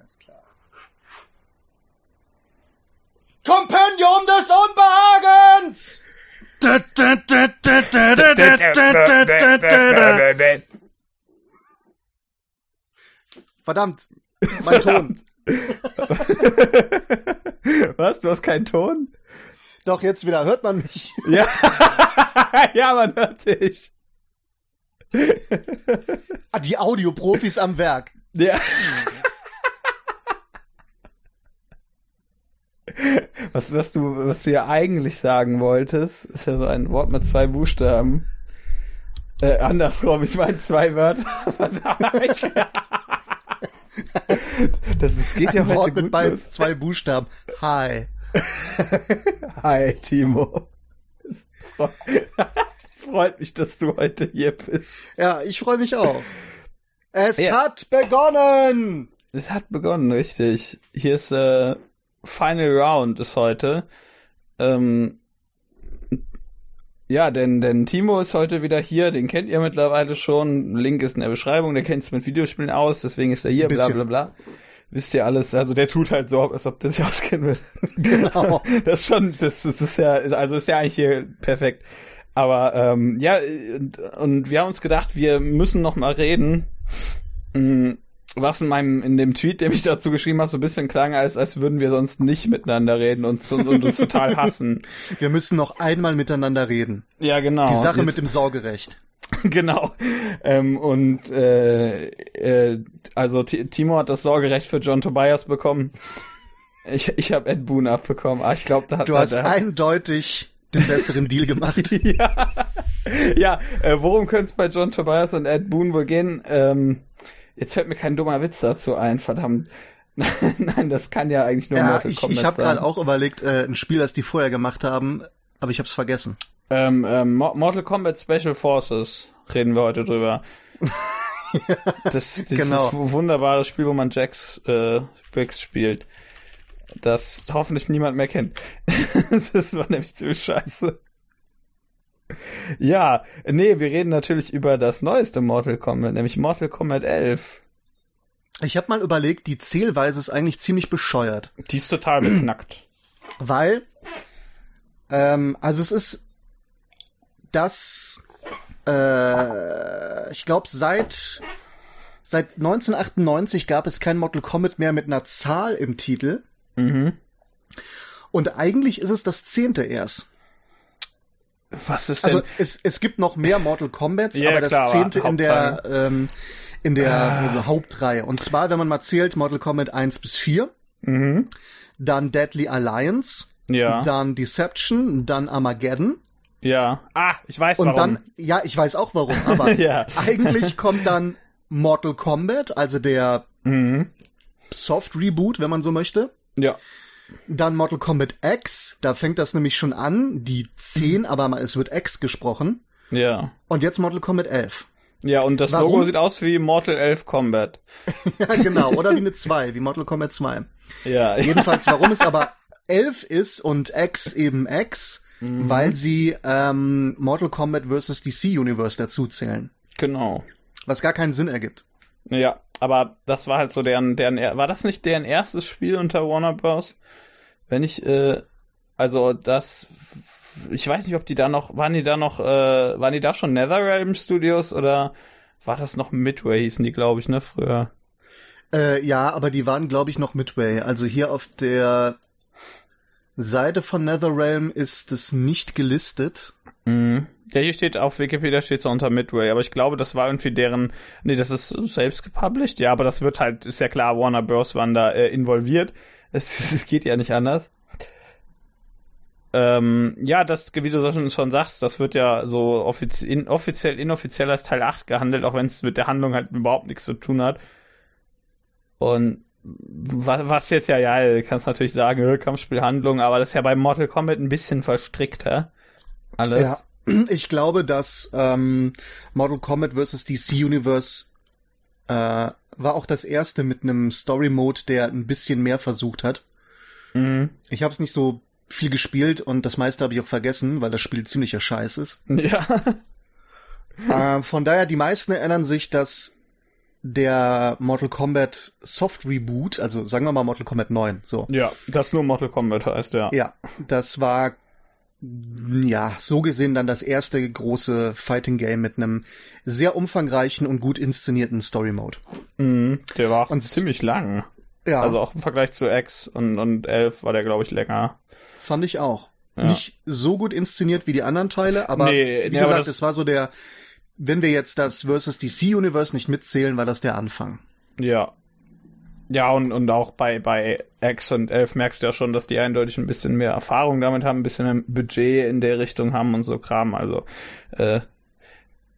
Alles klar. Kompendium des Unbehagens! Verdammt, mein Ton. Was? Du hast keinen Ton? Doch, jetzt wieder. Hört man mich? Ja, ja man hört dich. Ah, Die Audioprofis am Werk. Ja. Was, was, du, was du ja eigentlich sagen wolltest, ist ja so ein Wort mit zwei Buchstaben. Äh, andersrum, ich meine zwei Wörter. Verdammt. Das ist, geht ja Ein heute Wort mit los. zwei Buchstaben. Hi. Hi, Timo. Es freut mich, dass du heute hier bist. Ja, ich freue mich auch. Es Ja. hat begonnen! Es hat begonnen, richtig. Hier ist äh, Final Round ist heute. Ähm, ja, denn, denn Timo ist heute wieder hier, den kennt ihr mittlerweile schon. Link ist in der Beschreibung, der kennt sich mit Videospielen aus, deswegen ist er hier, bla bla bla. Wisst ihr alles, also der tut halt so, als ob der sich auskennen will. Genau. Das ist schon, das, das ist ja, also ist ja eigentlich hier perfekt. Aber ähm, ja, und, und wir haben uns gedacht, wir müssen noch mal reden. Was in meinem, in dem Tweet, den ich dazu geschrieben habe, so ein bisschen klang, als, als würden wir sonst nicht miteinander reden und, und, und uns total hassen. Wir müssen noch einmal miteinander reden. Ja, genau. Die Sache Jetzt- mit dem Sorgerecht. genau. Ähm, und äh, äh, also Ti- Timo hat das Sorgerecht für John Tobias bekommen. Ich, ich habe Ed Boon abbekommen. Ah, ich glaube, da hat Du hast da- eindeutig den besseren Deal gemacht. ja, ja äh, worum könnte es bei John Tobias und Ed Boon wohl gehen? Ähm, jetzt fällt mir kein dummer Witz dazu ein, verdammt. Nein, das kann ja eigentlich nur Ja, Mortal ich, Kombat ich habe sein. gerade auch überlegt, äh, ein Spiel, das die vorher gemacht haben, aber ich habe es vergessen. Ähm, ähm, Mo- Mortal Kombat Special Forces reden wir heute drüber. Das, dieses Genau. wunderbare Spiel, wo man Jax, äh, Jax spielt. Das hoffentlich niemand mehr kennt. das war nämlich ziemlich scheiße. Ja, nee, wir reden natürlich über das neueste Mortal Kombat, nämlich Mortal Kombat 11. Ich habe mal überlegt, die Zählweise ist eigentlich ziemlich bescheuert, Die ist total beknackt. weil, ähm, also es ist das, äh, ich glaube seit seit 1998 gab es kein Mortal Kombat mehr mit einer Zahl im Titel Mhm. und eigentlich ist es das zehnte erst. Was ist denn? Also es, es gibt noch mehr Mortal Kombats, Ja, aber das klar, zehnte in der Hauptreihe. ähm, in der Ah. Hauptreihe. Und zwar, wenn man mal zählt, Mortal Kombat 1 bis 4, mhm. dann Deadly Alliance, Ja. dann Deception, dann Armageddon ja. Ah, ich weiß und warum. dann, ja, ich weiß auch warum, aber ja. eigentlich kommt dann Mortal Kombat, also der Mhm. Soft Reboot, wenn man so möchte. Ja. Dann Mortal Kombat X, da fängt das nämlich schon an, die 10, aber mal- es wird X gesprochen. Ja. Und jetzt Mortal Kombat 11. Ja, und das Warum? Logo sieht aus wie Mortal 11 Combat. Ja, genau, oder wie eine 2, wie Mortal Kombat 2. Ja. Jedenfalls, warum es aber 11 ist und X eben X, Mhm. weil sie ähm, Mortal Kombat vs. DC Universe dazu zählen. Genau. Was gar keinen Sinn ergibt. Ja, aber das war halt so deren, deren, war das nicht deren erstes Spiel unter Warner Bros? Wenn ich, äh, also das, ich weiß nicht, ob die da noch, waren die da noch, äh, waren die da schon NetherRealm Studios oder war das noch Midway, hießen die, glaube ich, ne, früher. Äh, ja, aber die waren, glaube ich, noch Midway. Also hier auf der Seite von NetherRealm ist es nicht gelistet. Mhm. Ja, hier steht auf Wikipedia steht es unter Midway, aber ich glaube, das war irgendwie deren, nee, das ist selbst gepublished, ja, aber das wird halt, ist ja klar, Warner Bros. waren da äh, involviert. Es, es geht ja nicht anders. Ähm, ja, das, wie du schon, schon sagst, das wird ja so offiz in, offiziell, inoffiziell als Teil 8 gehandelt, auch wenn es mit der Handlung halt überhaupt nichts zu tun hat. Und was, was jetzt ja, ja, kannst natürlich sagen, äh, Kampfspielhandlung, aber das ist ja bei Mortal Kombat ein bisschen verstrickter. Alles. Ja. Ich glaube, dass ähm, Mortal Kombat vs. DC Universe äh, war auch das erste mit einem Story Mode, der ein bisschen mehr versucht hat. Mhm. Ich habe es nicht so viel gespielt und das meiste habe ich auch vergessen, weil das Spiel ziemlicher Scheiß ist. Ja. äh, von daher, die meisten erinnern sich, dass der Mortal Kombat Soft Reboot, also sagen wir mal Mortal Kombat 9, so. Ja, das nur Mortal Kombat heißt, ja. Ja, das war ja, so gesehen dann das erste große Fighting Game mit einem sehr umfangreichen und gut inszenierten Story Mode. Mhm, der war auch und, ziemlich lang. Ja. Also auch im Vergleich zu X und, und 11 war der, glaube ich, länger. Fand ich auch. Ja. Nicht so gut inszeniert wie die anderen Teile, aber nee, wie nee, gesagt, es war so der, wenn wir jetzt das Versus DC Universe nicht mitzählen, war das der Anfang. Ja, ja, und, und auch bei, bei X und 11 merkst du ja schon, dass die eindeutig ein bisschen mehr Erfahrung damit haben, ein bisschen mehr Budget in der Richtung haben und so Kram. Also, äh,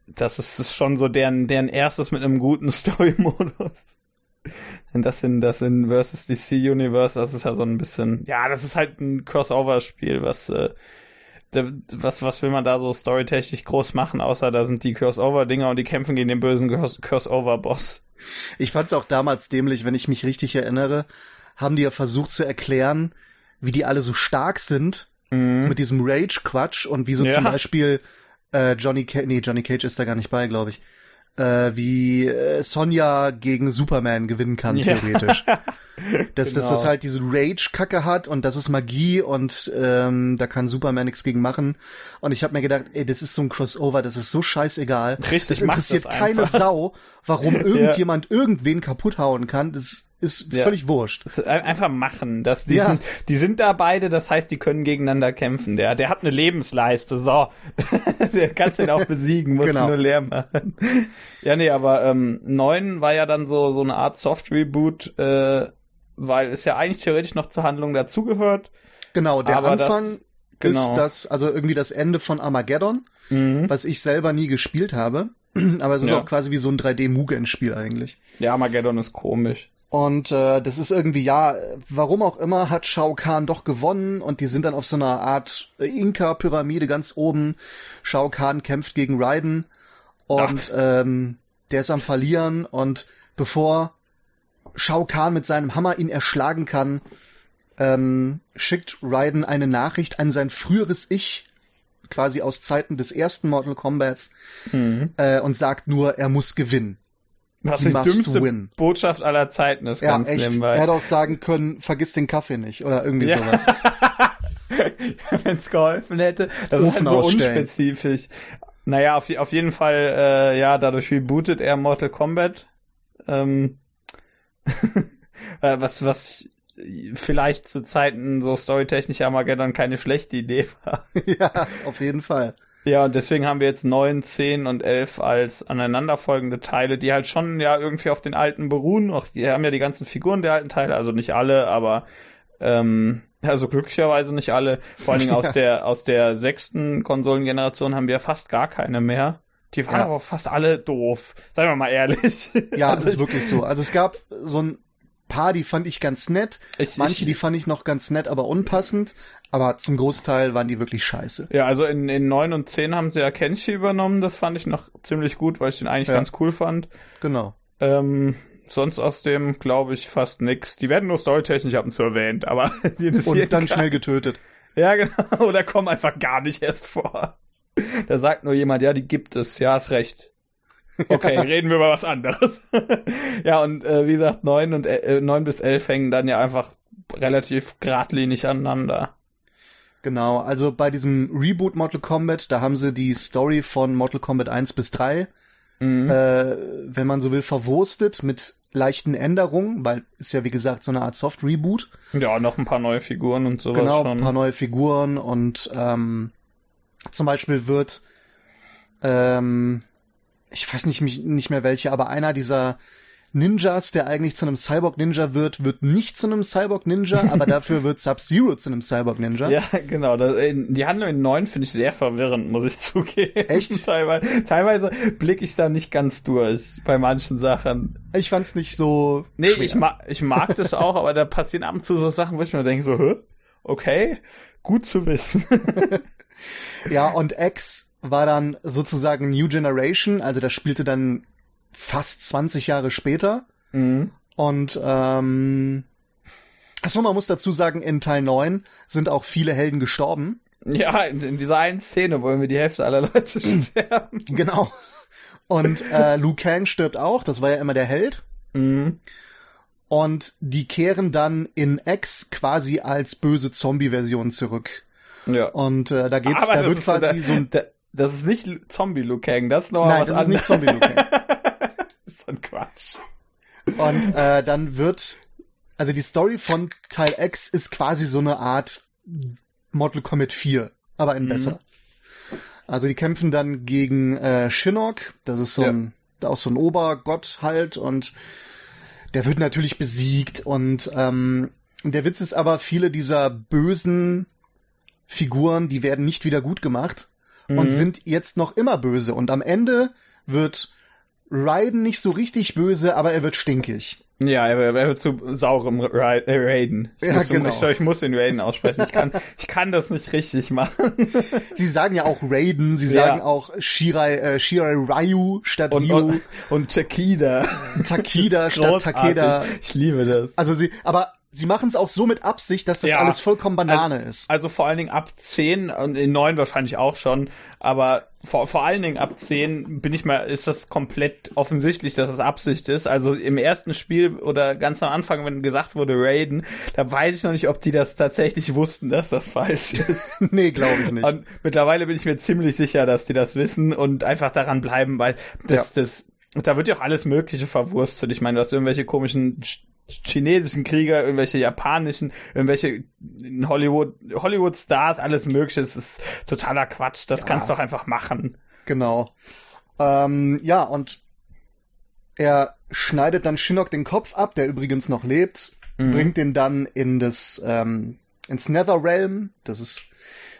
das ist, ist schon so deren, deren erstes mit einem guten Story-Modus. Und das in, das in Versus DC Universe, das ist ja so ein bisschen, ja, das ist halt ein Crossover-Spiel, was, äh, was, was will man da so storytechnisch groß machen, außer da sind die Crossover-Dinger und die kämpfen gegen den bösen Crossover-Boss. Ich fand es auch damals dämlich, wenn ich mich richtig erinnere, haben die ja versucht zu erklären, wie die alle so stark sind mhm. mit diesem Rage-Quatsch und wie so ja. zum Beispiel äh, Johnny Cage, nee, Johnny Cage ist da gar nicht bei, glaube ich, äh, wie äh, Sonja gegen Superman gewinnen kann, ja. theoretisch. dass, genau. dass das halt diese Rage-Kacke hat und das ist Magie und ähm, da kann Superman nichts gegen machen. Und ich habe mir gedacht, ey, das ist so ein Crossover, das ist so scheißegal. Richtig, das interessiert das keine Sau, warum irgendjemand ja. irgendwen kaputt hauen kann. Das ist ja. völlig wurscht. Einfach machen. Das, die, ja. sind, die sind da beide, das heißt, die können gegeneinander kämpfen. Der, der hat eine Lebensleiste, so. der kannst den auch besiegen, muss genau. nur leer machen. Ja, nee, aber ähm, 9 war ja dann so, so eine Art Soft-Reboot, äh, weil es ja eigentlich theoretisch noch zur Handlung dazugehört. Genau, der Anfang das, genau. ist das, also irgendwie das Ende von Armageddon, mhm. was ich selber nie gespielt habe. Aber es ist ja. auch quasi wie so ein 3D-Mugen-Spiel eigentlich. Ja, Armageddon ist komisch. Und äh, das ist irgendwie, ja, warum auch immer, hat Shao Kahn doch gewonnen und die sind dann auf so einer Art Inka-Pyramide ganz oben. Shao Kahn kämpft gegen Raiden und ähm, der ist am Verlieren und bevor Shao Kahn mit seinem Hammer ihn erschlagen kann, ähm, schickt Raiden eine Nachricht an sein früheres Ich, quasi aus Zeiten des ersten Mortal Kombats, mhm. äh, und sagt nur, er muss gewinnen. Was die dümmste win. Botschaft aller Zeiten ist, ja, ganz echt. nebenbei. Er hätte auch sagen können, vergiss den Kaffee nicht oder irgendwie ja. sowas. Wenn es geholfen hätte. Das Ofen ist halt so ausstellen. unspezifisch. Naja, auf, auf jeden Fall, äh, ja, dadurch rebootet er Mortal Kombat. Ähm, Äh, was, was vielleicht zu Zeiten so storytechnisch Armageddon keine schlechte Idee war. ja, auf jeden Fall. Ja, und deswegen haben wir jetzt neun, zehn und elf als aneinanderfolgende Teile, die halt schon ja irgendwie auf den alten beruhen. Auch die haben ja die ganzen Figuren der alten Teile, also nicht alle, aber ähm, also glücklicherweise nicht alle. Vor allen Dingen aus der aus der sechsten Konsolengeneration haben wir fast gar keine mehr. Die waren ja. aber fast alle doof. Seien wir mal ehrlich. Ja, also das ist wirklich so. Also es gab so ein paar, die fand ich ganz nett. Ich, Manche, ich, die fand ich noch ganz nett, aber unpassend. Aber zum Großteil waren die wirklich scheiße. Ja, also in, in 9 und 10 haben sie ja Kenshi übernommen. Das fand ich noch ziemlich gut, weil ich den eigentlich ja. ganz cool fand. Genau. Ähm, sonst aus dem, glaube ich, fast nix. Die werden nur storytechnisch ab und zu erwähnt, aber die Und dann kann. schnell getötet. Ja, genau. Oder kommen einfach gar nicht erst vor. Da sagt nur jemand, ja, die gibt es, ja, hast recht. Okay, reden wir über was anderes. ja, und äh, wie gesagt, neun und äh, neun bis elf hängen dann ja einfach relativ geradlinig aneinander. Genau, also bei diesem Reboot Mortal Kombat, da haben sie die Story von Mortal Kombat 1 bis 3, mhm. äh, wenn man so will, verwurstet mit leichten Änderungen, weil ist ja wie gesagt so eine Art Soft Reboot. Ja, noch ein paar neue Figuren und sowas genau, schon. ein paar neue Figuren und ähm, zum Beispiel wird, ähm, ich weiß nicht, nicht mehr welche, aber einer dieser Ninjas, der eigentlich zu einem Cyborg-Ninja wird, wird nicht zu einem Cyborg-Ninja, aber dafür wird Sub-Zero zu einem Cyborg-Ninja. Ja, genau. Das, die Handlung in 9 finde ich sehr verwirrend, muss ich zugeben. Echt? Teilweise, teilweise blicke ich da nicht ganz durch bei manchen Sachen. Ich fand's nicht so. Nee, ich, ma ich mag das auch, aber da passieren ab und zu so Sachen, wo ich mir denke, so, hä? Okay, gut zu wissen. ja, und X war dann sozusagen New Generation, also das spielte dann fast 20 Jahre später. Mhm. Und ähm, Achso, man muss dazu sagen, in Teil 9 sind auch viele Helden gestorben. Ja, in, in dieser einen Szene wollen wir die Hälfte aller Leute sterben. Genau. Und äh, Liu Kang stirbt auch, das war ja immer der Held. Mhm. Und die kehren dann in X quasi als böse Zombie-Version zurück. Ja. Und äh, da geht's, Aber da das wird ist- quasi so ein. da- Das ist nicht Zombie Liu Kang, das ist noch Nein, was das ist nicht Zombie Liu Kang. das ist so ein Quatsch. Und äh, dann wird, also die Story von Teil X ist quasi so eine Art Mortal Kombat 4, aber in Mhm. besser. Also die kämpfen dann gegen äh, Shinnok, das ist so Ja. ein, auch so ein Obergott halt und der wird natürlich besiegt und ähm, der Witz ist aber, viele dieser bösen Figuren, die werden nicht wieder gut gemacht und Mhm. sind jetzt noch immer böse. Und am Ende wird Raiden nicht so richtig böse, aber er wird stinkig. Ja, er, wird zu saurem Ra Raiden. Ich, Ja, muss, genau. ich, ich muss den Raiden aussprechen. Ich kann, ich kann das nicht richtig machen. Sie sagen ja auch Raiden, sie Ja. sagen auch Shirai, äh, Shirai Ryu statt Und, Ryu, und, und Takida. Takeda statt. Takeda. Ich liebe das. Also sie, aber sie machen es auch so mit Absicht, dass das Ja. alles vollkommen Banane ist. Also vor allen Dingen ab 10 und in 9 wahrscheinlich auch schon, aber vor, vor allen Dingen ab 10 bin ich mal, ist das komplett offensichtlich, dass es Absicht ist. Also im ersten Spiel oder ganz am Anfang, wenn gesagt wurde Raiden, da weiß ich noch nicht, ob die das tatsächlich wussten, dass das falsch ist. nee, glaube ich nicht. Und mittlerweile bin ich mir ziemlich sicher, dass die das wissen und einfach daran bleiben, weil das, das, da wird ja auch alles Mögliche verwurstet. Ich meine, du hast irgendwelche komischen ch- chinesischen Krieger, irgendwelche japanischen, irgendwelche Hollywood, Hollywood-Stars, alles Mögliche. Das ist totaler Quatsch. Das Ja. kannst du doch einfach machen. Genau. Ähm, ja, und er schneidet dann Shinnok den Kopf ab, der übrigens noch lebt, Mhm. bringt den dann in das, ähm, ins Netherrealm, das ist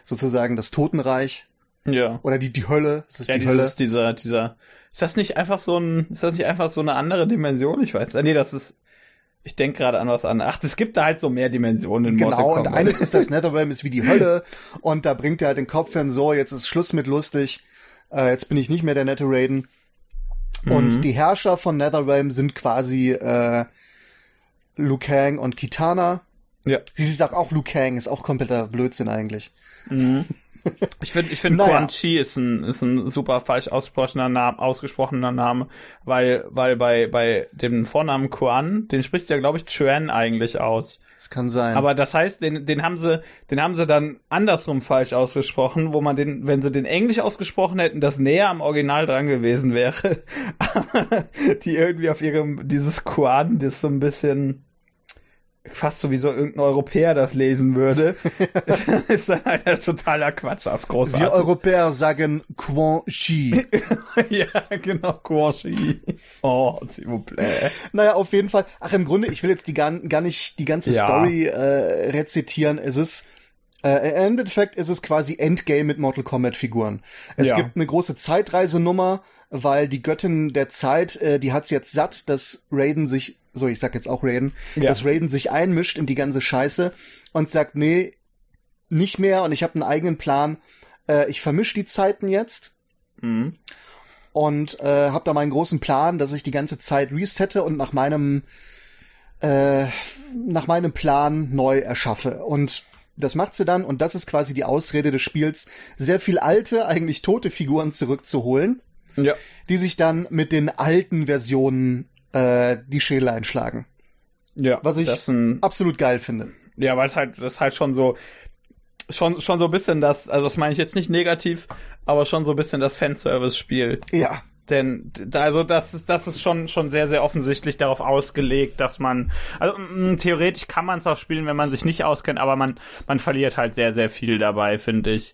sozusagen das Totenreich, Ja. oder die, die Hölle, das ist Ja, die Hölle. dieses, dieser, dieser, ist das nicht einfach so ein, ist das nicht einfach so eine andere Dimension? Ich weiß, nee, das ist, ich denke gerade an was an. Ach, es gibt da halt so mehr Dimensionen in Mortal Genau, und eines ist das Netherrealm ist wie die Hölle und da bringt er halt den Kopf hin, so, jetzt ist Schluss mit lustig, äh, jetzt bin ich nicht mehr der nette Raiden. Und Mhm. die Herrscher von Netherrealm sind quasi äh, Liu Kang und Kitana. Ja. Sie sagt auch Liu Kang, ist auch kompletter Blödsinn eigentlich. Mhm. Ich finde, ich finde Naja. Quan Chi ist ein, ist ein super falsch ausgesprochener Name, ausgesprochener Name, weil, weil bei, bei dem Vornamen Quan, den sprichst du ja, glaube ich, Chuan eigentlich aus. Das kann sein. Aber das heißt, den, den haben sie, den haben sie dann andersrum falsch ausgesprochen, wo man den, wenn sie den Englisch ausgesprochen hätten, das näher am Original dran gewesen wäre. Die irgendwie auf ihrem, dieses Quan, das so ein bisschen, fast so wie so irgendein Europäer das lesen würde, ist dann halt ein totaler Quatsch, das ist wir großartig. Europäer sagen Quan Chi. ja, genau, Quan Chi. Oh, s'il vous plaît. naja, auf jeden Fall. Ach, im Grunde, ich will jetzt die gar, gar nicht die ganze Ja. Story äh, rezitieren. Es ist äh, im Endeffekt ist es quasi Endgame mit Mortal Kombat Figuren. Es Ja. gibt eine große Zeitreisenummer, weil die Göttin der Zeit, äh, die hat's jetzt satt, dass Raiden sich, so ich sag jetzt auch Raiden, Ja. dass Raiden sich einmischt in die ganze Scheiße und sagt, nee, nicht mehr und ich habe einen eigenen Plan. Äh, ich vermisch die Zeiten jetzt Mhm. und äh, habe da meinen großen Plan, dass ich die ganze Zeit resette und nach meinem äh, nach meinem Plan neu erschaffe. Und das macht sie dann und das ist quasi die Ausrede des Spiels, sehr viel alte, eigentlich tote Figuren zurückzuholen, Ja. die sich dann mit den alten Versionen äh, die Schädel einschlagen. Ja, Was ich- ein, Absolut geil finde. Ja, weil es halt, das ist halt schon so, schon, schon so ein bisschen das, also das meine ich jetzt nicht negativ, aber schon so ein bisschen das Fanservice-Spiel. Ja, Denn, also das ist, das ist schon, schon sehr, sehr offensichtlich darauf ausgelegt, dass man, also mh, theoretisch kann man es auch spielen, wenn man sich nicht auskennt, aber man, man verliert halt sehr, sehr viel dabei, finde ich.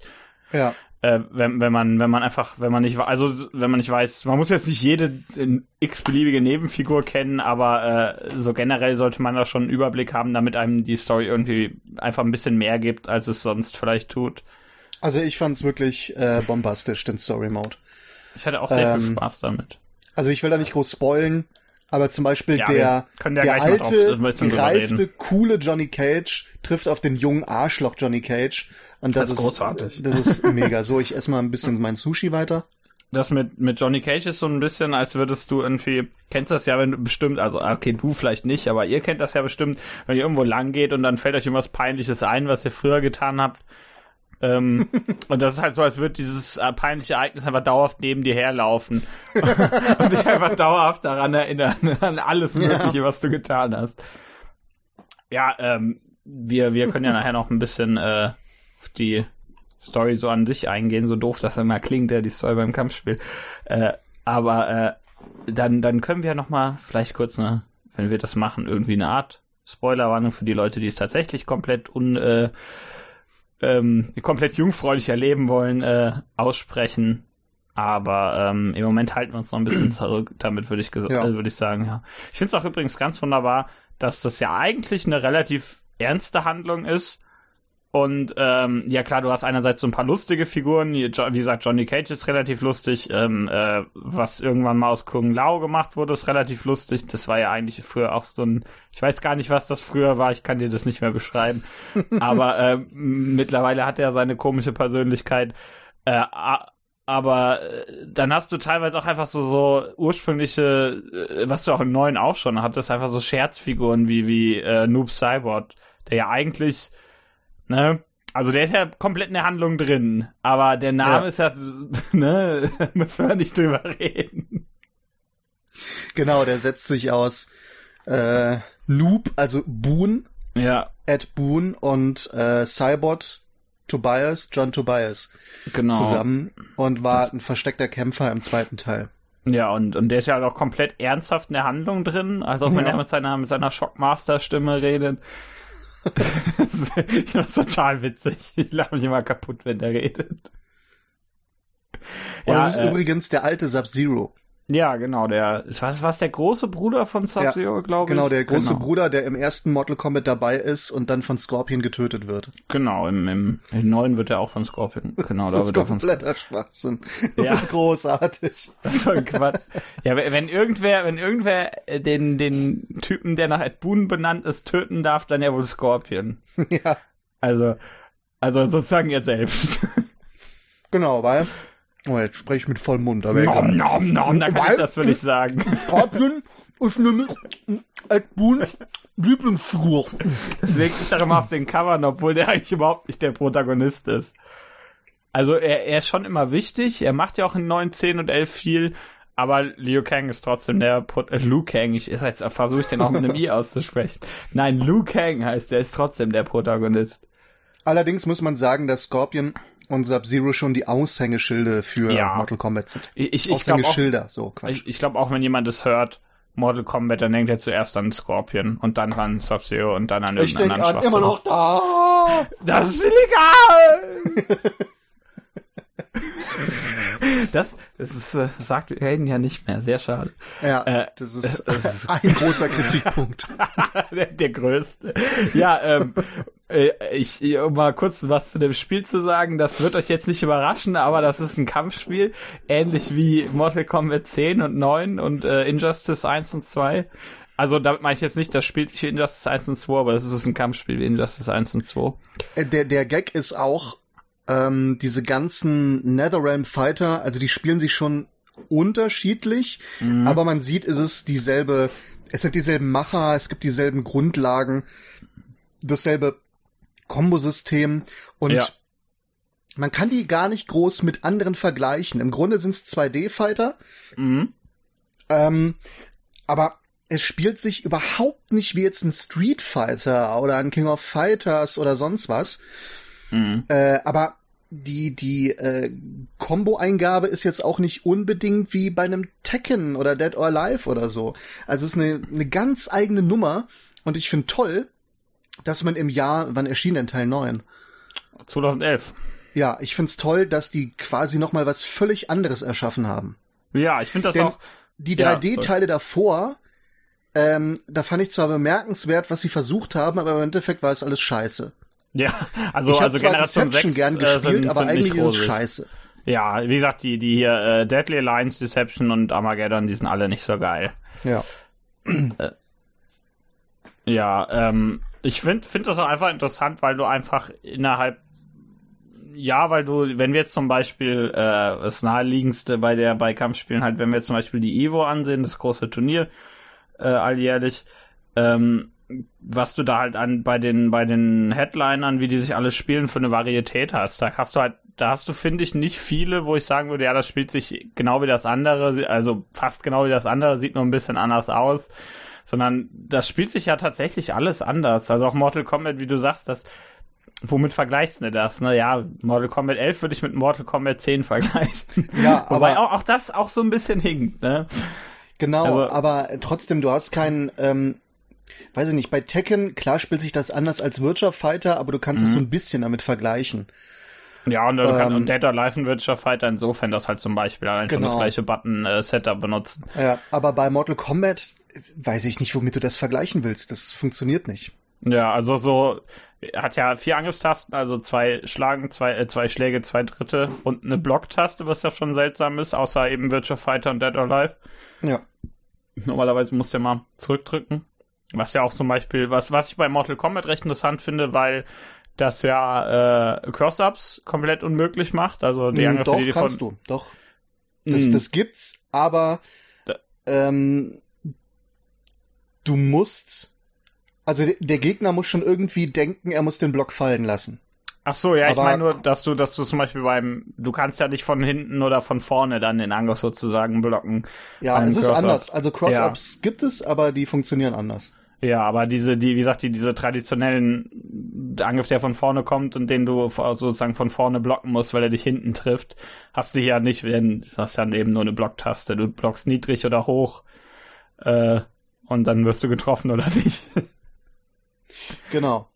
ja. Äh, wenn, wenn man, wenn man einfach, wenn man nicht, also wenn man nicht weiß, man muss jetzt nicht jede äh, x-beliebige Nebenfigur kennen, aber äh, so generell sollte man da schon einen Überblick haben, damit einem die Story irgendwie einfach ein bisschen mehr gibt, als es sonst vielleicht tut. Also ich fand's wirklich äh, bombastisch, den Story Mode. Ich hatte auch sehr viel Ähm, Spaß damit. Also ich will da nicht groß spoilen, aber zum Beispiel Ja, der, ja der alte, gereifte, coole Johnny Cage trifft auf den jungen Arschloch Johnny Cage. Und das, Das ist ist großartig. Das ist mega. So, ich esse mal ein bisschen mein Sushi weiter. Das mit, mit Johnny Cage ist so ein bisschen, als würdest du irgendwie, kennst das ja, wenn du bestimmt, also okay, du vielleicht nicht, aber ihr kennt das ja bestimmt, wenn ihr irgendwo lang geht und dann fällt euch irgendwas Peinliches ein, was ihr früher getan habt. Ähm, und das ist halt so, als würde dieses äh, peinliche Ereignis einfach dauerhaft neben dir herlaufen und dich einfach dauerhaft daran erinnern, an alles Mögliche, ja. was du getan hast. Ja, ähm, wir, wir können ja nachher noch ein bisschen äh, auf die Story so an sich eingehen, so doof das immer klingt, ja, die Story beim Kampfspiel. Äh, aber äh, dann, dann können wir noch mal vielleicht kurz eine, wenn wir das machen, irgendwie eine Art Spoilerwarnung für die Leute, die es tatsächlich komplett un, äh, ähm, komplett jungfräulich erleben wollen, äh, aussprechen. Aber ähm, im Moment halten wir uns noch ein bisschen zurück, damit würde ich, ja. äh, würd ich sagen, ja. Ich finde es auch übrigens ganz wunderbar, dass das ja eigentlich eine relativ ernste Handlung ist, und ähm, ja klar, du hast einerseits so ein paar lustige Figuren, wie gesagt, Johnny Cage ist relativ lustig, ähm, äh, was irgendwann mal aus Kung Lao gemacht wurde, ist relativ lustig. Das war ja eigentlich früher auch so ein, ich weiß gar nicht, was das früher war, ich kann dir das nicht mehr beschreiben. aber äh, mittlerweile hat er seine komische Persönlichkeit. Äh, aber äh, dann hast du teilweise auch einfach so, so ursprüngliche, äh, was du auch im neuen auch schon hattest, einfach so Scherzfiguren wie, wie äh, Noob Cyborg, der ja eigentlich Ne? Also der ist ja komplett in der Handlung drin, aber der Name ja. ist ja, ne, müssen wir nicht drüber reden. Genau, der setzt sich aus äh, Noob, also Boon, ja. Ed Boon und äh, Cybot Tobias, John Tobias genau. zusammen und war das ein versteckter Kämpfer im zweiten Teil. Ja, und, und der ist ja auch komplett ernsthaft in der Handlung drin, also auch wenn ja. er mit seiner, mit seiner Shockmaster-Stimme redet. ich find's total witzig. Ich lache mich immer kaputt, wenn der redet. Und ja, das ist äh, übrigens der alte Sub-Zero. Ja, genau, der, was, was der große Bruder von Sub-Zero, ja, glaube genau, ich? Genau, der große genau. Bruder, der im ersten Mortal Kombat dabei ist und dann von Scorpion getötet wird. Genau, im, im, im neuen wird er auch von Scorpion, genau, da wird er von kompletter Schwachsinn. Das ja. ist großartig. Das ist ein Quatsch. ja, wenn irgendwer, wenn irgendwer den, den Typen, der nach Ed Boon benannt ist, töten darf, dann ja wohl Scorpion. Ja. Also, also sozusagen er selbst. Genau, weil Oh, jetzt spreche ich mit vollem Mund. Aber nom, nom, nom, da kann ich das dich sagen. Scorpion ist nämlich Ed Boons Lieblingsfigur. Deswegen ist er immer auf den Covern, obwohl der eigentlich überhaupt nicht der Protagonist ist. Also er, er ist schon immer wichtig, er macht ja auch in 9, 10 und 11 viel, aber Liu Kang ist trotzdem der Pro äh, Liu Kang, ich jetzt versuche ich den auch mit einem I auszusprechen. Nein, Liu Kang heißt, er ist trotzdem der Protagonist. Allerdings muss man sagen, dass Scorpion und Sub-Zero schon die Aushängeschilde für ja. Mortal Kombat sind. Ich, ich, Aushängeschilder, auch, so Quatsch. Ich, ich glaube auch, wenn jemand das hört, Mortal Kombat, dann denkt er zuerst an Scorpion und dann an Sub-Zero und dann an irgendeinen anderen Ich denke immer noch da. Das ist illegal! das, das ist, äh, sagt Hayden ja nicht mehr. Sehr schade. Ja, äh, das, ist, das ist ein großer Kritikpunkt. der, der, größte. Ja, ähm, äh, ich, um mal kurz was zu dem Spiel zu sagen, das wird euch jetzt nicht überraschen, aber das ist ein Kampfspiel, ähnlich wie Mortal Kombat 10 und 9 und äh, Injustice 1 und 2. Also damit meine ich jetzt nicht, das spielt sich wie Injustice 1 und 2, aber das ist ein Kampfspiel wie Injustice 1 und 2. Äh, der, der Gag ist auch, ähm, diese ganzen Netherrealm Fighter, also die spielen sich schon unterschiedlich, mhm. aber man sieht, es ist dieselbe, es sind dieselben Macher, es gibt dieselben Grundlagen, dasselbe Kombosystem und ja. man kann die gar nicht groß mit anderen vergleichen. Im Grunde sind es 2D-Fighter, mhm. ähm, aber es spielt sich überhaupt nicht wie jetzt ein Street Fighter oder ein King of Fighters oder sonst was. Mhm. Äh, aber die, die äh, Combo-Eingabe ist jetzt auch nicht unbedingt wie bei einem Tekken oder Dead or Alive oder so. Also es ist eine, eine ganz eigene Nummer und ich finde toll, dass man im Jahr, wann erschien denn Teil 9? 2011. Ja, ich find's toll, dass die quasi nochmal was völlig anderes erschaffen haben. Ja, ich finde das Denn auch. Die 3D-Teile ja, davor, ähm, da fand ich zwar bemerkenswert, was sie versucht haben, aber im Endeffekt war es alles scheiße. Ja, also, ich also Generation Deception 6 gern äh, gespielt, sind, aber sind eigentlich ist es scheiße. Ja, wie gesagt, die, die hier äh, Deadly Alliance, Deception und Armageddon, die sind alle nicht so geil. Ja. Äh, ja, ähm, ich finde find das auch einfach interessant, weil du einfach innerhalb ja, weil du, wenn wir jetzt zum Beispiel äh, das naheliegendste bei der bei Kampfspielen halt, wenn wir jetzt zum Beispiel die Evo ansehen, das große Turnier äh, alljährlich, ähm, was du da halt an bei den bei den Headlinern, wie die sich alles spielen, für eine Varietät hast. Da hast du halt, da hast du finde ich nicht viele, wo ich sagen würde, ja, das spielt sich genau wie das andere, also fast genau wie das andere, sieht nur ein bisschen anders aus, sondern das spielt sich ja tatsächlich alles anders. Also auch Mortal Kombat, wie du sagst, das womit vergleichst du das? Ne? Ja, Mortal Kombat 11 würde ich mit Mortal Kombat 10 vergleichen. Ja, aber Wobei auch, auch das auch so ein bisschen hinkt, ne? Genau, also, aber trotzdem, du hast keinen, ähm, weiß ich nicht, bei Tekken, klar spielt sich das anders als Virtual Fighter, aber du kannst es so mhm. ein bisschen damit vergleichen. Ja, und, ähm, kann, und Dead or Alive und Virtual Fighter insofern das halt zum Beispiel einfach genau. das gleiche Button-Setup äh, benutzen. Ja, aber bei Mortal Kombat weiß ich nicht, womit du das vergleichen willst. Das funktioniert nicht. Ja, also so, hat ja vier Angriffstasten, also zwei Schlagen, zwei, äh, zwei Schläge, zwei Dritte und eine Blocktaste, was ja schon seltsam ist, außer eben Virtual Fighter und Dead or Alive. Ja. Normalerweise musst du ja mal zurückdrücken. Was ja auch zum Beispiel, was, was ich bei Mortal Kombat recht interessant finde, weil das ja äh, Cross-Ups komplett unmöglich macht. Also die mm, Doch, die kannst von... du, doch. Das, mm. das gibt's, aber ähm, du musst also der Gegner muss schon irgendwie denken, er muss den Block fallen lassen. Ach so, ja, Aber, ich meine nur, dass du, dass du zum Beispiel beim, du kannst ja nicht von hinten oder von vorne dann den Angriff sozusagen blocken. Ja, es ist anders. Also Cross-Ups ja. gibt es, aber die funktionieren anders. Ja, aber diese, die, wie gesagt, die, diese traditionellen Angriff, der von vorne kommt und den du sozusagen von vorne blocken musst, weil er dich hinten trifft, hast du hier nicht, wenn, du hast ja eben nur eine Blocktaste. Du blockst niedrig oder hoch, äh, und dann wirst du getroffen oder nicht. Genau.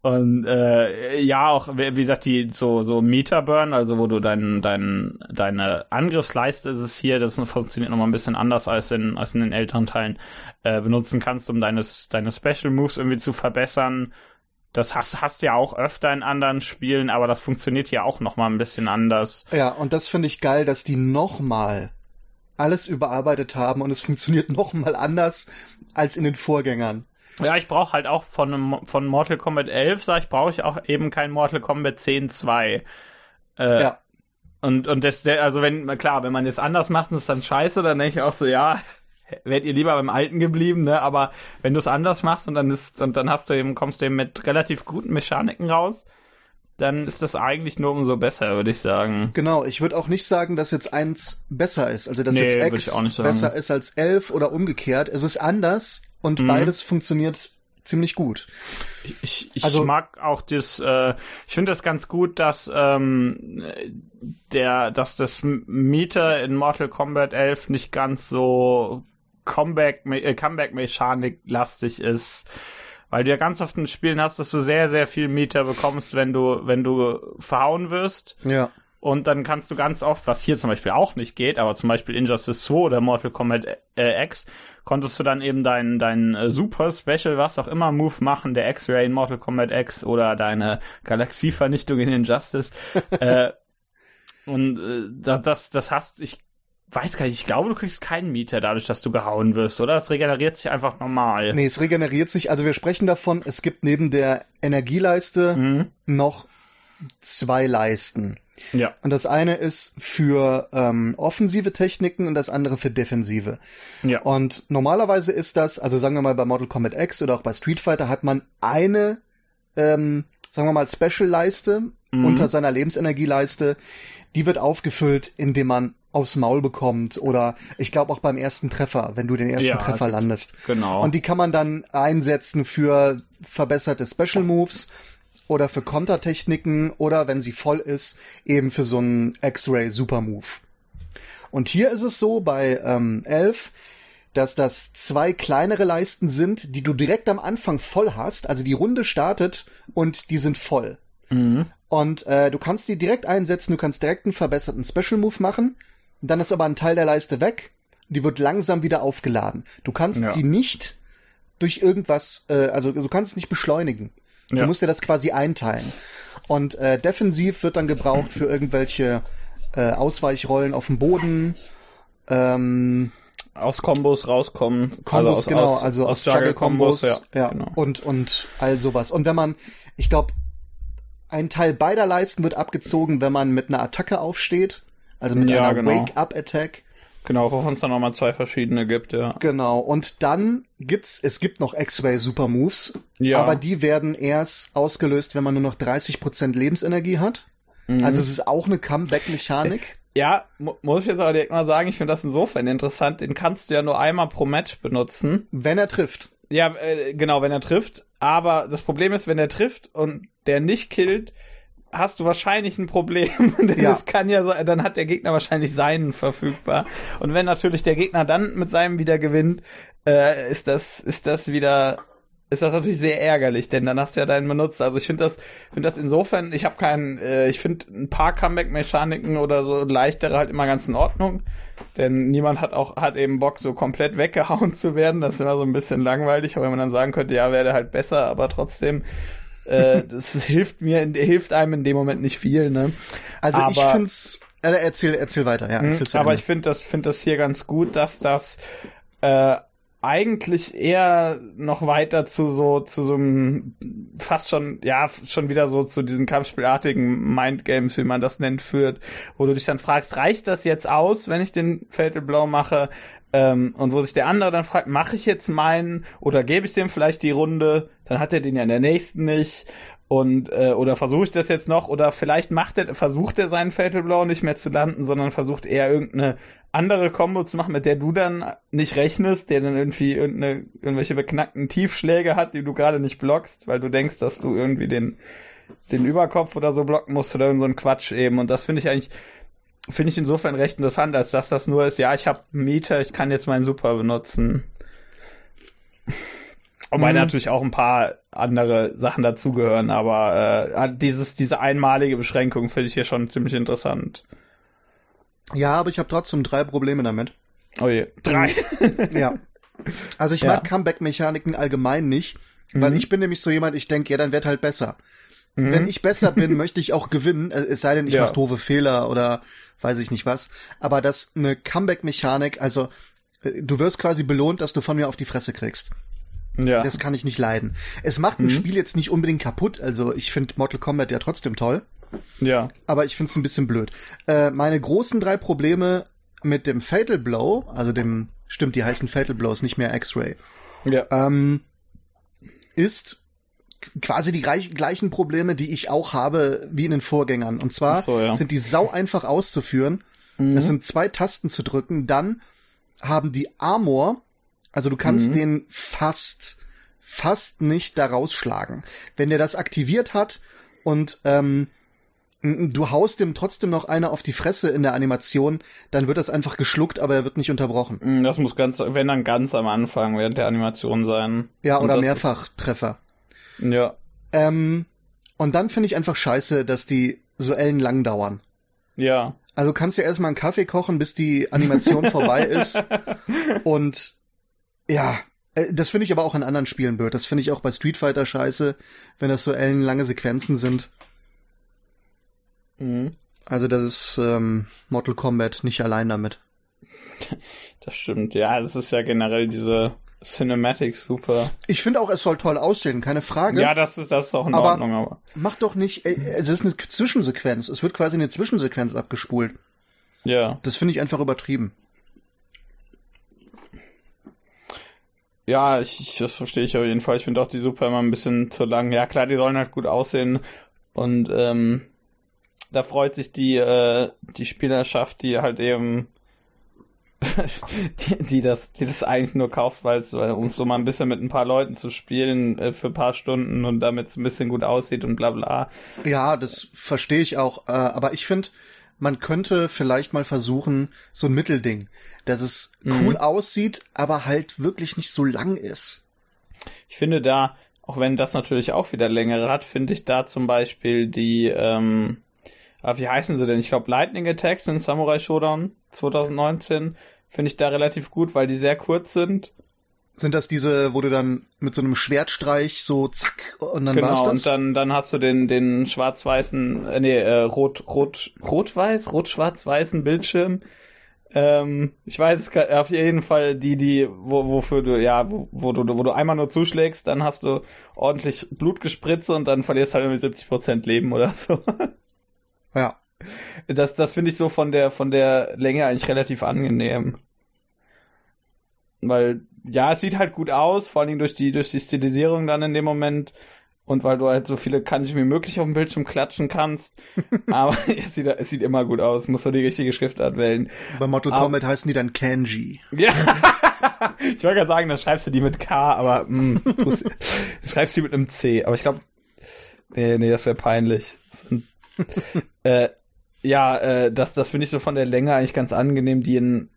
Und äh, ja, auch wie gesagt, die so so Meterburn, also wo du dein, dein, deine Angriffsleiste ist es hier, das funktioniert nochmal ein bisschen anders als in, als in den älteren Teilen, äh, benutzen kannst, um deine, deine Special Moves irgendwie zu verbessern. Das hast, hast ja auch öfter in anderen Spielen, aber das funktioniert hier auch nochmal ein bisschen anders. Ja, und das finde ich geil, dass die nochmal alles überarbeitet haben und es funktioniert nochmal anders als in den Vorgängern. Ja, ich brauche halt auch von, von Mortal Kombat 11, sag ich, brauche ich auch eben kein Mortal Kombat 10 2. Äh, ja. Und, und das, also wenn, klar, wenn man jetzt anders macht und es dann scheiße, dann denke ich auch so, ja, wärt ihr lieber beim Alten geblieben, ne? Aber wenn du es anders machst und dann ist, und dann hast du eben, kommst du eben mit relativ guten Mechaniken raus, dann ist das eigentlich nur umso besser, würde ich sagen. Genau, ich würde auch nicht sagen, dass jetzt eins besser ist. Also dass nee, jetzt X besser ist als 11 oder umgekehrt. Es ist anders und mhm. beides funktioniert ziemlich gut. Ich, ich also, mag auch das, äh, ich finde das ganz gut, dass ähm, der, dass das Meter in Mortal Kombat 11 nicht ganz so Comeback, äh, Comeback-Mechanik lastig ist weil du ja ganz oft in Spielen hast, dass du sehr, sehr viel Meter bekommst, wenn du, wenn du verhauen wirst. Ja. Und dann kannst du ganz oft, was hier zum Beispiel auch nicht geht, aber zum Beispiel Injustice 2 oder Mortal Kombat äh, X, konntest du dann eben deinen dein, äh, Super Special, was auch immer, Move machen, der X-Ray in Mortal Kombat X oder deine Galaxievernichtung in Injustice. äh, und äh, das, das, das hast, ich weiß gar nicht, ich glaube, du kriegst keinen Mieter dadurch, dass du gehauen wirst, oder? Es regeneriert sich einfach normal. Nee, es regeneriert sich. Also wir sprechen davon, es gibt neben der Energieleiste mhm. noch zwei Leisten. Ja. Und das eine ist für ähm, offensive Techniken und das andere für defensive. Ja. Und normalerweise ist das, also sagen wir mal bei Mortal Kombat X oder auch bei Street Fighter hat man eine, ähm, sagen wir mal, Special-Leiste mhm. unter seiner Lebensenergieleiste. Die wird aufgefüllt, indem man aufs Maul bekommt oder ich glaube auch beim ersten Treffer, wenn du den ersten ja, Treffer landest. Genau. Und die kann man dann einsetzen für verbesserte Special Moves oder für Kontertechniken oder wenn sie voll ist, eben für so einen X-Ray Super Move. Und hier ist es so bei ähm, 11, dass das zwei kleinere Leisten sind, die du direkt am Anfang voll hast. Also die Runde startet und die sind voll. Mhm. Und äh, du kannst die direkt einsetzen, du kannst direkt einen verbesserten Special Move machen. Dann ist aber ein Teil der Leiste weg. Die wird langsam wieder aufgeladen. Du kannst ja. sie nicht durch irgendwas, äh, also du kannst es nicht beschleunigen. Ja. Du musst dir das quasi einteilen. Und äh, defensiv wird dann gebraucht für irgendwelche äh, Ausweichrollen auf dem Boden. Ähm, aus Kombos rauskommen. Kombos, also aus, genau, aus, also aus, aus Juggle-Kombos. Ja, ja genau. und, und all sowas. Und wenn man, ich glaube, ein Teil beider Leisten wird abgezogen, wenn man mit einer Attacke aufsteht. Also mit ja, einer genau. Wake-Up-Attack. Genau, wovon es dann nochmal zwei verschiedene gibt, ja. Genau, und dann gibt's, es gibt noch X-Ray Super Moves, ja. aber die werden erst ausgelöst, wenn man nur noch 30% Lebensenergie hat. Mhm. Also es ist auch eine Comeback-Mechanik. Ja, muss ich jetzt aber direkt mal sagen, ich finde das insofern interessant. Den kannst du ja nur einmal pro Match benutzen. Wenn er trifft. Ja, äh, genau, wenn er trifft. Aber das Problem ist, wenn er trifft und der nicht killt, hast du wahrscheinlich ein Problem. Denn ja. das kann ja sein, dann hat der Gegner wahrscheinlich seinen verfügbar. Und wenn natürlich der Gegner dann mit seinem wieder gewinnt, äh, ist das, ist das wieder ist das natürlich sehr ärgerlich, denn dann hast du ja deinen benutzt. Also ich finde das, finde das insofern, ich habe keinen, äh, ich finde ein paar Comeback-Mechaniken oder so leichtere halt immer ganz in Ordnung, denn niemand hat auch hat eben Bock so komplett weggehauen zu werden. Das ist immer so ein bisschen langweilig, aber wenn man dann sagen könnte, ja, wäre halt besser, aber trotzdem äh, das hilft mir, hilft einem in dem Moment nicht viel. Ne? Also aber, ich find's, äh, erzähl, erzähl weiter, ja. Erzähl aber ich finde das, finde das hier ganz gut, dass das äh, eigentlich eher noch weiter zu so zu so einem fast schon ja schon wieder so zu diesen Kampfspielartigen Mindgames, wie man das nennt, führt, wo du dich dann fragst, reicht das jetzt aus, wenn ich den Fatal Blow mache? Ähm, und wo sich der andere dann fragt, mache ich jetzt meinen oder gebe ich dem vielleicht die Runde? Dann hat er den ja in der nächsten nicht. Und äh, oder versuche ich das jetzt noch? Oder vielleicht macht er versucht er seinen Fatal Blow nicht mehr zu landen, sondern versucht er irgendeine andere Combo zu machen, mit der du dann nicht rechnest, der dann irgendwie irgendeine, irgendwelche beknackten Tiefschläge hat, die du gerade nicht blockst, weil du denkst, dass du irgendwie den den Überkopf oder so blocken musst oder so ein Quatsch eben. Und das finde ich eigentlich finde ich insofern recht interessant, als dass das nur ist, ja, ich habe Mieter, ich kann jetzt meinen Super benutzen. Wobei mhm. natürlich auch ein paar andere Sachen dazugehören, aber äh, dieses, diese einmalige Beschränkung finde ich hier schon ziemlich interessant. Ja, aber ich habe trotzdem drei Probleme damit. Oh je. Drei. ja. Also ich ja. mag Comeback-Mechaniken allgemein nicht, weil mhm. ich bin nämlich so jemand, ich denke, ja, dann wird halt besser. Mhm. Wenn ich besser bin, möchte ich auch gewinnen, äh, es sei denn, ich ja. mache doofe Fehler oder weiß ich nicht was. Aber das eine Comeback-Mechanik, also äh, du wirst quasi belohnt, dass du von mir auf die Fresse kriegst. Ja. Das kann ich nicht leiden. Es macht ein mhm. Spiel jetzt nicht unbedingt kaputt. Also ich finde Mortal Kombat ja trotzdem toll. Ja. Aber ich finde es ein bisschen blöd. Äh, meine großen drei Probleme mit dem Fatal Blow, also dem, stimmt, die heißen Fatal Blows, nicht mehr X-Ray. Ja. Ähm, ist quasi die gleichen Probleme, die ich auch habe wie in den Vorgängern. Und zwar so, ja. sind die sau einfach auszuführen. Mhm. Es sind zwei Tasten zu drücken. Dann haben die Armor also du kannst mhm. den fast, fast nicht da rausschlagen. Wenn der das aktiviert hat und ähm, du haust dem trotzdem noch eine auf die Fresse in der Animation, dann wird das einfach geschluckt, aber er wird nicht unterbrochen. Mhm, das muss ganz, wenn dann ganz am Anfang während der Animation sein. Ja, oder Mehrfachtreffer. Ja. Ähm, und dann finde ich einfach scheiße, dass die so ellenlang dauern. Ja. Also kannst du erstmal einen Kaffee kochen, bis die Animation vorbei ist. Und ja, äh, das finde ich aber auch in anderen Spielen blöd. Das finde ich auch bei Street Fighter scheiße, wenn das so ellenlange Sequenzen sind. Mhm. Also das ist ähm, Mortal Kombat nicht allein damit. Das stimmt, ja, das ist ja generell diese Cinematic super. Ich finde auch, es soll toll aussehen, keine Frage. Ja, das ist, das ist auch in aber Ordnung, aber. Mach doch nicht, äh, es ist eine Zwischensequenz. Es wird quasi eine Zwischensequenz abgespult. Ja. Das finde ich einfach übertrieben. Ja, ich, das verstehe ich auf jeden Fall. Ich finde auch die Super immer ein bisschen zu lang. Ja, klar, die sollen halt gut aussehen. Und ähm, da freut sich die, äh, die Spielerschaft, die halt eben die, die das, die das eigentlich nur kauft, weil es, um so mal ein bisschen mit ein paar Leuten zu spielen äh, für ein paar Stunden und damit es ein bisschen gut aussieht und bla bla. Ja, das verstehe ich auch. Äh, aber ich finde, man könnte vielleicht mal versuchen, so ein Mittelding, dass es mhm. cool aussieht, aber halt wirklich nicht so lang ist. Ich finde da, auch wenn das natürlich auch wieder längere hat, finde ich da zum Beispiel die, ähm, ah, wie heißen sie denn? Ich glaube Lightning Attacks in Samurai Showdown 2019 finde ich da relativ gut, weil die sehr kurz sind sind das diese, wo du dann mit so einem Schwertstreich so zack und dann genau, war's das? und dann, dann hast du den, den schwarz-weißen, äh, nee, äh, rot, rot, rot-weiß, rot-schwarz-weißen Bildschirm. Ähm, ich weiß auf jeden Fall die, die, wo, wofür du, ja, wo, wo du, wo du einmal nur zuschlägst, dann hast du ordentlich Blut gespritzt und dann verlierst halt irgendwie 70% Leben oder so. Ja. Das, das finde ich so von der, von der Länge eigentlich relativ angenehm. Weil, ja, es sieht halt gut aus, vor allen Dingen durch die, durch die Stilisierung dann in dem Moment. Und weil du halt so viele Kanji wie möglich auf dem Bildschirm klatschen kannst. Aber es sieht, es sieht immer gut aus. Musst du die richtige Schriftart wählen. Bei Mortal aber, Kombat heißen die dann Kanji. Ja. ich wollte gerade sagen, dann schreibst du die mit K, aber mh, hm, du schreibst die mit einem C. Aber ich glaube, nee, nee, das wäre peinlich. äh, ja, äh, das, das finde ich so von der Länge eigentlich ganz angenehm. Die in,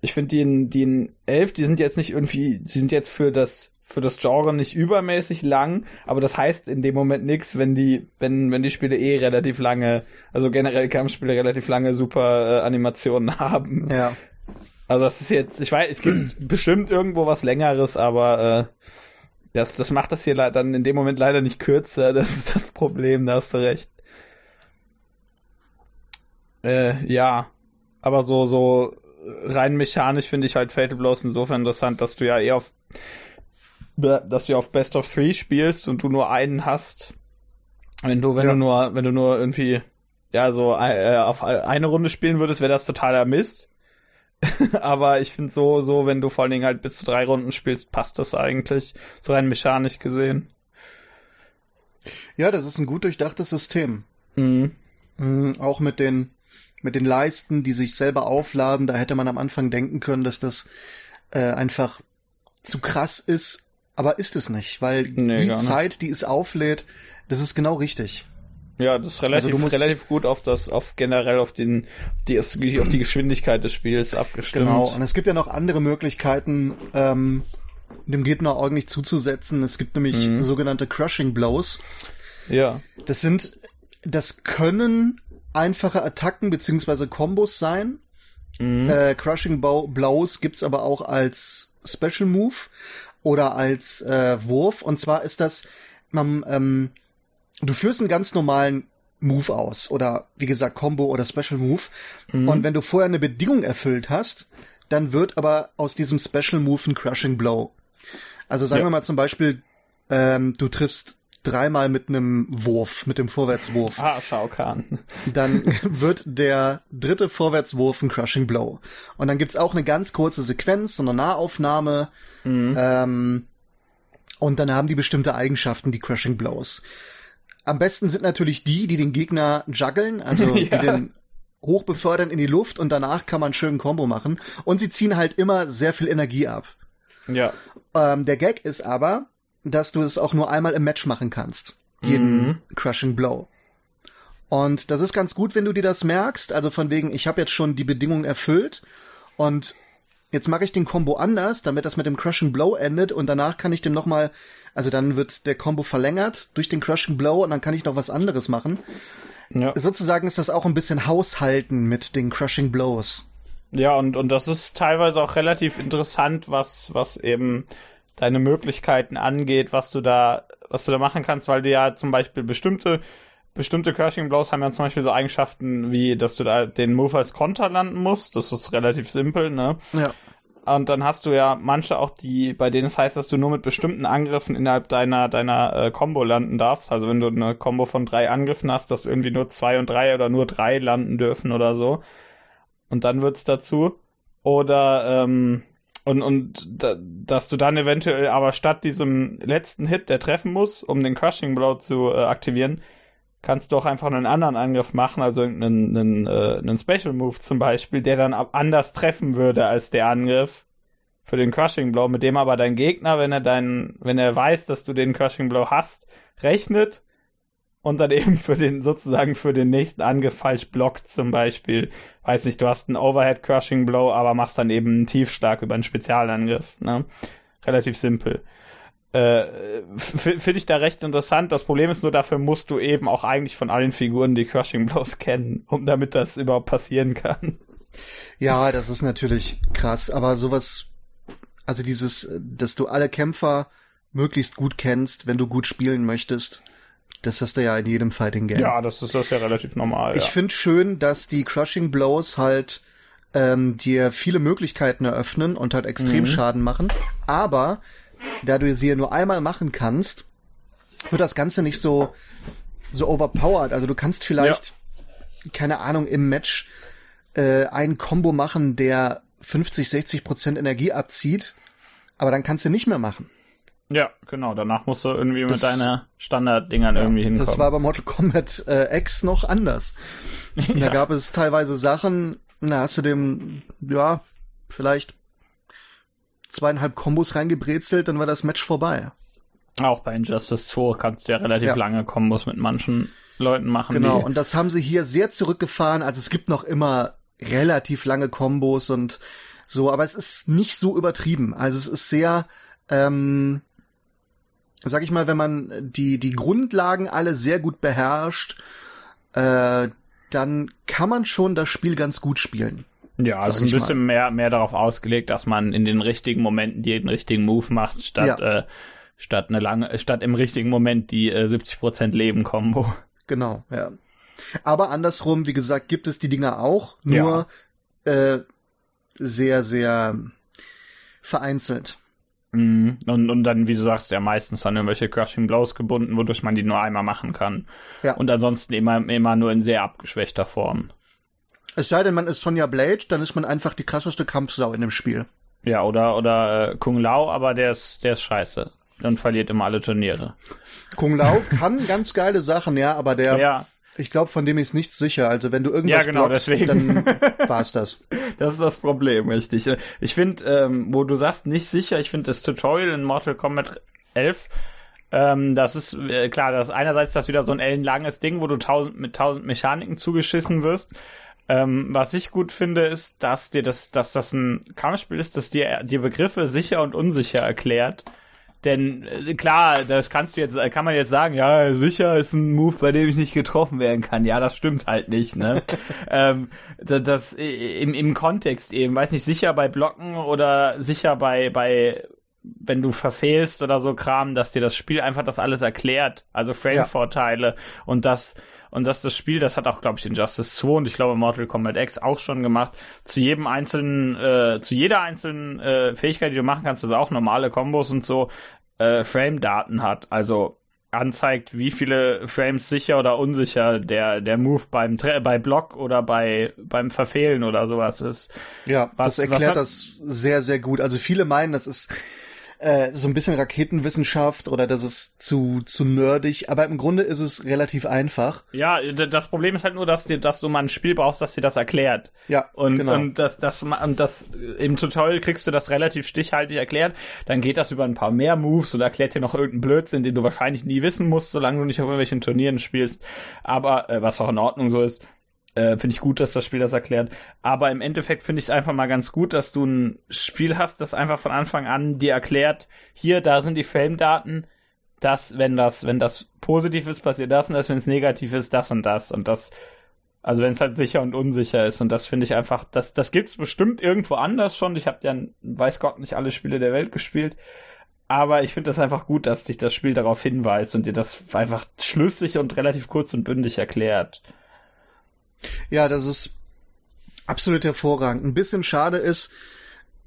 ich finde die in, die in 11, die sind jetzt nicht irgendwie, sie sind jetzt für das, für das Genre nicht übermäßig lang, aber das heißt in dem Moment nichts, wenn die, wenn, wenn die Spiele eh relativ lange, also generell Kampfspiele relativ lange super äh, Animationen haben. Ja. Also das ist jetzt, ich weiß, es gibt bestimmt irgendwo was längeres, aber äh, das, das macht das hier dann in dem Moment leider nicht kürzer. Das ist das Problem, da hast du recht. Äh, ja. Aber so, so rein mechanisch finde ich halt Fatal Blows insofern interessant, dass du ja eher auf dass du auf Best of Three spielst und du nur einen hast. Wenn du, wenn ja. du nur, wenn du nur irgendwie, ja, so äh, auf eine Runde spielen würdest, wäre das totaler Mist. Aber ich finde so, so, wenn du vor allen Dingen halt bis zu drei Runden spielst, passt das eigentlich. So rein mechanisch gesehen. Ja, das ist ein gut durchdachtes System. Mhm. Mhm, auch mit den, mit den Leisten, die sich selber aufladen, da hätte man am Anfang denken können, dass das äh, einfach zu krass ist, aber ist es nicht, weil nee, die Zeit, die es auflädt, das ist genau richtig. Ja, das ist relativ, also relativ gut auf das, auf generell auf den, die, auf die Geschwindigkeit des Spiels abgestimmt. Genau, und es gibt ja noch andere Möglichkeiten, ähm, dem Gegner ordentlich zuzusetzen. Es gibt nämlich mhm. sogenannte Crushing Blows. Ja. Das sind, das können einfache Attacken beziehungsweise Kombos sein. Mhm. Äh, Crushing Blows gibt's aber auch als Special Move oder als äh, Wurf. Und zwar ist das, man, ähm, du führst einen ganz normalen Move aus oder wie gesagt Combo oder Special Move. Mhm. Und wenn du vorher eine Bedingung erfüllt hast, dann wird aber aus diesem Special Move ein Crushing Blow. Also sagen ja. wir mal zum Beispiel, ähm, du triffst dreimal mit einem Wurf, mit dem Vorwärtswurf. Ah, Shao Kahn. Dann wird der dritte Vorwärtswurf ein Crushing Blow. Und dann gibt's auch eine ganz kurze Sequenz, so eine Nahaufnahme. Mhm. Ähm, und dann haben die bestimmte Eigenschaften, die Crushing Blows. Am besten sind natürlich die, die den Gegner juggeln, also ja. die den hochbefördern in die Luft und danach kann man einen schönen Combo machen. Und sie ziehen halt immer sehr viel Energie ab. Ja. Ähm, der Gag ist aber, dass du es auch nur einmal im Match machen kannst. Jeden mhm. Crushing Blow. Und das ist ganz gut, wenn du dir das merkst. Also von wegen, ich habe jetzt schon die Bedingungen erfüllt und jetzt mache ich den Combo anders, damit das mit dem Crushing Blow endet und danach kann ich dem nochmal, also dann wird der Combo verlängert durch den Crushing Blow und dann kann ich noch was anderes machen. Ja. Sozusagen ist das auch ein bisschen Haushalten mit den Crushing Blows. Ja, und, und das ist teilweise auch relativ interessant, was, was eben deine Möglichkeiten angeht, was du da, was du da machen kannst, weil du ja zum Beispiel bestimmte bestimmte Cursing Blows haben ja zum Beispiel so Eigenschaften wie, dass du da den Move als Konter landen musst. Das ist relativ simpel, ne? Ja. Und dann hast du ja manche auch die, bei denen es heißt, dass du nur mit bestimmten Angriffen innerhalb deiner deiner äh, Combo landen darfst. Also wenn du eine Combo von drei Angriffen hast, dass irgendwie nur zwei und drei oder nur drei landen dürfen oder so. Und dann wird's dazu. Oder ähm, und, und da, dass du dann eventuell aber statt diesem letzten Hit, der treffen muss, um den Crushing Blow zu äh, aktivieren, kannst du auch einfach einen anderen Angriff machen, also einen, einen, äh, einen Special Move zum Beispiel, der dann anders treffen würde als der Angriff für den Crushing Blow, mit dem aber dein Gegner, wenn er deinen, wenn er weiß, dass du den Crushing Blow hast, rechnet und dann eben für den, sozusagen für den nächsten Angriff falsch blockt, zum Beispiel. Weiß nicht, du hast einen Overhead Crushing Blow, aber machst dann eben einen Tiefschlag über einen Spezialangriff, ne? Relativ simpel. Äh, Finde ich da recht interessant. Das Problem ist nur, dafür musst du eben auch eigentlich von allen Figuren die Crushing Blows kennen, um damit das überhaupt passieren kann. Ja, das ist natürlich krass, aber sowas, also dieses, dass du alle Kämpfer möglichst gut kennst, wenn du gut spielen möchtest, das hast du ja in jedem Fighting Game. Ja, das ist das ist ja relativ normal. Ich ja. finde schön, dass die Crushing Blows halt ähm, dir viele Möglichkeiten eröffnen und halt extrem mhm. Schaden machen. Aber da du sie ja nur einmal machen kannst, wird das Ganze nicht so so overpowered. Also du kannst vielleicht keine Ahnung, im Match äh, ein Combo machen, der 50, 60 Prozent Energie abzieht, aber dann kannst du nicht mehr machen. Ja, genau. Danach musst du irgendwie das, mit deinen Standarddingern ja, irgendwie hinkommen. Das war bei Mortal Kombat äh, X noch anders. ja. Da gab es teilweise Sachen, da hast du dem, ja, vielleicht zweieinhalb Kombos reingebrezelt, dann war das Match vorbei. Auch bei Injustice 2 kannst du ja relativ ja. lange Kombos mit manchen Leuten machen. Genau, und das haben sie hier sehr zurückgefahren. Also es gibt noch immer relativ lange Kombos und so, aber es ist nicht so übertrieben. Also es ist sehr, ähm, sag ich mal, wenn man die, die Grundlagen alle sehr gut beherrscht, äh, dann kann man schon das Spiel ganz gut spielen. Ja, also ein bisschen mehr, mehr darauf ausgelegt, dass man in den richtigen Momenten den richtigen Move macht, statt, ja. äh, statt eine lange, statt im richtigen Moment die äh, 70% Leben-Kombo. Genau, ja. Aber andersrum, wie gesagt, gibt es die Dinger auch, nur ja. äh, sehr, sehr vereinzelt. Mhm. Und, und dann, wie du sagst, ja meistens an irgendwelche Crushing Blows gebunden, wodurch man die nur einmal machen kann. Ja. Und ansonsten immer, immer nur in sehr abgeschwächter Form. Es sei denn, man ist Sonja Blade, dann ist man einfach die krasseste Kampfsau in dem Spiel. Ja, oder, oder äh, Kung Lao, aber der ist, der ist scheiße. Und verliert immer alle Turniere. Kung Lao kann ganz geile Sachen, ja, aber der, ja. Ich glaube, von dem ist nichts sicher. Also wenn du irgendwas ja, genau, blockst, deswegen. dann war's das. Das ist das Problem, richtig. Ich finde, ähm, wo du sagst, nicht sicher, ich finde das Tutorial in Mortal Kombat 11 ähm, das ist äh, klar, das ist einerseits das wieder so ein ellenlanges Ding, wo du tausend, mit tausend Mechaniken zugeschissen wirst. Ähm, was ich gut finde, ist, dass dir das, dass das ein Kampfspiel ist, das dir die Begriffe sicher und unsicher erklärt. Denn äh, klar, das kannst du jetzt, kann man jetzt sagen, ja, sicher ist ein Move, bei dem ich nicht getroffen werden kann. Ja, das stimmt halt nicht, ne? ähm, das, das im, im Kontext eben, weiß nicht, sicher bei Blocken oder sicher bei, bei wenn du verfehlst oder so Kram, dass dir das Spiel einfach das alles erklärt, also Frame-Vorteile ja. und das und dass das Spiel, das hat auch, glaube ich, in Justice 2 und ich glaube Mortal Kombat X auch schon gemacht, zu jedem einzelnen, äh, zu jeder einzelnen äh, Fähigkeit, die du machen kannst, also auch normale Kombos und so, äh, Frame-Daten hat. Also anzeigt, wie viele Frames sicher oder unsicher der, der Move beim bei Block oder bei beim Verfehlen oder sowas ist. Ja, was, das erklärt das sehr, sehr gut. Also viele meinen, das ist äh, so ein bisschen Raketenwissenschaft oder das ist zu, zu nerdig, aber im Grunde ist es relativ einfach. Ja, das Problem ist halt nur, dass, dir, dass du mal ein Spiel brauchst, das dir das erklärt. Ja, und, genau. und das, das, und das im Tutorial kriegst du das relativ stichhaltig erklärt, dann geht das über ein paar mehr Moves und erklärt dir noch irgendeinen Blödsinn, den du wahrscheinlich nie wissen musst, solange du nicht auf irgendwelchen Turnieren spielst, aber äh, was auch in Ordnung so ist. Äh, finde ich gut, dass das Spiel das erklärt. Aber im Endeffekt finde ich es einfach mal ganz gut, dass du ein Spiel hast, das einfach von Anfang an dir erklärt, hier, da sind die Frame-Daten, das, wenn das, wenn das positiv ist, passiert das und das, wenn es negativ ist, das und das. Und das, also wenn es halt sicher und unsicher ist. Und das finde ich einfach, das, das gibt's bestimmt irgendwo anders schon. Ich habe ja, weiß Gott, nicht alle Spiele der Welt gespielt. Aber ich finde das einfach gut, dass dich das Spiel darauf hinweist und dir das einfach schlüssig und relativ kurz und bündig erklärt. Ja, das ist absolut hervorragend. Ein bisschen schade ist,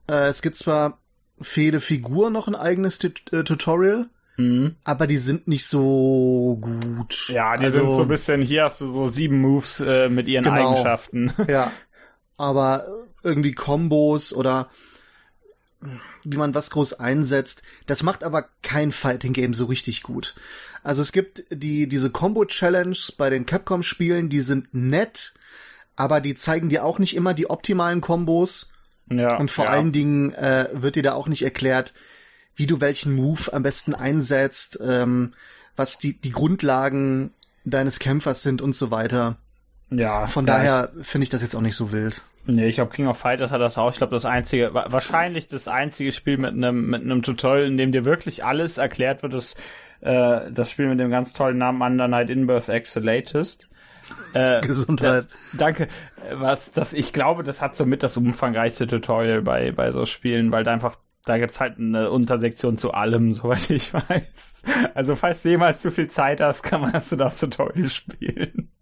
äh, es gibt zwar für jede Figur noch ein eigenes Tut äh, Tutorial, mhm. aber die sind nicht so gut. Ja, die also, sind so ein bisschen, hier hast du so sieben Moves äh, mit ihren genau, Eigenschaften. Ja, aber irgendwie Combos oder wie man was groß einsetzt. Das macht aber kein Fighting Game so richtig gut. Also es gibt die, diese Combo Challenge bei den Capcom Spielen, die sind nett, aber die zeigen dir auch nicht immer die optimalen Kombos. Ja, und vor ja. allen Dingen äh, wird dir da auch nicht erklärt, wie du welchen Move am besten einsetzt, ähm, was die, die Grundlagen deines Kämpfers sind und so weiter. Ja. Von ja, daher finde ich das jetzt auch nicht so wild. Nee, ich glaube King of Fighters hat das auch. Ich glaube das einzige, wahrscheinlich das einzige Spiel mit einem mit einem Tutorial, in dem dir wirklich alles erklärt wird, ist äh, das Spiel mit dem ganz tollen Namen Under Night Inbirth Excelatest. Äh, Gesundheit. Da, danke. Was, das, ich glaube, das hat somit das umfangreichste Tutorial bei, bei so Spielen, weil da einfach, da gibt's halt eine Untersektion zu allem, soweit ich weiß. Also falls du jemals zu viel Zeit hast, kann man das Tutorial spielen.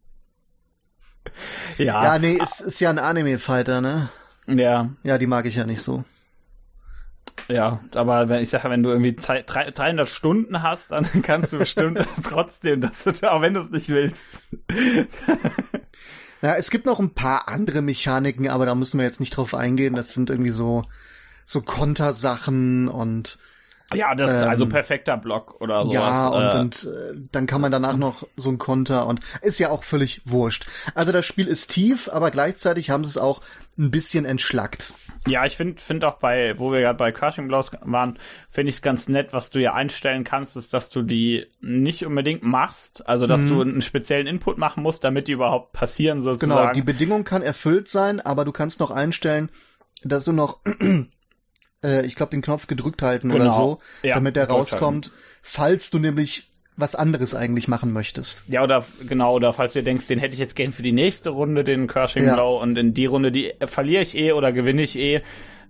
Ja. Ja, nee, es ist ja ein Anime-Fighter, ne? Ja. Ja, die mag ich ja nicht so. Ja, aber wenn ich sage, wenn du irgendwie 300 Stunden hast, dann kannst du bestimmt trotzdem, dass du, auch wenn du es nicht willst. Ja, es gibt noch ein paar andere Mechaniken, aber da müssen wir jetzt nicht drauf eingehen. Das sind irgendwie so, so Kontersachen und ja, das ist also ähm, perfekter Block oder sowas. Ja, und, äh, und äh, dann kann man danach noch so ein Konter und ist ja auch völlig wurscht. Also das Spiel ist tief, aber gleichzeitig haben sie es auch ein bisschen entschlackt. Ja, ich finde find auch bei, wo wir ja bei Crushing Blows waren, finde ich es ganz nett, was du ja einstellen kannst, ist, dass du die nicht unbedingt machst, also dass mhm. du einen speziellen Input machen musst, damit die überhaupt passieren sozusagen. Genau, die Bedingung kann erfüllt sein, aber du kannst noch einstellen, dass du noch äh, ich glaube, den Knopf gedrückt halten genau. oder so, ja, damit der rauskommt, falls du nämlich was anderes eigentlich machen möchtest. Ja, oder genau, oder falls du denkst, den hätte ich jetzt gern für die nächste Runde, den Crushing ja. Blow, und in die Runde, die verliere ich eh oder gewinne ich eh.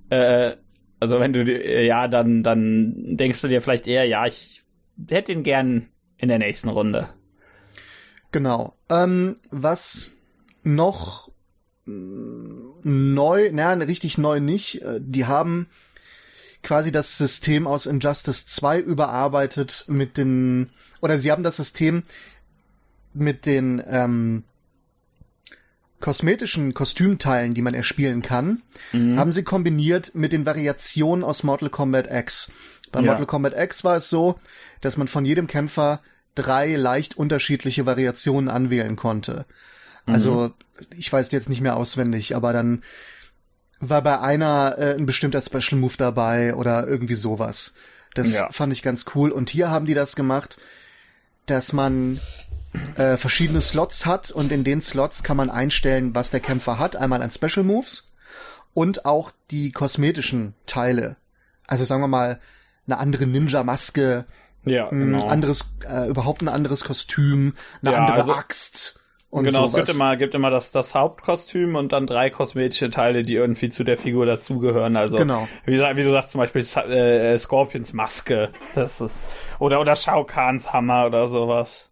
Äh, also wenn du, äh, ja, dann, dann denkst du dir vielleicht eher, ja, ich hätte ihn gern in der nächsten Runde. Genau. Ähm, was noch mm, neu, naja, richtig neu nicht. Äh, die haben quasi das System aus Injustice 2 überarbeitet mit den, oder sie haben das System mit den ähm, kosmetischen Kostümteilen, die man erspielen kann, mhm. haben sie kombiniert mit den Variationen aus Mortal Kombat X. Bei ja. Mortal Kombat X war es so, dass man von jedem Kämpfer drei leicht unterschiedliche Variationen anwählen konnte. Also, mhm. ich weiß jetzt nicht mehr auswendig, aber dann war bei einer äh, ein bestimmter Special Move dabei oder irgendwie sowas. Das ja. fand ich ganz cool. Und hier haben die das gemacht, dass man äh, verschiedene Slots hat und in den Slots kann man einstellen, was der Kämpfer hat. Einmal an Special Moves und auch die kosmetischen Teile. Also sagen wir mal, eine andere Ninja-Maske, ja, genau. ein anderes, äh, überhaupt ein anderes Kostüm, eine ja, andere also, Axt. Und genau, sowas. es gibt immer, gibt immer das, das Hauptkostüm und dann drei kosmetische Teile, die irgendwie zu der Figur dazugehören. Also, genau. wie, wie, du sagst, zum Beispiel äh, Scorpions Maske. Das ist, oder, oder Shao Kahns Hammer oder sowas.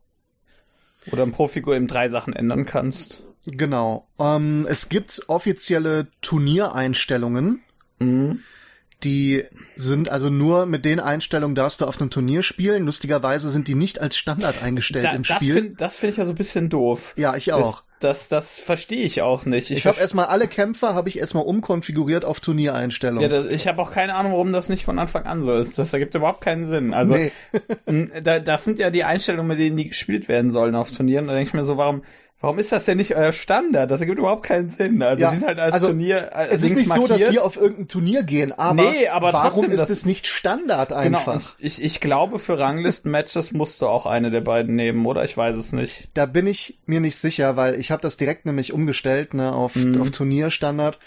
Oder ein Pro-Figur eben drei Sachen ändern kannst. Genau. Ähm, es gibt offizielle Turniereinstellungen. Mhm die sind also nur mit den Einstellungen darfst du auf einem Turnier spielen. Lustigerweise sind die nicht als Standard eingestellt da, im Spiel. das finde ich ja so ein bisschen doof. Ja, ich auch. Das, das, das verstehe ich auch nicht. Ich, ich habe erstmal alle Kämpfer habe ich erstmal umkonfiguriert auf Turniereinstellungen. Ja, das, ich habe auch keine Ahnung, warum das nicht von Anfang an so ist. Das ergibt überhaupt keinen Sinn. Also nee. da, das sind ja die Einstellungen, mit denen die gespielt werden sollen auf Turnieren. Da denke ich mir so, warum Warum ist das denn nicht euer Standard? Das ergibt überhaupt keinen Sinn. Also ja, die sind halt als also, Turnier. Als es ist nicht markiert. so, dass wir auf irgendein Turnier gehen, aber, nee, aber warum trotzdem, ist es nicht Standard genau, einfach? Genau, ich, ich glaube, für Ranglisten-Matches musst du auch eine der beiden nehmen, oder? Ich weiß es nicht. Da bin ich mir nicht sicher, weil ich habe das direkt nämlich umgestellt, ne, auf, mhm. auf Turnierstandard.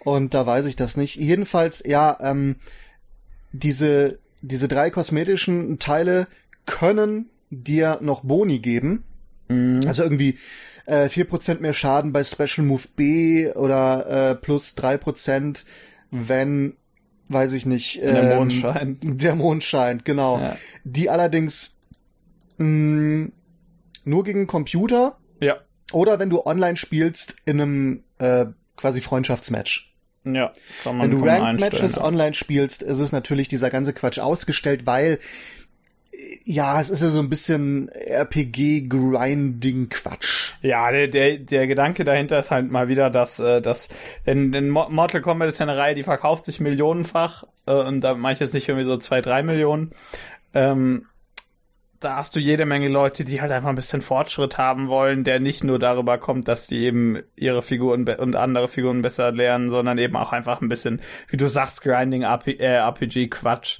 Und da weiß ich das nicht. Jedenfalls, ja, ähm, diese, diese drei kosmetischen Teile können dir noch Boni geben. Mhm. Also irgendwie äh, 4% mehr Schaden bei Special Move B oder äh, plus 3%, wenn, weiß ich nicht. Ähm, der Mond scheint. Der Mond scheint, genau. Ja. Die allerdings mh, mm, nur gegen Computer. Ja. Oder wenn du online spielst in einem äh, quasi Freundschaftsmatch. Ja, kann man Wenn du Ranked Matches ja. online spielst, ist es natürlich dieser ganze Quatsch ausgestellt, weil ja, es ist ja so ein bisschen RPG-Grinding-Quatsch. Ja, der, der, der Gedanke dahinter ist halt mal wieder, dass, äh, dass denn, denn Mortal Kombat ist ja eine Reihe, die verkauft sich millionenfach äh, und da mache ich jetzt nicht irgendwie so zwei, drei Millionen. Ähm, da hast du jede Menge Leute, die halt einfach ein bisschen Fortschritt haben wollen, der nicht nur darüber kommt, dass die eben ihre Figuren und andere Figuren besser lernen, sondern eben auch einfach ein bisschen, wie du sagst, Grinding RPG-Quatsch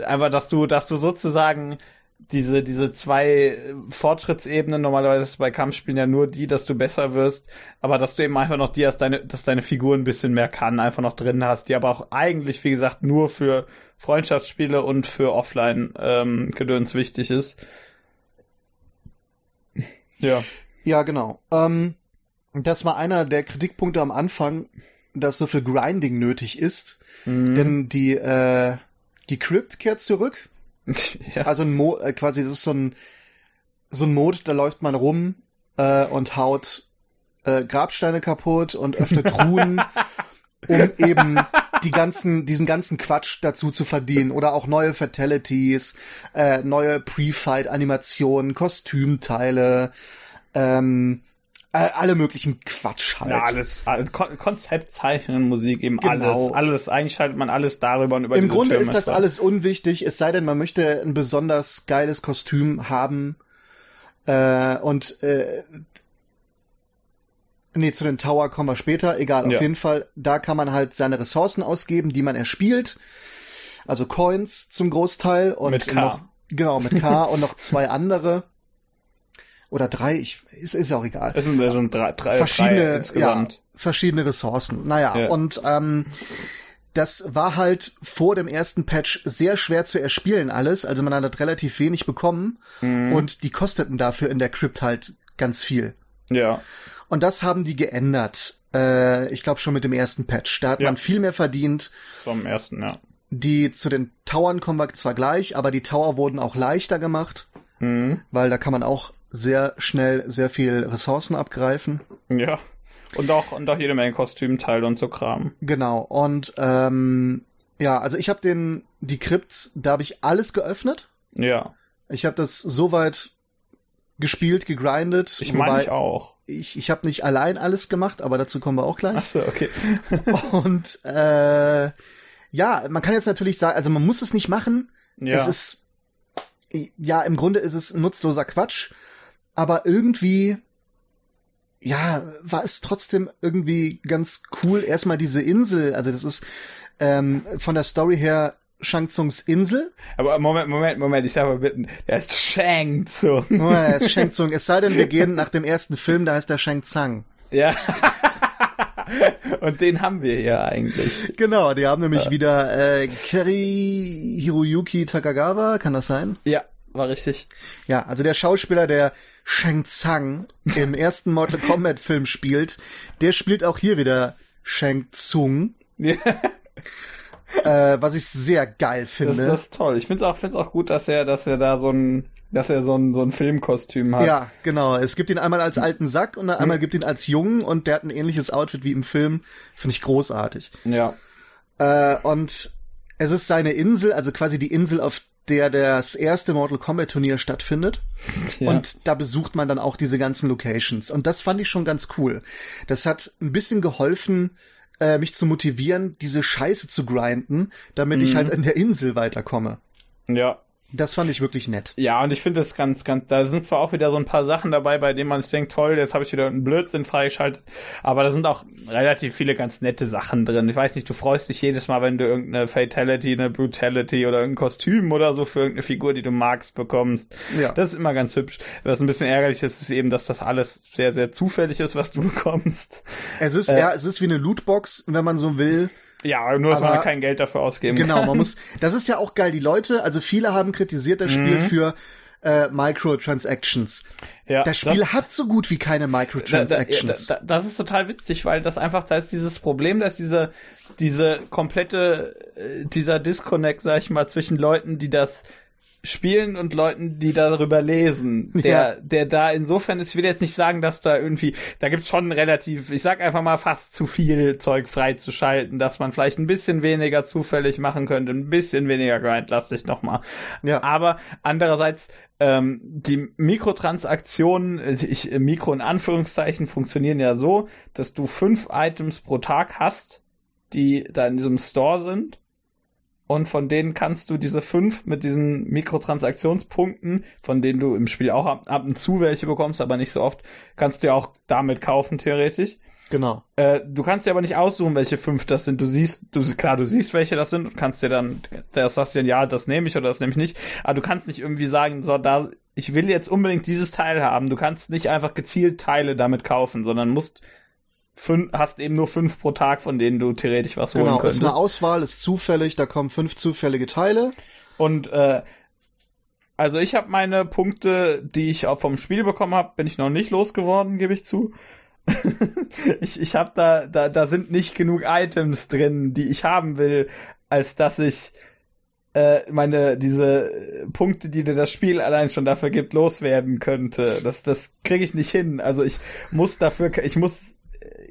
einfach, dass du, dass du sozusagen diese, diese zwei Fortschrittsebenen, normalerweise ist bei Kampfspielen ja nur die, dass du besser wirst, aber dass du eben einfach noch die, dass deine, dass deine Figur ein bisschen mehr kann, einfach noch drin hast, die aber auch eigentlich, wie gesagt, nur für Freundschaftsspiele und für Offline-Gedöns ähm, wichtig ist. Ja. Ja, genau. Ähm, das war einer der Kritikpunkte am Anfang, dass so viel Grinding nötig ist, mhm. denn die, äh, die Crypt kehrt zurück. ja. Also ein Mo äh, quasi, das ist so ein, so ein Mod, da läuft man rum äh, und haut äh, Grabsteine kaputt und öffnet Truhen, um eben die ganzen, diesen ganzen Quatsch dazu zu verdienen. Oder auch neue Fatalities, äh, neue Pre-Fight-Animationen, Kostümteile, ähm, alle möglichen Quatsch halt. Ja, alles, alles Konzept, Zeichnen, Musik, eben genau. alles. Alles, eigentlich schaltet man alles darüber und über Im Grunde Türme ist das alles unwichtig, es sei denn, man möchte ein besonders geiles Kostüm haben. Äh, und äh, Nee, zu den Tower kommen wir später. Egal, ja. auf jeden Fall, da kann man halt seine Ressourcen ausgeben, die man erspielt. Also Coins zum Großteil und mit K. noch genau mit K und noch zwei andere oder drei, ich, ist, ist ja auch egal. Es sind, es sind drei, drei, verschiedene, drei insgesamt. Ja, verschiedene Ressourcen. Naja, ja. und ähm, das war halt vor dem ersten Patch sehr schwer zu erspielen alles. Also man hat relativ wenig bekommen mhm. und die kosteten dafür in der Crypt halt ganz viel. Ja. Und das haben die geändert. Äh, ich glaube schon mit dem ersten Patch. Da hat ja. man viel mehr verdient. Zum ersten, ja. Die zu den Towern kommen wir zwar gleich, aber die Tower wurden auch leichter gemacht. Mhm. Weil da kann man auch sehr schnell sehr viel Ressourcen abgreifen. Ja. Und auch, und auch jede Menge Kostümteile und so Kram. Genau. Und ähm, ja, also ich habe den, die Crypts, da habe ich alles geöffnet. Ja. Ich habe das soweit gespielt, gegrindet. Ich meine ich auch. Ich, ich habe nicht allein alles gemacht, aber dazu kommen wir auch gleich. Ach so, okay. und äh, ja, man kann jetzt natürlich sagen, also man muss es nicht machen. Ja. Es ist ja im Grunde ist es nutzloser Quatsch aber irgendwie, ja, war es trotzdem irgendwie ganz cool. Erstmal diese Insel, also das ist ähm, von der Story her Shang Tsungs Insel. Aber Moment, Moment, Moment, ich darf mal bitten, der ist Shang Tsung. Oh, er ist Shang Tsung. Es sei denn, wir gehen nach dem ersten Film, da heißt er Shang Tsang. Ja. Und den haben wir ja eigentlich. Genau, die haben nämlich ja. wieder äh, Kerry Hiroyuki Takagawa, kann das sein? Ja, war richtig. Ja, also der Schauspieler, der Shang Tsang im ersten Mortal Kombat Film spielt, der spielt auch hier wieder Shang Tsung. äh, was ich sehr geil finde. Das, das ist toll. Ich finde es auch, find's auch gut, dass er, dass er da so ein, dass er so ein, so ein Filmkostüm hat. Ja, genau. Es gibt ihn einmal als alten Sack und einmal mhm. gibt ihn als Jungen und der hat ein ähnliches Outfit wie im Film. Finde ich großartig. Ja. Äh, und es ist seine Insel, also quasi die Insel, auf der das erste Mortal Kombat Turnier stattfindet. Ja. Und da besucht man dann auch diese ganzen Locations. Und das fand ich schon ganz cool. Das hat ein bisschen geholfen, äh, mich zu motivieren, diese Scheiße zu grinden, damit mhm. ich halt in der Insel weiterkomme. Ja, das fand ich wirklich nett. Ja, und ich finde das ganz, ganz, da sind zwar auch wieder so ein paar Sachen dabei, bei denen man sich denkt, toll, jetzt habe ich wieder einen Blödsinn freigeschaltet, aber da sind auch relativ viele ganz nette Sachen drin. Ich weiß nicht, du freust dich jedes Mal, wenn du irgendeine Fatality, eine Brutality oder irgendein Kostüm oder so für irgendeine Figur, die du magst, bekommst. Ja. Das ist immer ganz hübsch. Was ein bisschen ärgerlich ist, ist eben, dass das alles sehr, sehr zufällig ist, was du bekommst. Es ist, äh, ja, es ist wie eine Lootbox, wenn man so will. Ja, nur dass aber, man kein Geld dafür ausgeben genau, kann. Genau, man muss. Das ist ja auch geil. Die Leute, also viele haben kritisiert das Spiel mhm. für äh, Microtransactions. Ja, das Spiel das, hat so gut wie keine Microtransactions. Da, da, da, das ist total witzig, weil das einfach, da ist dieses Problem, dass diese, diese komplette, äh, dieser Disconnect, sag ich mal, zwischen Leuten, die das spielen und Leuten, die darüber lesen. Der, ja. der da insofern ist, ich will jetzt nicht sagen, dass da irgendwie, da gibt's schon relativ, ich sag einfach mal fast zu viel Zeug freizuschalten, dass man vielleicht ein bisschen weniger zufällig machen könnte, ein bisschen weniger grindlastig nochmal. Ja. Aber andererseits, ähm, die Mikrotransaktionen, ich, Mikro in Anführungszeichen, funktionieren ja so, dass du fünf Items pro Tag hast, die da in diesem Store sind und von denen kannst du diese fünf mit diesen Mikrotransaktionspunkten, von denen du im Spiel auch ab, ab und zu welche bekommst, aber nicht so oft, kannst du ja auch damit kaufen, theoretisch. Genau. Äh, du kannst dir aber nicht aussuchen, welche fünf das sind. Du siehst, du klar, du siehst, welche das sind und kannst dir dann, das sagst dir, ja, das nehme ich oder das nehme ich nicht. Aber du kannst nicht irgendwie sagen, so, da, ich will jetzt unbedingt dieses Teil haben. Du kannst nicht einfach gezielt Teile damit kaufen, sondern musst fünf, hast eben nur fünf pro Tag, von denen du theoretisch was genau, holen könntest. Genau, ist eine Auswahl, ist zufällig, da kommen fünf zufällige Teile. Und äh, also ich habe meine Punkte, die ich auch vom Spiel bekommen habe, bin ich noch nicht losgeworden, gebe ich zu. ich ich habe da, da, da sind nicht genug Items drin, die ich haben will, als dass ich äh, meine diese Punkte, die dir das Spiel allein schon dafür gibt, loswerden könnte. Das das kriege ich nicht hin. Also ich muss dafür, ich muss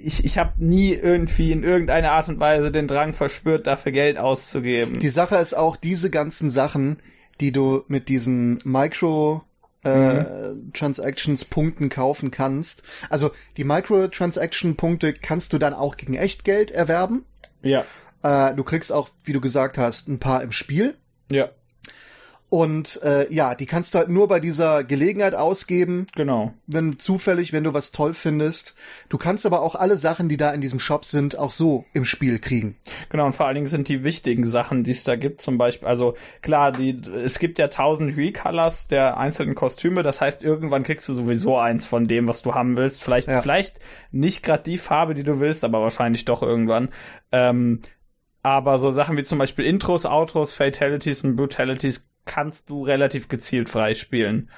ich, ich habe nie irgendwie in irgendeiner Art und Weise den Drang verspürt, dafür Geld auszugeben. Die Sache ist auch, diese ganzen Sachen, die du mit diesen Micro Microtransactions Punkten kaufen kannst. Also die Microtransaction Punkte kannst du dann auch gegen Echtgeld erwerben. Ja. Äh, du kriegst auch, wie du gesagt hast, ein paar im Spiel. Ja. Und äh, ja, die kannst du halt nur bei dieser Gelegenheit ausgeben. Genau. Wenn zufällig, wenn du was toll findest. Du kannst aber auch alle Sachen, die da in diesem Shop sind, auch so im Spiel kriegen. Genau, und vor allen Dingen sind die wichtigen Sachen, die es da gibt, zum Beispiel, also klar, die, es gibt ja tausend Recolors der einzelnen Kostüme, das heißt, irgendwann kriegst du sowieso eins von dem, was du haben willst. Vielleicht, ja. vielleicht nicht gerade die Farbe, die du willst, aber wahrscheinlich doch irgendwann. Ähm, aber so Sachen wie zum Beispiel Intros, Outros, Fatalities und Brutalities kannst du relativ gezielt freispielen.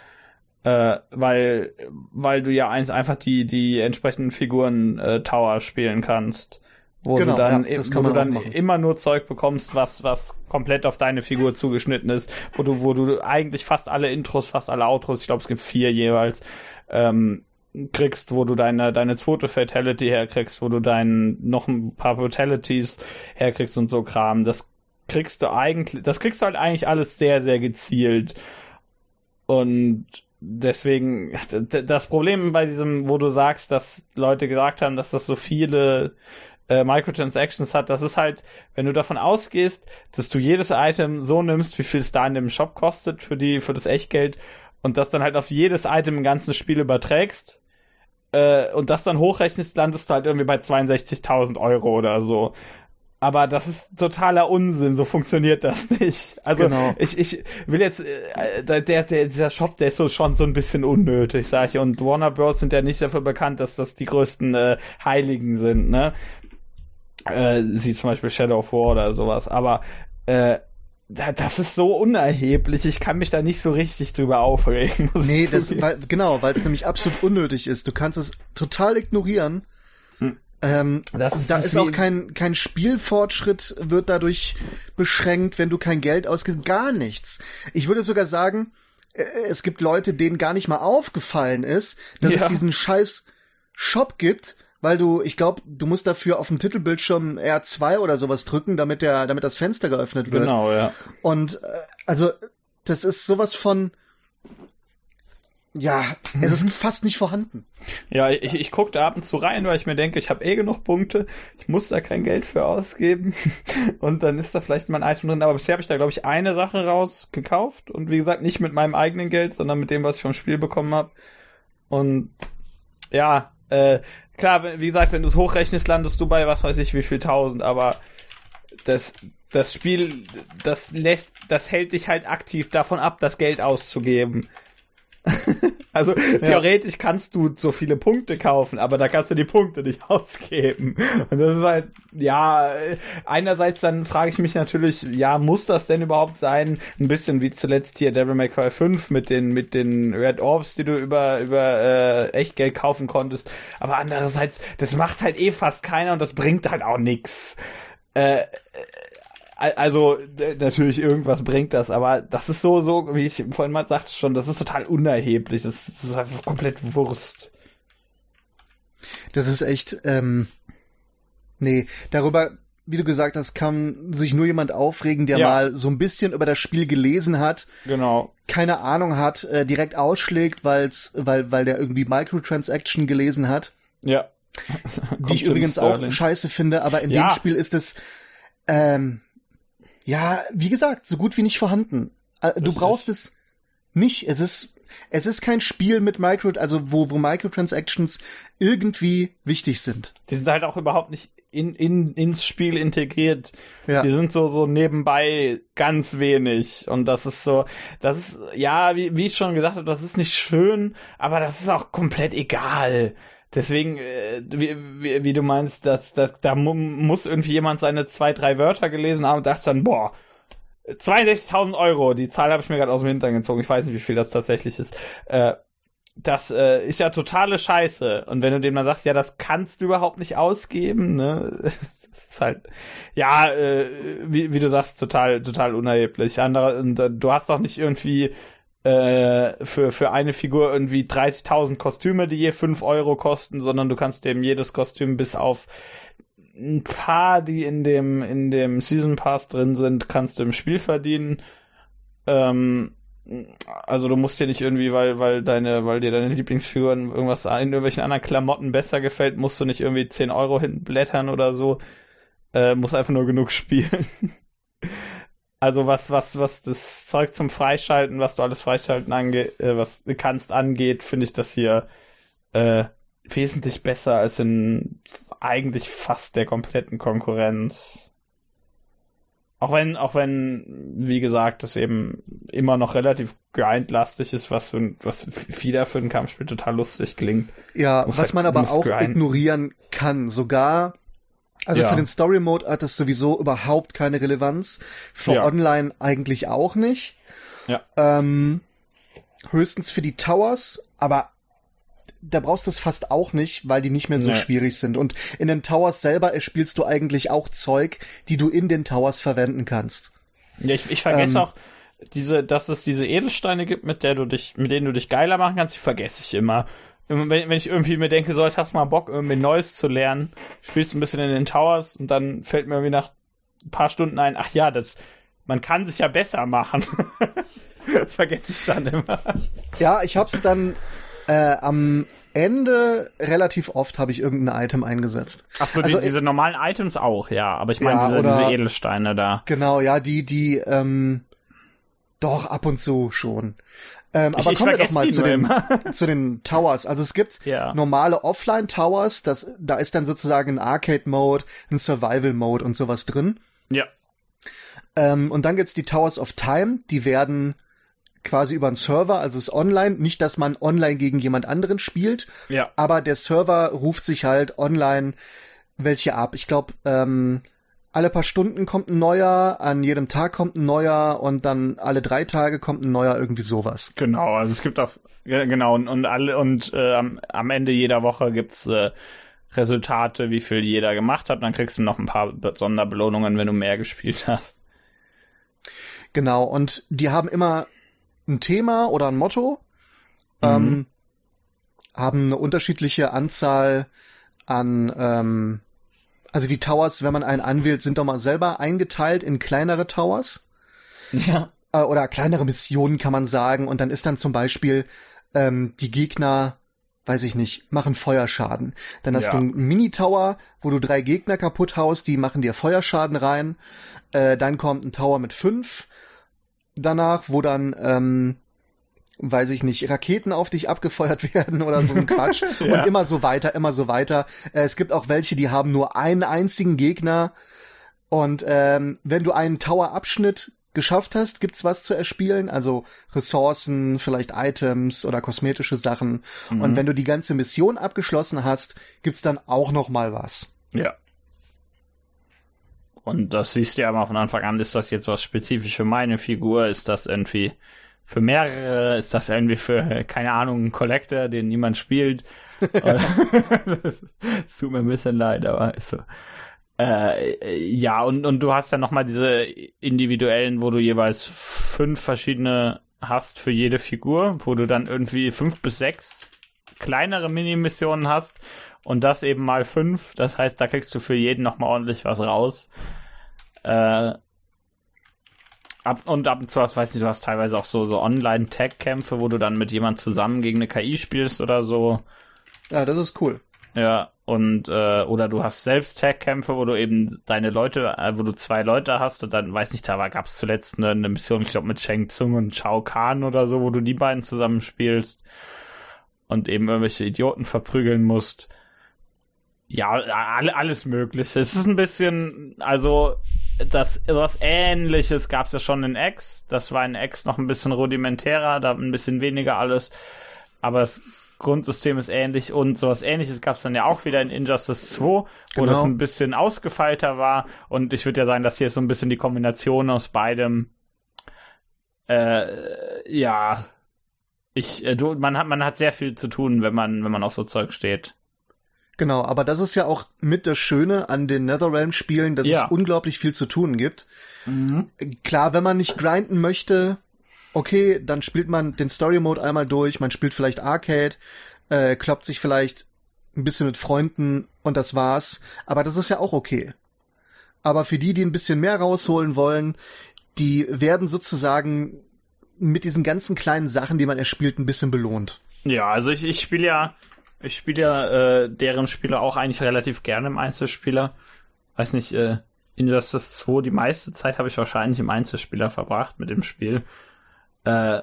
Äh, weil, weil du ja eins einfach die, die entsprechenden Figuren äh, Tower spielen kannst. Wo genau, du dann, ja, wo du dann immer nur Zeug bekommst, was, was komplett auf deine Figur zugeschnitten ist, wo du, wo du eigentlich fast alle Intros, fast alle Outros, ich glaube es gibt vier jeweils, ähm, kriegst, wo du deine, deine zweite Fatality herkriegst, wo du dein, noch ein paar Fatalities herkriegst und so Kram. Das kriegst du eigentlich, das kriegst du halt eigentlich alles sehr, sehr gezielt. Und deswegen, das Problem bei diesem, wo du sagst, dass Leute gesagt haben, dass das so viele äh, Microtransactions hat, das ist halt, wenn du davon ausgehst, dass du jedes Item so nimmst, wie viel es da in dem Shop kostet für die, für das Echtgeld und das dann halt auf jedes Item im ganzen Spiel überträgst, äh, und das dann hochrechnest, landest du halt irgendwie bei 62.000 Euro oder so. Aber das ist totaler Unsinn, so funktioniert das nicht. Also genau. ich, ich will jetzt, äh, der, der, dieser Shop, der ist so schon so ein bisschen unnötig, sag ich. Und Warner Bros. sind ja nicht dafür bekannt, dass das die größten äh, Heiligen sind, ne? Äh, sie zum Beispiel Shadow of War oder sowas. Aber äh, das ist so unerheblich, ich kann mich da nicht so richtig drüber aufregen. Nee, das, weil, genau, weil es nämlich absolut unnötig ist. Du kannst es total ignorieren. Hm. Ähm, das ist da ist auch kein, kein Spielfortschritt wird dadurch beschränkt, wenn du kein Geld ausgibst. Gar nichts. Ich würde sogar sagen, äh, es gibt Leute, denen gar nicht mal aufgefallen ist, dass ja. es diesen scheiß Shop gibt, weil du, ich glaube, du musst dafür auf dem Titelbildschirm R2 oder sowas drücken, damit der, damit das Fenster geöffnet wird. Genau, ja. Und äh, also das ist sowas von ja, es ist fast nicht vorhanden. Ja, ich, ich gucke da ab und zu rein, weil ich mir denke, ich habe eh genug Punkte, ich muss da kein Geld für ausgeben und dann ist da vielleicht mal ein Item drin. Aber bisher habe ich da, glaube ich, eine Sache rausgekauft und wie gesagt, nicht mit meinem eigenen Geld, sondern mit dem, was ich vom Spiel bekommen habe. Und ja, äh, klar, wie gesagt, wenn du es hochrechnest, landest du bei was weiß ich wie viel tausend, aber das, das Spiel, das lässt, das hält dich halt aktiv davon ab, das Geld auszugeben. also theoretisch ja. kannst du so viele Punkte kaufen, aber da kannst du die Punkte nicht ausgeben. Und das ist halt, ja, einerseits dann frage ich mich natürlich, ja, muss das denn überhaupt sein? Ein bisschen wie zuletzt hier Devil May Cry 5 mit den, mit den Red Orbs, die du über, über äh, Echtgeld kaufen konntest. Aber andererseits, das macht halt eh fast keiner und das bringt halt auch nix. Äh, also natürlich irgendwas bringt das, aber das ist so, so, wie ich vorhin mal sagte schon, das ist total unerheblich. Das, das ist einfach komplett Wurst. Das ist echt, ähm, nee, darüber, wie du gesagt hast, kann sich nur jemand aufregen, der ja. mal so ein bisschen über das Spiel gelesen hat. Genau. Keine Ahnung hat, äh, direkt ausschlägt, weil's, weil, weil der irgendwie Microtransaction gelesen hat. Ja. Die ich übrigens auch scheiße finde, aber in ja. dem Spiel ist es, ähm, ja, wie gesagt, so gut wie nicht vorhanden. Äh, du brauchst es nicht. Es ist, es ist kein Spiel mit Micro, also wo, wo Microtransactions irgendwie wichtig sind. Die sind halt auch überhaupt nicht in, in, ins Spiel integriert. Ja. Die sind so, so nebenbei ganz wenig. Und das ist so, das ist, ja, wie, wie ich schon gesagt habe, das ist nicht schön, aber das ist auch komplett egal. Deswegen, äh, wie, wie, wie, du meinst, dass, dass, da mu muss irgendwie jemand seine zwei, drei Wörter gelesen haben und dachte dann, boah, 62.000 Euro, die Zahl habe ich mir gerade aus dem Hintern gezogen, ich weiß nicht, wie viel das tatsächlich ist. Äh, das äh, ist ja totale Scheiße. Und wenn du dem dann sagst, ja, das kannst du überhaupt nicht ausgeben, ne? ist halt, ja, äh, wie, wie du sagst, total, total unerheblich. Andere, und, äh, du hast doch nicht irgendwie äh, für, für eine Figur irgendwie 30.000 Kostüme, die je 5 Euro kosten, sondern du kannst eben jedes Kostüm bis auf ein paar, die in dem, in dem Season Pass drin sind, kannst du im Spiel verdienen. Ähm, also du musst dir nicht irgendwie, weil, weil deine, weil dir deine Lieblingsfiguren irgendwas in irgendwelchen anderen Klamotten besser gefällt, musst du nicht irgendwie 10 Euro hinten blättern oder so. Äh, muss einfach nur genug spielen. also was, was, was das Zeug zum Freischalten, was du alles freischalten angeht, äh, was kannst angeht, finde ich das hier äh, wesentlich besser als in eigentlich fast der kompletten Konkurrenz. Auch wenn, auch wenn, wie gesagt, das eben immer noch relativ grindlastig ist, was für, was wieder für ein Kampfspiel total lustig klingt. Ja, was halt, man aber auch grinden. ignorieren kann, sogar also ja. für den Story Mode hat das sowieso überhaupt keine Relevanz. Für ja. Online eigentlich auch nicht. Ja. Ähm, höchstens für die Towers, aber da brauchst du es fast auch nicht, weil die nicht mehr so nee. schwierig sind. Und in den Towers selber spielst du eigentlich auch Zeug, die du in den Towers verwenden kannst. Ja, ich, ich vergesse ähm, auch, diese, dass es diese Edelsteine gibt, mit der du dich, mit denen du dich geiler machen kannst, die vergesse ich immer. Wenn, wenn ich irgendwie mir denke, so, jetzt hast du mal Bock, irgendwie Neues zu lernen, spielst du ein bisschen in den Towers und dann fällt mir irgendwie nach ein paar Stunden ein, ach ja, das, man kann sich ja besser machen. das vergesse ich dann immer. Ja, ich hab's dann äh, am Ende relativ oft habe ich irgendein Item eingesetzt. Ach so, also, die, diese normalen Items auch, ja. Aber ich meine ja, diese, diese, Edelsteine da. Genau, ja, die, die, ähm, doch ab und zu schon. Ähm, ich, aber ich kommen wir doch mal zu den, zu den Towers. Also es gibt ja. normale Offline-Towers, das, da ist dann sozusagen ein Arcade-Mode, ein Survival-Mode und sowas drin. Ja. Ähm, und dann gibt's die Towers of Time, die werden quasi über einen Server, also es ist online. Nicht, dass man online gegen jemand anderen spielt, ja. aber der Server ruft sich halt online welche ab. Ich glaube, ähm, alle paar Stunden kommt ein neuer, an jedem Tag kommt ein neuer und dann alle drei Tage kommt ein neuer, irgendwie sowas. Genau, also es gibt auch, genau, und, und alle, und äh, am, am Ende jeder Woche gibt's äh, Resultate, wie viel jeder gemacht hat, dann kriegst du noch ein paar Sonderbelohnungen, wenn du mehr gespielt hast. Genau, und die haben immer ein Thema oder ein Motto, mhm. ähm, haben eine unterschiedliche Anzahl an, ähm, also die Towers, wenn man einen anwählt, sind doch mal selber eingeteilt in kleinere Towers. Ja. Äh, oder kleinere Missionen kann man sagen. Und dann ist dann zum Beispiel ähm, die Gegner, weiß ich nicht, machen Feuerschaden. Dann hast ja. du einen Mini-Tower, wo du drei Gegner kaputt haust, die machen dir Feuerschaden rein. Äh, dann kommt ein Tower mit fünf danach, wo dann, ähm, weiß ich nicht, Raketen auf dich abgefeuert werden oder so ein Quatsch. ja. Und immer so weiter, immer so weiter. Äh, es gibt auch welche, die haben nur einen einzigen Gegner. Und ähm, wenn du einen Tower-Abschnitt geschafft hast, gibt's was zu erspielen, also Ressourcen, vielleicht Items oder kosmetische Sachen. Mhm. Und wenn du die ganze Mission abgeschlossen hast, gibt's dann auch noch mal was. Ja. Und das siehst du ja mal von Anfang an, ist das jetzt was spezifisch für meine Figur? Ist das irgendwie für mehrere? Ist das irgendwie für, keine Ahnung, ein Collector, den niemand spielt? Es tut mir ein bisschen leid, aber ist so. Äh, ja, und, und du hast ja nochmal diese individuellen, wo du jeweils fünf verschiedene hast für jede Figur, wo du dann irgendwie fünf bis sechs kleinere Mini-Missionen hast und das eben mal fünf. Das heißt, da kriegst du für jeden nochmal ordentlich was raus. Äh, ab, und ab und zu hast, weiß nicht, du hast teilweise auch so, so Online-Tag-Kämpfe, wo du dann mit jemand zusammen gegen eine KI spielst oder so. Ja, das ist cool. Ja, und äh, oder du hast selbst Tag-Kämpfe, wo du eben deine Leute, äh, wo du zwei Leute hast und dann, weiß nicht, da gab es zuletzt eine, eine Mission, ich glaube, mit Shang Tsung und Shao Kahn oder so, wo du die beiden zusammen spielst und eben irgendwelche Idioten verprügeln musst. Ja, alles Mögliche. Es ist ein bisschen, also das was Ähnliches gab es ja schon in X. Das war in X noch ein bisschen rudimentärer, da ein bisschen weniger alles. Aber das Grundsystem ist ähnlich und sowas ähnliches gab es dann ja auch wieder in Injustice 2, wo genau. das ein bisschen ausgefeilter war. Und ich würde ja sagen, dass hier ist so ein bisschen die Kombination aus beidem. Äh, ja, ich, äh, du, man hat, man hat sehr viel zu tun, wenn man, wenn man auf so Zeug steht. Genau, aber das ist ja auch mit das Schöne an den Netherrealm-Spielen, dass ja. es unglaublich viel zu tun gibt. Mhm. Klar, wenn man nicht grinden möchte, okay, dann spielt man den Story-Mode einmal durch, man spielt vielleicht Arcade, äh, kloppt sich vielleicht ein bisschen mit Freunden und das war's. Aber das ist ja auch okay. Aber für die, die ein bisschen mehr rausholen wollen, die werden sozusagen mit diesen ganzen kleinen Sachen, die man erspielt, ein bisschen belohnt. Ja, also ich, ich spiele ja, ich spiele ja äh, deren Spiele auch eigentlich relativ gerne im Einzelspieler. Weiß nicht, äh, Injustice 2, die meiste Zeit habe ich wahrscheinlich im Einzelspieler verbracht mit dem Spiel. Äh,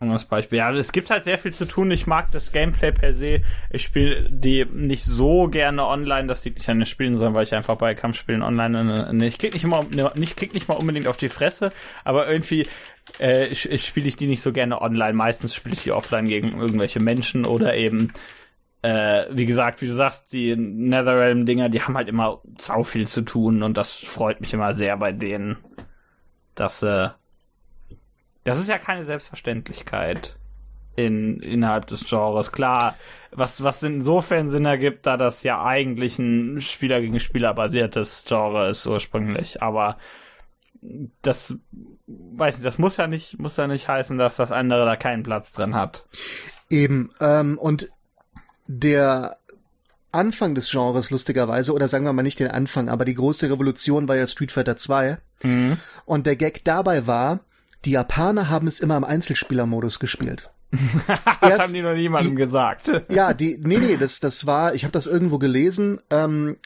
das Beispiel. Ja, es gibt halt sehr viel zu tun. Ich mag das Gameplay per se. Ich spiele die nicht so gerne online. Das liegt nicht an den Spielen, sondern weil ich einfach bei Kampfspielen online ne, ich krieg nicht immer nicht krieg nicht mal unbedingt auf die Fresse, aber irgendwie äh, ich, ich spiele ich die nicht so gerne online. Meistens spiele ich die offline gegen irgendwelche Menschen oder eben äh, wie gesagt, wie du sagst, die Netherrealm-Dinger, die haben halt immer sau viel zu tun und das freut mich immer sehr bei denen, dass äh, das ist ja keine Selbstverständlichkeit in, innerhalb des Genres. Klar, was, was insofern Sinn ergibt, da das ja eigentlich ein Spieler gegen Spieler basiertes Genre ist ursprünglich, aber das weiß nicht, das muss ja nicht, muss ja nicht heißen, dass das andere da keinen Platz drin hat. Eben, ähm, und der Anfang des Genres, lustigerweise, oder sagen wir mal nicht den Anfang, aber die große Revolution war ja Street Fighter 2. Mhm. Und der Gag dabei war, die Japaner haben es immer im Einzelspielermodus gespielt. das Erst, haben die noch niemandem die, gesagt. ja, die, nee, nee, das, das war, ich habe das irgendwo gelesen, ähm,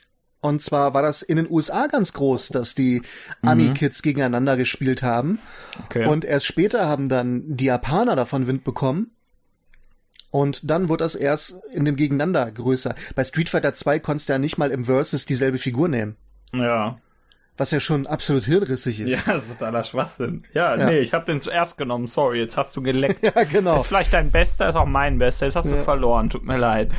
und zwar war das in den USA ganz groß, dass die Ami-Kids mhm. gegeneinander gespielt haben. Okay. Und erst später haben dann die Japaner davon Wind bekommen. Und dann wurde das erst in dem Gegeneinander größer. Bei Street Fighter 2 konntest du ja nicht mal im Versus dieselbe Figur nehmen. Ja was ja schon absolut hirnrissig ist. Ja, das ist totaler Schwachsinn. Ja, ja. nee, ich habe den zuerst genommen. Sorry, jetzt hast du geleckt. ja, genau. Ist vielleicht dein Bester, ist auch mein Bester. Jetzt hast ja. du verloren. Tut mir leid.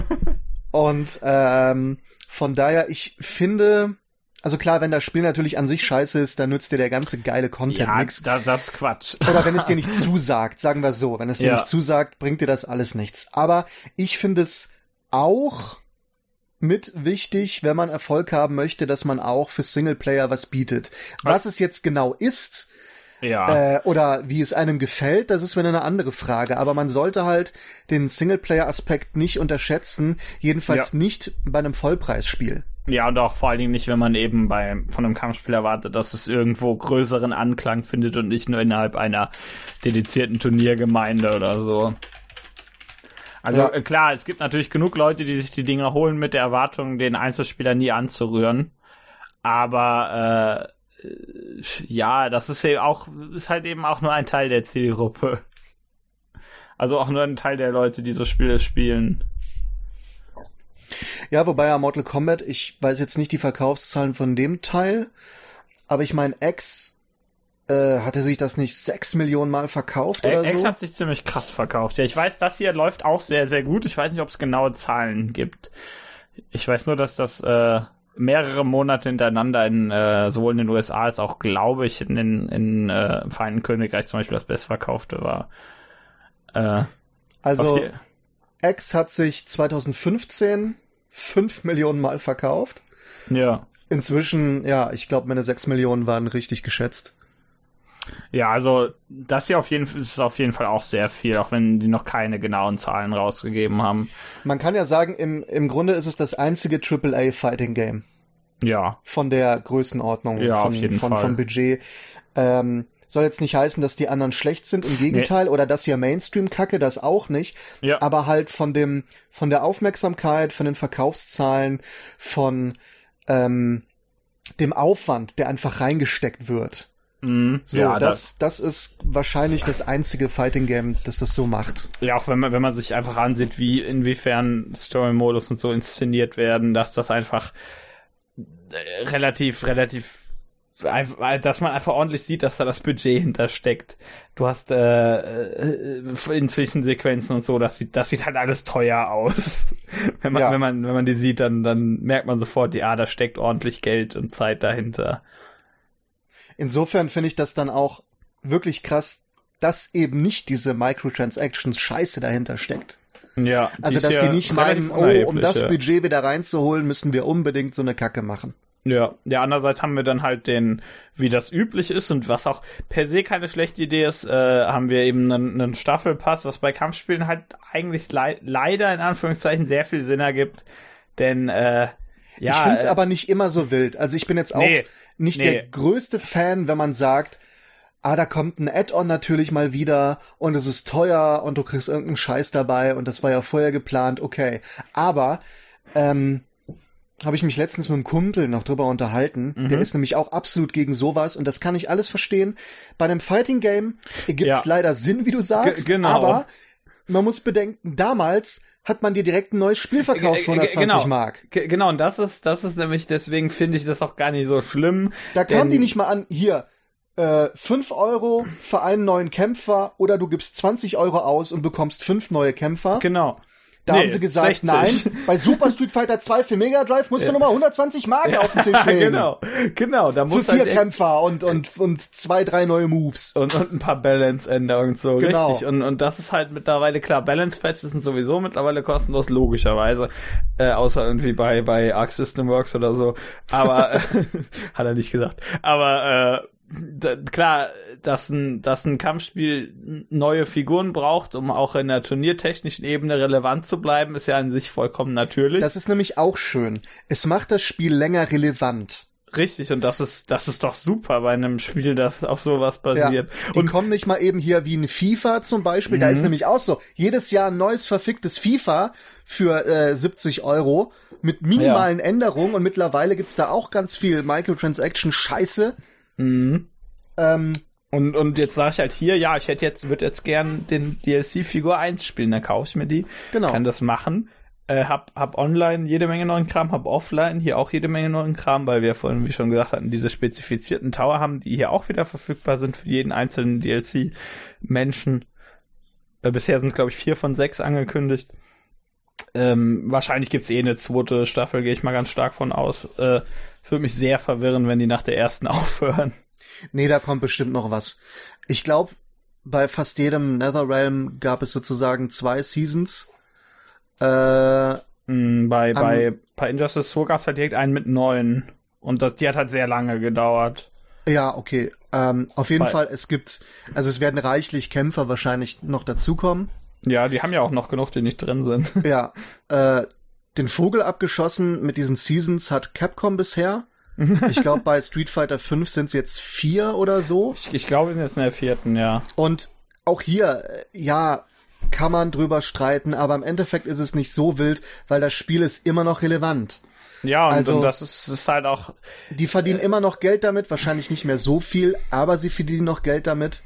Und ähm, von daher, ich finde, also klar, wenn das Spiel natürlich an sich scheiße ist, dann nützt dir der ganze geile Content ja, nichts. Das, das ist Quatsch. Oder wenn es dir nicht zusagt, sagen wir so, wenn es dir ja. nicht zusagt, bringt dir das alles nichts. Aber ich finde es auch mit wichtig, wenn man Erfolg haben möchte, dass man auch für Singleplayer was bietet. Was es jetzt genau ist, ja. Äh, oder wie es einem gefällt, das ist wieder eine andere Frage. Aber man sollte halt den Singleplayer-Aspekt nicht unterschätzen, jedenfalls ja. nicht bei einem Vollpreisspiel. Ja, und auch vor allen Dingen nicht, wenn man eben bei, von einem Kampfspiel erwartet, dass es irgendwo größeren Anklang findet und nicht nur innerhalb einer dedizierten Turniergemeinde oder so. Also ja. Äh, klar, es gibt natürlich genug Leute, die sich die Dinger holen mit der Erwartung, den Einzelspieler nie anzurühren. Aber äh, ja, das ist ja auch, ist halt eben auch nur ein Teil der Zielgruppe. Also auch nur ein Teil der Leute, die so Spiele spielen. Ja, wobei ja Mortal Kombat, ich weiß jetzt nicht die Verkaufszahlen von dem Teil, aber ich meine, X äh, hatte sich das nicht sechs Millionen Mal verkauft oder X so? hat sich ziemlich krass verkauft. Ja, ich weiß, das hier läuft auch sehr, sehr gut. Ich weiß nicht, ob es genaue Zahlen gibt. Ich weiß nur, dass das äh, mehrere Monate hintereinander in äh, sowohl in den USA als auch, glaube ich, in, in, in äh, Vereinten Königreich zum Beispiel das bestverkaufte war. Äh, also X hat sich 2015 fünf Millionen Mal verkauft. Ja. Inzwischen, ja, ich glaube, meine sechs Millionen waren richtig geschätzt. Ja, also das hier auf jeden Fall ist auf jeden Fall auch sehr viel, auch wenn die noch keine genauen Zahlen rausgegeben haben. Man kann ja sagen, im, im Grunde ist es das einzige AAA Fighting Game. Ja. Von der Größenordnung, ja, von, von, Fall. vom Budget. Ähm, soll jetzt nicht heißen, dass die anderen schlecht sind, im Gegenteil, nee. oder dass hier Mainstream-Kacke, das auch nicht. Ja. Aber halt von dem, von der Aufmerksamkeit, von den Verkaufszahlen, von ähm, dem Aufwand, der einfach reingesteckt wird. Mhm. So, ja, das, das ist wahrscheinlich das einzige Fighting Game, das das so macht. Ja, auch wenn man, wenn man sich einfach ansieht, wie inwiefern Story-Modus und so inszeniert werden, dass das einfach äh, relativ, relativ dass man einfach ordentlich sieht, dass da das Budget hintersteckt. Du hast äh, äh in Zwischensequenzen und so, das sieht, das sieht halt alles teuer aus. wenn man, ja. wenn man, wenn man die sieht, dann, dann merkt man sofort, ja, da steckt ordentlich Geld und Zeit dahinter. Insofern finde ich das dann auch wirklich krass, dass eben nicht diese Microtransactions Scheiße dahinter steckt. Ja. Also, dass die nicht meinen, oh, um das ja. Budget wieder reinzuholen, müssen wir unbedingt so eine Kacke machen. Ja, ja, andererseits haben wir dann halt den, wie das üblich ist und was auch per se keine schlechte Idee ist, äh, haben wir eben einen, einen Staffelpass, was bei Kampfspielen halt eigentlich le leider in Anführungszeichen sehr viel Sinn ergibt, denn äh, ja. Ich finde es äh, aber nicht immer so wild. Also ich bin jetzt auch nee, nicht nee. der größte Fan, wenn man sagt, ah, da kommt ein Add-on natürlich mal wieder und es ist teuer und du kriegst irgendeinen Scheiß dabei und das war ja vorher geplant, okay. Aber ähm, habe ich mich letztens mit einem Kumpel noch drüber unterhalten. Mhm. Der ist nämlich auch absolut gegen sowas und das kann ich alles verstehen. Bei einem Fighting Game gibt es ja. leider Sinn, wie du sagst, G genau. aber man muss bedenken, damals hat man dir direkt ein neues Spiel verkauft für 120 genau. Mark. Genau, und das ist, das ist nämlich, deswegen finde ich das auch gar nicht so schlimm. Da kam die nicht mal an, hier, äh, 5 Euro für einen neuen Kämpfer oder du gibst 20 Euro aus und bekommst fünf neue Kämpfer. Genau. Da nee, haben sie gesagt, 60. nein, bei Super Street Fighter 2 für Mega Drive musst ja. du nochmal 120 Mark ja, auf den Tisch legen. Genau, genau. Da muss für vier halt Kämpfer und, und, und zwei, drei neue Moves. Und, und ein paar Balance-Änderungen, so genau. richtig. Und, und das ist halt mittlerweile klar. Balance-Patches sind sowieso mittlerweile kostenlos, logischerweise. Äh, außer irgendwie bei, bei Arc System Works oder so. Aber, hat er nicht gesagt. Aber, äh, da, klar, dass ein, dass ein Kampfspiel neue Figuren braucht, um auch in der turniertechnischen Ebene relevant zu bleiben, ist ja an sich vollkommen natürlich. Das ist nämlich auch schön. Es macht das Spiel länger relevant. Richtig, und das ist, das ist doch super bei einem Spiel, das auf sowas basiert. Ja, und kommen nicht mal eben hier wie ein FIFA zum Beispiel, mhm. da ist mhm. nämlich auch so, jedes Jahr ein neues verficktes FIFA für äh, 70 Euro mit minimalen ja. Änderungen und mittlerweile gibt's da auch ganz viel Microtransaction-Scheiße, Mhm. Ähm, und, und jetzt sage ich halt hier, ja, ich hätte jetzt, würde jetzt gern den DLC Figur 1 spielen, dann kaufe ich mir die, genau. kann das machen. Äh, hab, hab online jede Menge neuen Kram, hab offline hier auch jede Menge neuen Kram, weil wir vorhin, wie schon gesagt hatten, diese spezifizierten Tower haben, die hier auch wieder verfügbar sind für jeden einzelnen DLC-Menschen. Äh, bisher sind, glaube ich, vier von sechs angekündigt. Ähm, wahrscheinlich gibt's eh eine zweite Staffel, gehe ich mal ganz stark von aus. Äh, es würde mich sehr verwirren, wenn die nach der ersten aufhören. Nee, da kommt bestimmt noch was. Ich glaube, bei fast jedem Netherrealm gab es sozusagen zwei Seasons. Äh, mm, bei, bei, bei Injustice 2 gab es halt direkt einen mit neun. Und das, die hat halt sehr lange gedauert. Ja, okay. Ähm, auf jeden bei, Fall, es gibt, also es werden reichlich Kämpfer wahrscheinlich noch dazukommen. Ja, die haben ja auch noch genug, die nicht drin sind. Ja. Äh, den Vogel abgeschossen mit diesen Seasons hat Capcom bisher. Ich glaube, bei Street Fighter 5 sind es jetzt vier oder so. Ich, ich glaube, wir sind jetzt in der vierten, ja. Und auch hier, äh, ja, kann man drüber streiten, aber im Endeffekt ist es nicht so wild, weil das Spiel ist immer noch relevant. Ja, und, also, und das ist, ist, halt auch. Die verdienen äh, immer noch Geld damit, wahrscheinlich nicht mehr so viel, aber sie verdienen noch Geld damit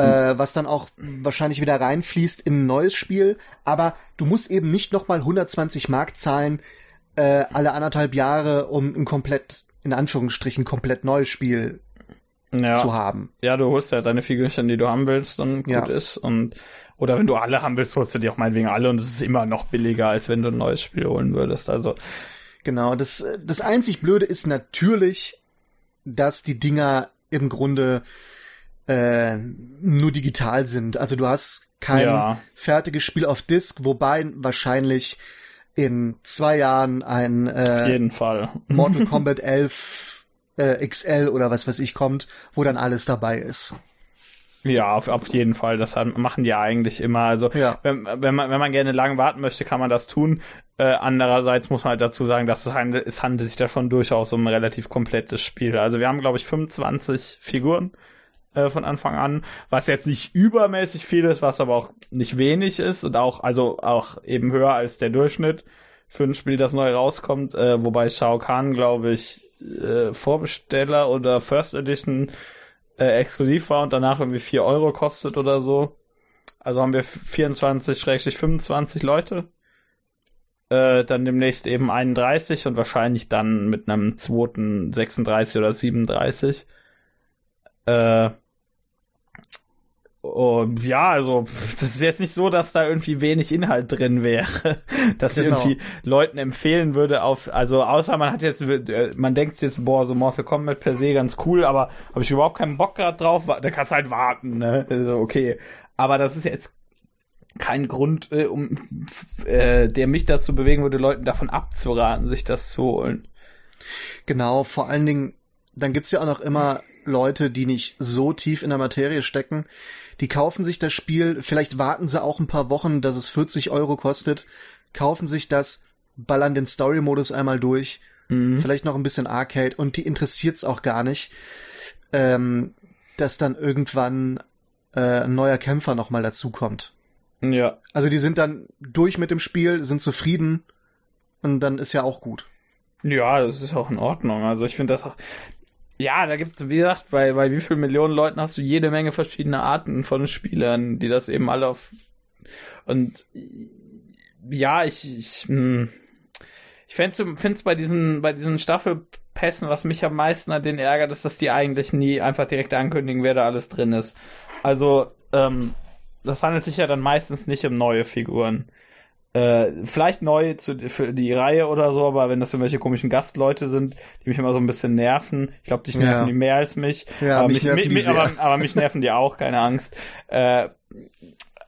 äh, was dann auch wahrscheinlich wieder reinfließt in ein neues Spiel. Aber du musst eben nicht nochmal 120 Mark zahlen äh, alle anderthalb Jahre, um ein komplett, in Anführungsstrichen, komplett neues Spiel ja. zu haben. Ja, du holst ja deine Figürchen, die du haben willst und gut ja. ist. Und oder wenn du alle haben willst, holst du dir auch meinetwegen alle und es ist immer noch billiger, als wenn du ein neues Spiel holen würdest. Also genau, das das einzig Blöde ist natürlich, dass die Dinger im Grunde äh, nur digital sind. Also du hast kein ja. fertiges Spiel auf Disk, wobei wahrscheinlich in zwei Jahren ein äh, auf jeden Fall. Mortal Kombat 11 äh, XL oder was weiß ich kommt, wo dann alles dabei ist. Ja, auf, auf jeden Fall. Das machen die eigentlich immer. Also ja. wenn, wenn, man, wenn man gerne lang warten möchte, kann man das tun. Äh, andererseits muss man halt dazu sagen, dass es handelt, es handelt sich da schon durchaus um ein relativ komplettes Spiel. Also wir haben, glaube ich, 25 Figuren äh, von Anfang an, was jetzt nicht übermäßig viel ist, was aber auch nicht wenig ist und auch, also auch eben höher als der Durchschnitt für ein Spiel, das neu rauskommt, äh, wobei Shao Kahn, glaube ich, äh, Vorbesteller oder First Edition äh, exklusiv war und danach irgendwie 4 Euro kostet oder so. Also haben wir 24-25 Leute. Äh, dann demnächst eben 31 und wahrscheinlich dann mit einem zweiten 36 oder 37. Äh, und ja, also das ist jetzt nicht so, dass da irgendwie wenig Inhalt drin wäre, dass genau. ich irgendwie Leuten empfehlen würde auf, also außer man hat jetzt, äh, man denkt jetzt, boah, so Mortal Kombat per se ganz cool, aber habe ich überhaupt keinen Bock gerade drauf, da kannst du halt warten, ne? Also okay. Aber das ist jetzt kein Grund, äh, um äh, der mich dazu bewegen würde, Leuten davon abzuraten, sich das zu holen. Genau, vor allen Dingen, dann gibt's ja auch noch immer Leute, die nicht so tief in der Materie stecken, die kaufen sich das Spiel, vielleicht warten sie auch ein paar Wochen, dass es 40 Euro kostet, kaufen sich das, ballern den Story-Modus einmal durch, mhm. vielleicht noch ein bisschen Arcade und die interessiert's auch gar nicht. Ähm, dass dann irgendwann äh, ein neuer Kämpfer nochmal dazukommt. Ja. Also die sind dann durch mit dem Spiel, sind zufrieden und dann ist ja auch gut. Ja, das ist auch in Ordnung. Also ich finde das auch. Ja, da gibt es, wie gesagt, bei, bei wie vielen Millionen Leuten hast du jede Menge verschiedene Arten von Spielern, die das eben alle auf. Und ja, ich, ich, hm, ich finde es bei diesen, bei diesen Staffelpässen, was mich am meisten an den ärgert, ist, dass die eigentlich nie einfach direkt ankündigen, wer da alles drin ist. Also, ähm, das handelt sich ja dann meistens nicht um neue Figuren. Äh, vielleicht neu zu, für die Reihe oder so, aber wenn das irgendwelche komischen Gastleute sind, die mich immer so ein bisschen nerven, ich glaube, dich nerven ja. die mehr als mich. Ja, aber mich, mich, nerven mich aber, aber, mich nerven die auch, keine Angst. Äh,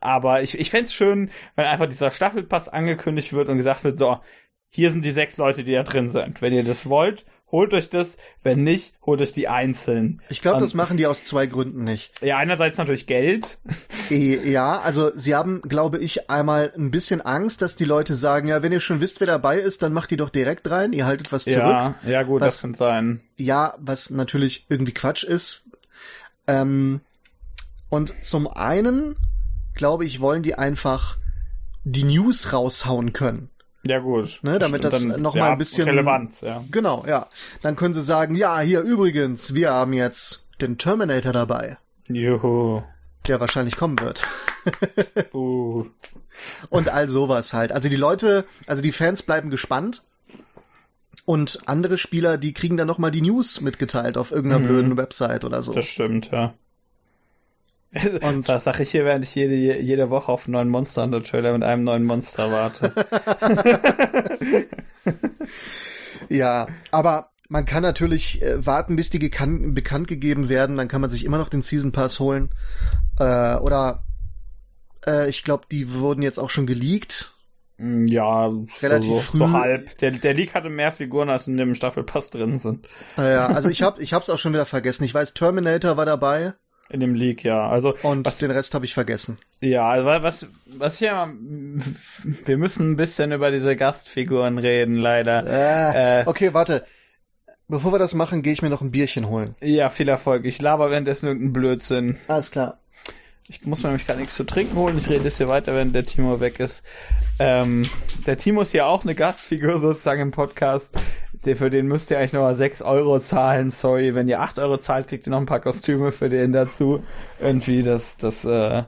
aber ich, ich fände es schön, wenn einfach dieser Staffelpass angekündigt wird und gesagt wird, so, hier sind die sechs Leute, die da drin sind. Wenn ihr das wollt, holt euch das. Wenn nicht, holt euch die einzeln. Ich glaube, das machen die aus zwei Gründen nicht. Ja, einerseits natürlich Geld. Ja, also sie haben, glaube ich, einmal ein bisschen Angst, dass die Leute sagen, ja, wenn ihr schon wisst, wer dabei ist, dann macht die doch direkt rein, ihr haltet was zurück. Ja, ja gut, was, das kann sein. Ja, was natürlich irgendwie Quatsch ist. Ähm, und zum einen, glaube ich, wollen die einfach die News raushauen können. Ja, gut. Ne, damit das nochmal ja, ein bisschen. Relevanz, ja. Genau, ja. Dann können sie sagen, ja, hier übrigens, wir haben jetzt den Terminator dabei. Juhu. Der wahrscheinlich kommen wird. uh. Und all sowas halt. Also die Leute, also die Fans bleiben gespannt. Und andere Spieler, die kriegen dann nochmal die News mitgeteilt auf irgendeiner mhm. blöden Website oder so. Das stimmt, ja. Und das sage ich hier, während ich jede, jede Woche auf einen neuen Monster Hunter Trailer mit einem neuen Monster warte. ja, aber man kann natürlich äh, warten, bis die bekannt gegeben werden. Dann kann man sich immer noch den Season Pass holen. Äh, oder äh, ich glaube, die wurden jetzt auch schon geleakt. Mm, ja, relativ so, früh. so halb. Der, der Leak hatte mehr Figuren, als in dem Staffelpass drin sind. Ja, also ich habe ich hab's auch schon wieder vergessen. Ich weiß, Terminator war dabei. In dem Leak, ja. Also und was, den Rest habe ich vergessen. Ja, also was was hier wir müssen ein bisschen über diese Gastfiguren reden, leider. Äh, äh, okay, warte. Bevor wir das machen, gehe ich mir noch ein Bierchen holen. Ja, viel Erfolg. Ich laber währenddessen irgendeinen Blödsinn. Alles klar. Ich muss mir nämlich gar nichts zu trinken holen. Ich rede jetzt hier weiter, wenn der Timo weg ist. Ähm, der Timo ist ja auch eine Gastfigur sozusagen im Podcast für den müsst ihr eigentlich nochmal 6 Euro zahlen. Sorry, wenn ihr 8 Euro zahlt, kriegt ihr noch ein paar Kostüme für den dazu. Irgendwie das, das, äh,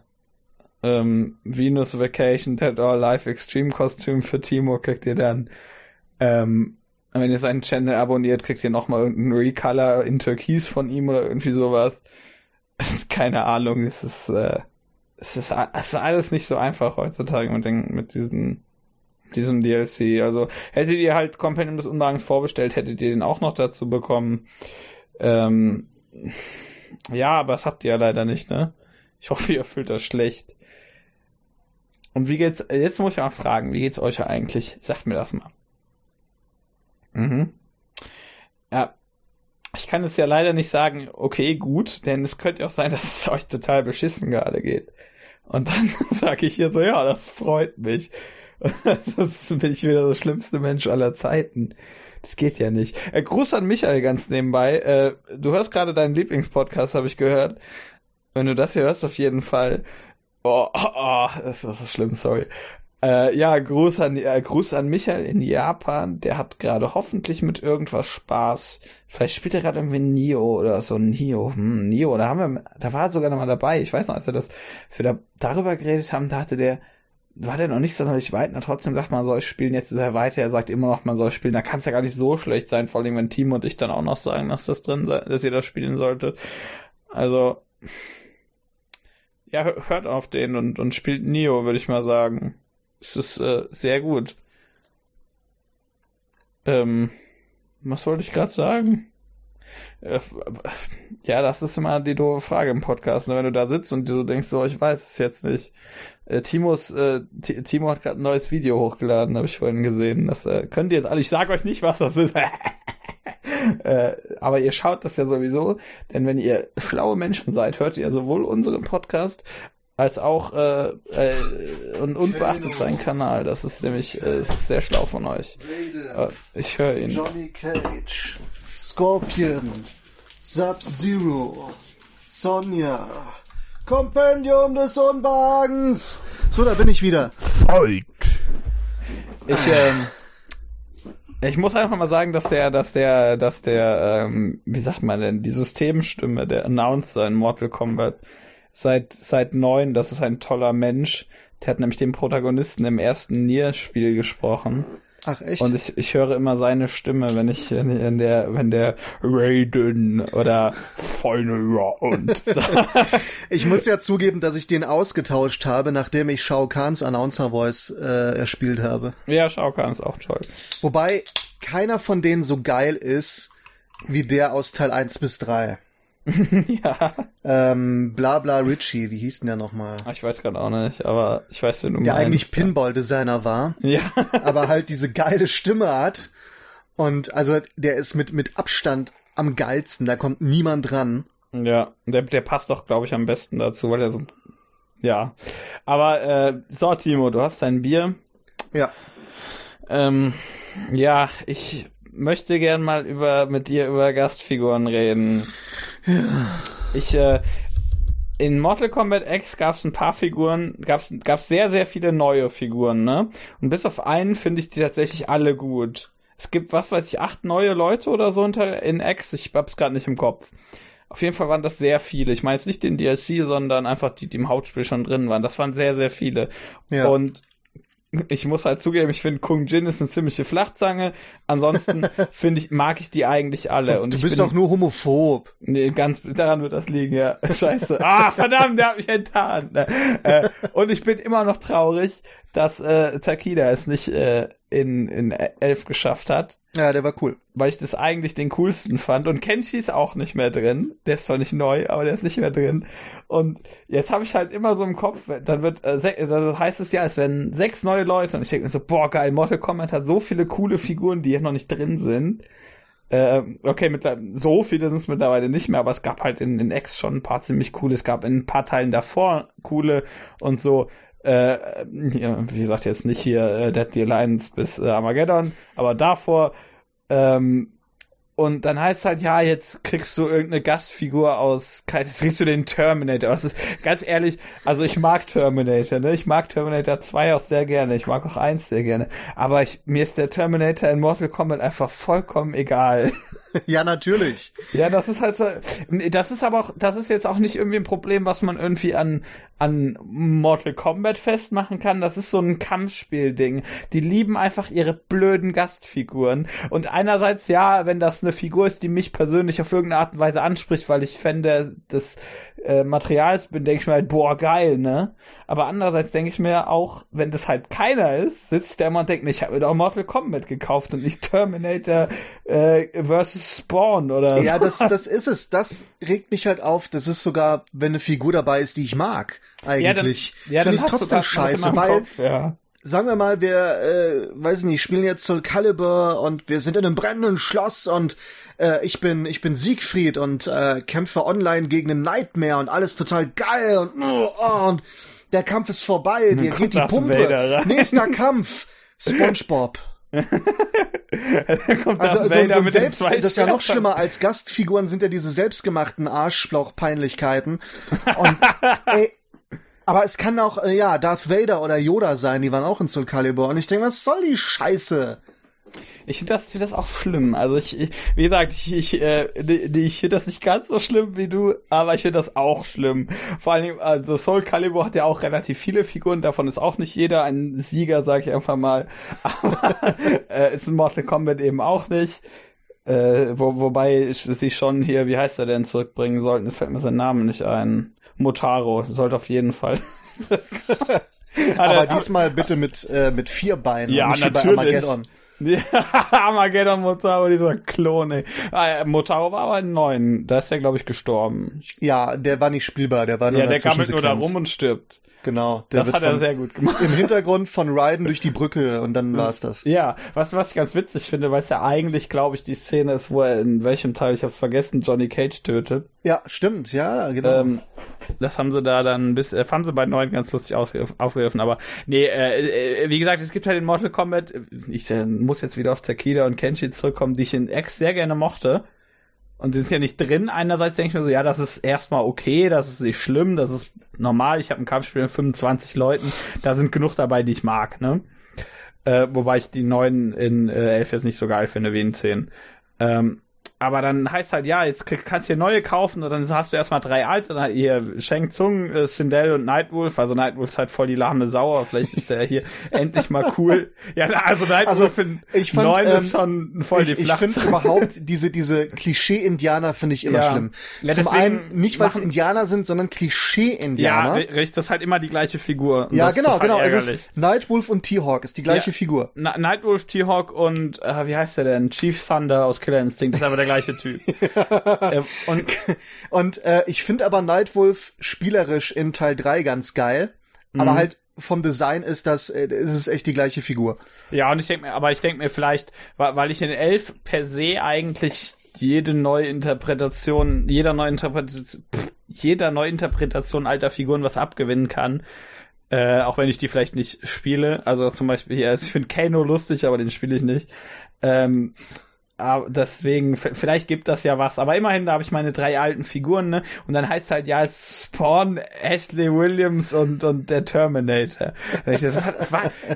ähm, Venus Vacation Dead or Life Extreme Kostüm für Timo kriegt ihr dann. Ähm, wenn ihr seinen Channel abonniert, kriegt ihr nochmal irgendeinen Recolor in Türkis von ihm oder irgendwie sowas. Keine Ahnung, es ist, äh, es ist, es ist alles nicht so einfach heutzutage mit den, mit diesen diesem DLC. Also hättet ihr halt Companion des Unwagens vorbestellt, hättet ihr den auch noch dazu bekommen. Ähm, ja, aber das habt ihr ja leider nicht, ne? Ich hoffe, ihr fühlt das schlecht. Und wie geht's, jetzt muss ich mal fragen, wie geht's euch eigentlich? Sagt mir das mal. Mhm. Ja, ich kann es ja leider nicht sagen, okay, gut, denn es könnte auch sein, dass es euch total beschissen gerade geht. Und dann sage ich hier so, ja, das freut mich. das bin ich wieder der schlimmste Mensch aller Zeiten. Das geht ja nicht. Äh, Gruß an Michael ganz nebenbei. Äh, du hörst gerade deinen Lieblingspodcast, habe ich gehört. Wenn du das hier hörst, auf jeden Fall. Oh, oh, oh das ist so schlimm, sorry. Äh, ja, Gruß an, äh, Gruß an Michael in Japan. Der hat gerade hoffentlich mit irgendwas Spaß. Vielleicht spielt er gerade irgendwie Nio oder so. Nio, hm, Nio. Da haben wir, da war er sogar noch mal dabei. Ich weiß noch, als wir das, als wir da darüber geredet haben, da hatte der, war der noch nicht sonderlich weit, und trotzdem sagt man soll spielen, jetzt ist er weiter, er sagt immer noch, man soll spielen, da kann es ja gar nicht so schlecht sein, vor allem wenn Team und ich dann auch noch sagen, dass das drin sei, dass ihr das spielen solltet. Also, ja, hört auf den und, und spielt Neo, würde ich mal sagen. Es ist äh, sehr gut. Ähm, was wollte ich gerade sagen? Äh, ja, das ist immer die doofe Frage im Podcast, ne? wenn du da sitzt und du denkst, so, ich weiß es jetzt nicht. Äh, Timos, äh, Timo hat gerade ein neues Video hochgeladen, habe ich vorhin gesehen. Das äh, könnt ihr jetzt alle, ich sage euch nicht, was das ist. äh, aber ihr schaut das ja sowieso, denn wenn ihr schlaue Menschen seid, hört ihr sowohl unseren Podcast als auch äh, äh, und, und beachtet seinen Kanal. Das ist nämlich äh, ist sehr schlau von euch. Äh, ich höre ihn. Johnny Cage, Scorpion, Sub-Zero, Sonja. Kompendium des Unwagens. So, da bin ich wieder. Zeit. Ich, ähm, ich muss einfach mal sagen, dass der, dass der, dass der, ähm, wie sagt man denn, die Systemstimme, der Announcer in Mortal Kombat seit, seit neun, das ist ein toller Mensch. Der hat nämlich den Protagonisten im ersten Nier-Spiel gesprochen. Ach echt? Und ich, ich höre immer seine Stimme, wenn ich in der, wenn der Raiden oder Final Round. ich muss ja zugeben, dass ich den ausgetauscht habe, nachdem ich Shao Kahns Announcer Voice äh, erspielt habe. Ja, Shao Kahn ist auch toll. Wobei keiner von denen so geil ist wie der aus Teil 1 bis 3. ja. Ähm, Blabla Richie, wie hieß denn der nochmal? Ich weiß gerade auch nicht, aber ich weiß, du Der eigentlich Pinball-Designer war. Ja. aber halt diese geile Stimme hat. Und also der ist mit, mit Abstand am geilsten, da kommt niemand dran. Ja, der, der passt doch, glaube ich, am besten dazu, weil er so. Ja. Aber äh, so, Timo, du hast dein Bier. Ja. Ähm, ja, ich möchte gern mal über mit dir über Gastfiguren reden. Ja. Ich äh, in Mortal Kombat X gab es ein paar Figuren, gab es sehr sehr viele neue Figuren, ne? Und bis auf einen finde ich die tatsächlich alle gut. Es gibt was weiß ich acht neue Leute oder so in X. Ich hab's gerade nicht im Kopf. Auf jeden Fall waren das sehr viele. Ich meine jetzt nicht den DLC, sondern einfach die, die im Hauptspiel schon drin waren. Das waren sehr, sehr viele. Ja. Und ich muss halt zugeben, ich finde Kung Jin ist eine ziemliche Flachzange. Ansonsten finde ich, mag ich die eigentlich alle. Und du bist doch nur homophob. Nee, ganz daran wird das liegen, ja. Scheiße. Ah, verdammt, der hat mich enttarnt. Äh, und ich bin immer noch traurig, dass äh, Takida es nicht äh, in, in Elf geschafft hat. Ja, der war cool. Weil ich das eigentlich den coolsten fand. Und Kenshi ist auch nicht mehr drin. Der ist zwar nicht neu, aber der ist nicht mehr drin. Und jetzt habe ich halt immer so im Kopf, dann wird, äh, dann heißt es ja, es werden sechs neue Leute. Und ich denke mir so, boah, geil, Mortal Kombat hat so viele coole Figuren, die hier noch nicht drin sind. Äh, okay, mit, so viele sind es mittlerweile nicht mehr, aber es gab halt in, in X schon ein paar ziemlich coole. Es gab in ein paar Teilen davor coole und so. Äh, wie gesagt, jetzt nicht hier äh, Deadly Alliance bis äh, Armageddon, aber davor. Ähm, und dann heißt es halt, ja, jetzt kriegst du irgendeine Gastfigur aus, jetzt kriegst du den Terminator. Das ist ganz ehrlich, also ich mag Terminator, ne? Ich mag Terminator 2 auch sehr gerne, ich mag auch 1 sehr gerne. Aber ich, mir ist der Terminator in Mortal Kombat einfach vollkommen egal. Ja, natürlich. Ja, das ist halt so, das ist aber auch, das ist jetzt auch nicht irgendwie ein Problem, was man irgendwie an, an Mortal Kombat festmachen kann. Das ist so ein Kampfspielding. Die lieben einfach ihre blöden Gastfiguren. Und einerseits, ja, wenn das eine Figur ist, die mich persönlich auf irgendeine Art und Weise anspricht, weil ich Fände des äh, Materials bin, denke ich mir halt, boah, geil, ne? Aber andererseits denke ich mir auch, wenn das halt keiner ist, sitzt der immer und denkt, ich habe mir doch Mortal Kombat gekauft und nicht Terminator äh, versus Spawn oder Ja, so. das, das ist es. Das regt mich halt auf. Das ist sogar, wenn eine Figur dabei ist, die ich mag, eigentlich. Ja, dann, ja, Finde ich trotzdem scheiße, weil Kopf, ja sagen wir mal, wir, äh, weiß nicht, spielen jetzt Soul Calibur und wir sind in einem brennenden Schloss und äh, ich bin, ich bin Siegfried und äh, kämpfe online gegen einen Nightmare und alles total geil und, oh, und der Kampf ist vorbei, dir geht die Pumpe. Nächster Kampf, SpongeBob. also so, so ein Selbst, das ist ja noch schlimmer als Gastfiguren sind ja diese selbstgemachten. Und ey, aber es kann auch, äh, ja, Darth Vader oder Yoda sein, die waren auch in Soul Calibur. Und ich denke, was soll die Scheiße? Ich finde das, find das auch schlimm. Also ich, ich wie gesagt, ich, ich, äh, ich finde das nicht ganz so schlimm wie du, aber ich finde das auch schlimm. Vor allem, also Soul Calibur hat ja auch relativ viele Figuren, davon ist auch nicht jeder ein Sieger, sag ich einfach mal. Aber äh, ist in Mortal Kombat eben auch nicht. Äh, wo, wobei sie schon hier, wie heißt er denn, zurückbringen sollten. Es fällt mir sein Name nicht ein. Motaro, sollte auf jeden Fall. Aber diesmal bitte mit, äh, mit vier Beinen ja, nicht natürlich. bei Armageddon. Ja, Armageddon Motaro, dieser Klon, ey. Ah, Motaro war aber ein neuen. Da ist er, glaube ich, gestorben. Ja, der war nicht spielbar, der war nur Ja, der gammelt nur da rum und stirbt. Genau. das hat er sehr gut gemacht. Im Hintergrund von Ryden durch die Brücke und dann war es das. Ja, was, was ich ganz witzig finde, weil es ja eigentlich, glaube ich, die Szene ist, wo er in welchem Teil, ich hab's vergessen, Johnny Cage tötet. Ja, stimmt, ja, genau. Ähm, das haben sie da dann bis, äh, fanden sie bei neun ganz lustig aufgegriffen, aber nee, äh, äh, wie gesagt, es gibt halt in Mortal Kombat, ich äh, muss jetzt wieder auf Takida und Kenshi zurückkommen, die ich in X sehr gerne mochte. Und die sind ja nicht drin. Einerseits denke ich mir so, ja, das ist erstmal okay, das ist nicht schlimm, das ist normal. Ich habe ein Kampfspiel mit 25 Leuten, da sind genug dabei, die ich mag, ne? Äh, wobei ich die neuen in äh, 11 jetzt nicht so geil finde wie in 10. Ähm, aber dann heißt halt, ja, jetzt kannst du hier neue kaufen und dann hast du erstmal drei alte, dann hier Sheng Tsung, äh, Sindel und Nightwolf. Also Nightwolf ist halt voll die lahme Sauer. Vielleicht ist der hier endlich mal cool. Ja, also Nightwolf also, ich fand, 9 ähm, ist schon voll ich, die Ich finde überhaupt diese, diese Klischee-Indianer finde ich immer ja. schlimm. Ja, Zum einen nicht, weil es Indianer sind, sondern Klischee-Indianer. Ja, richtig, das ist halt immer die gleiche Figur. Ja, genau, genau. Es ist Nightwolf und T-Hawk ist die gleiche ja. Figur. Na, Nightwolf, T-Hawk und, äh, wie heißt der denn? Chief Thunder aus Killer Instinct. Das ist aber der gleiche Typ. äh, und und äh, ich finde aber Nightwolf spielerisch in Teil 3 ganz geil. Mhm. Aber halt vom Design ist das, äh, ist es echt die gleiche Figur. Ja, und ich denke mir, aber ich denke mir vielleicht, weil ich in Elf per se eigentlich jede Neuinterpretation, jeder Neuinterpretation, jeder Neuinterpretation alter Figuren was abgewinnen kann. Äh, auch wenn ich die vielleicht nicht spiele. Also zum Beispiel hier, also ich finde Kano lustig, aber den spiele ich nicht. Ähm, aber deswegen, vielleicht gibt das ja was. Aber immerhin, da habe ich meine drei alten Figuren, ne? Und dann heißt es halt ja Spawn, Ashley Williams und, und der Terminator.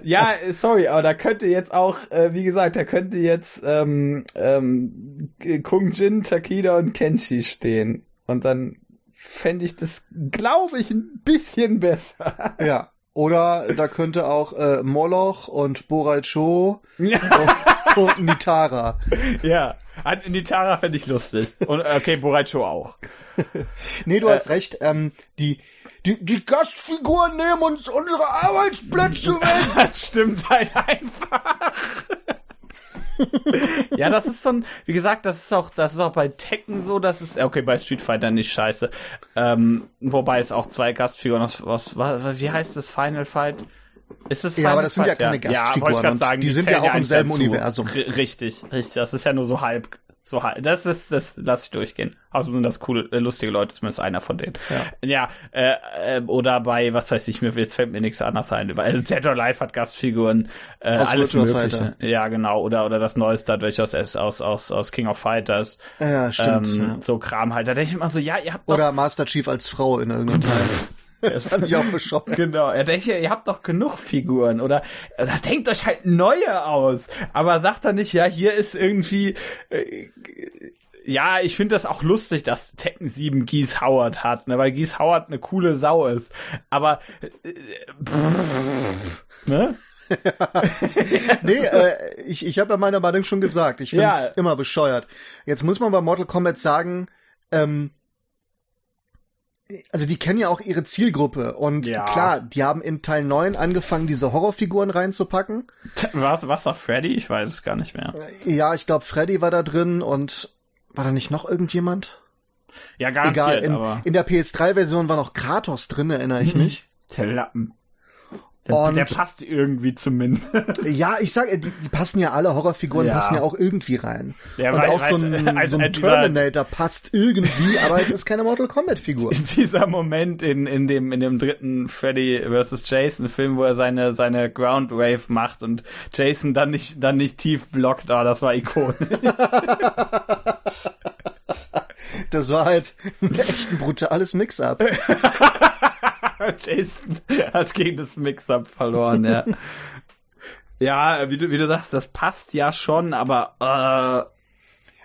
ja, sorry, aber da könnte jetzt auch, äh, wie gesagt, da könnte jetzt ähm, ähm, Kung Jin, Takida und Kenshi stehen. Und dann fände ich das, glaube ich, ein bisschen besser. Ja. Oder da könnte auch äh, Moloch und Borai Cho ja. und, und Nitara. Ja, Nitara fände ich lustig. Und okay, Borai Cho auch. nee, du äh, hast recht. Ähm, die, die, die Gastfiguren nehmen uns unsere Arbeitsplätze weg. das stimmt halt einfach ja, das ist so ein, wie gesagt, das ist auch, das ist auch bei Tekken so, das ist, okay, bei Street Fighter nicht scheiße. Ähm, wobei es auch zwei Gastfiguren, was, was, was wie heißt das Final Fight? Ist es Ja, aber das sind ja keine Gastfiguren. Ja, sagen, die, die sind ja auch im selben dazu. Universum. R richtig, richtig. Das ist ja nur so halb so halt, das ist, das lasse ich durchgehen. Also sind das coole, äh, lustige Leute, zumindest einer von denen. Ja, ja äh, äh, oder bei, was weiß ich, mir jetzt fällt mir nichts anderes ein. Weil Dead or Alive hat Gastfiguren, äh, alles Mögliche. Ja, genau. Oder oder das Neueste durchaus aus aus aus King of Fighters. Ja, stimmt. Ähm, ja. So Kram halt. Da denke ich immer so, ja, ihr habt Oder Master Chief als Frau in irgendeinem Teil. Das fand ich auch bescheuert. Genau. Er denkt ja, ihr habt doch genug Figuren oder, oder denkt euch halt neue aus. Aber sagt er nicht, ja, hier ist irgendwie, äh, ja, ich finde das auch lustig, dass Tekken 7 Geese Howard hat, ne, weil Geese Howard eine coole Sau ist. Aber, äh, pff, ne? nee, äh, ich, ich habe ja meine Meinung schon gesagt. Ich finde es ja. immer bescheuert. Jetzt muss man bei Mortal Kombat sagen, ähm, also die kennen ja auch ihre Zielgruppe und ja. klar, die haben in Teil 9 angefangen, diese Horrorfiguren reinzupacken. Was, was war Freddy? Ich weiß es gar nicht mehr. Ja, ich glaube Freddy war da drin und war da nicht noch irgendjemand? Ja, gar Egal, in, aber... in der PS3-Version war noch Kratos drin, erinnere ich mich. Der Lappen. Und der passt irgendwie zumindest. ja, ich sag, die, die passen ja alle, Horrorfiguren ja. passen ja auch irgendwie rein. Ja, und auch so ein, also, so ein Terminator passt irgendwie, aber es ist keine Mortal Kombat Figur. Dieser Moment in, in dem, in dem dritten Freddy vs. Jason Film, wo er seine, seine Ground Wave macht und Jason dann nicht, dann nicht tief blockt, oh, das war ikonisch. das war halt echt ein brutales Mix-up. Jason hat gegen das Mix-Up verloren, ja. ja, wie du, wie du sagst, das passt ja schon, aber äh,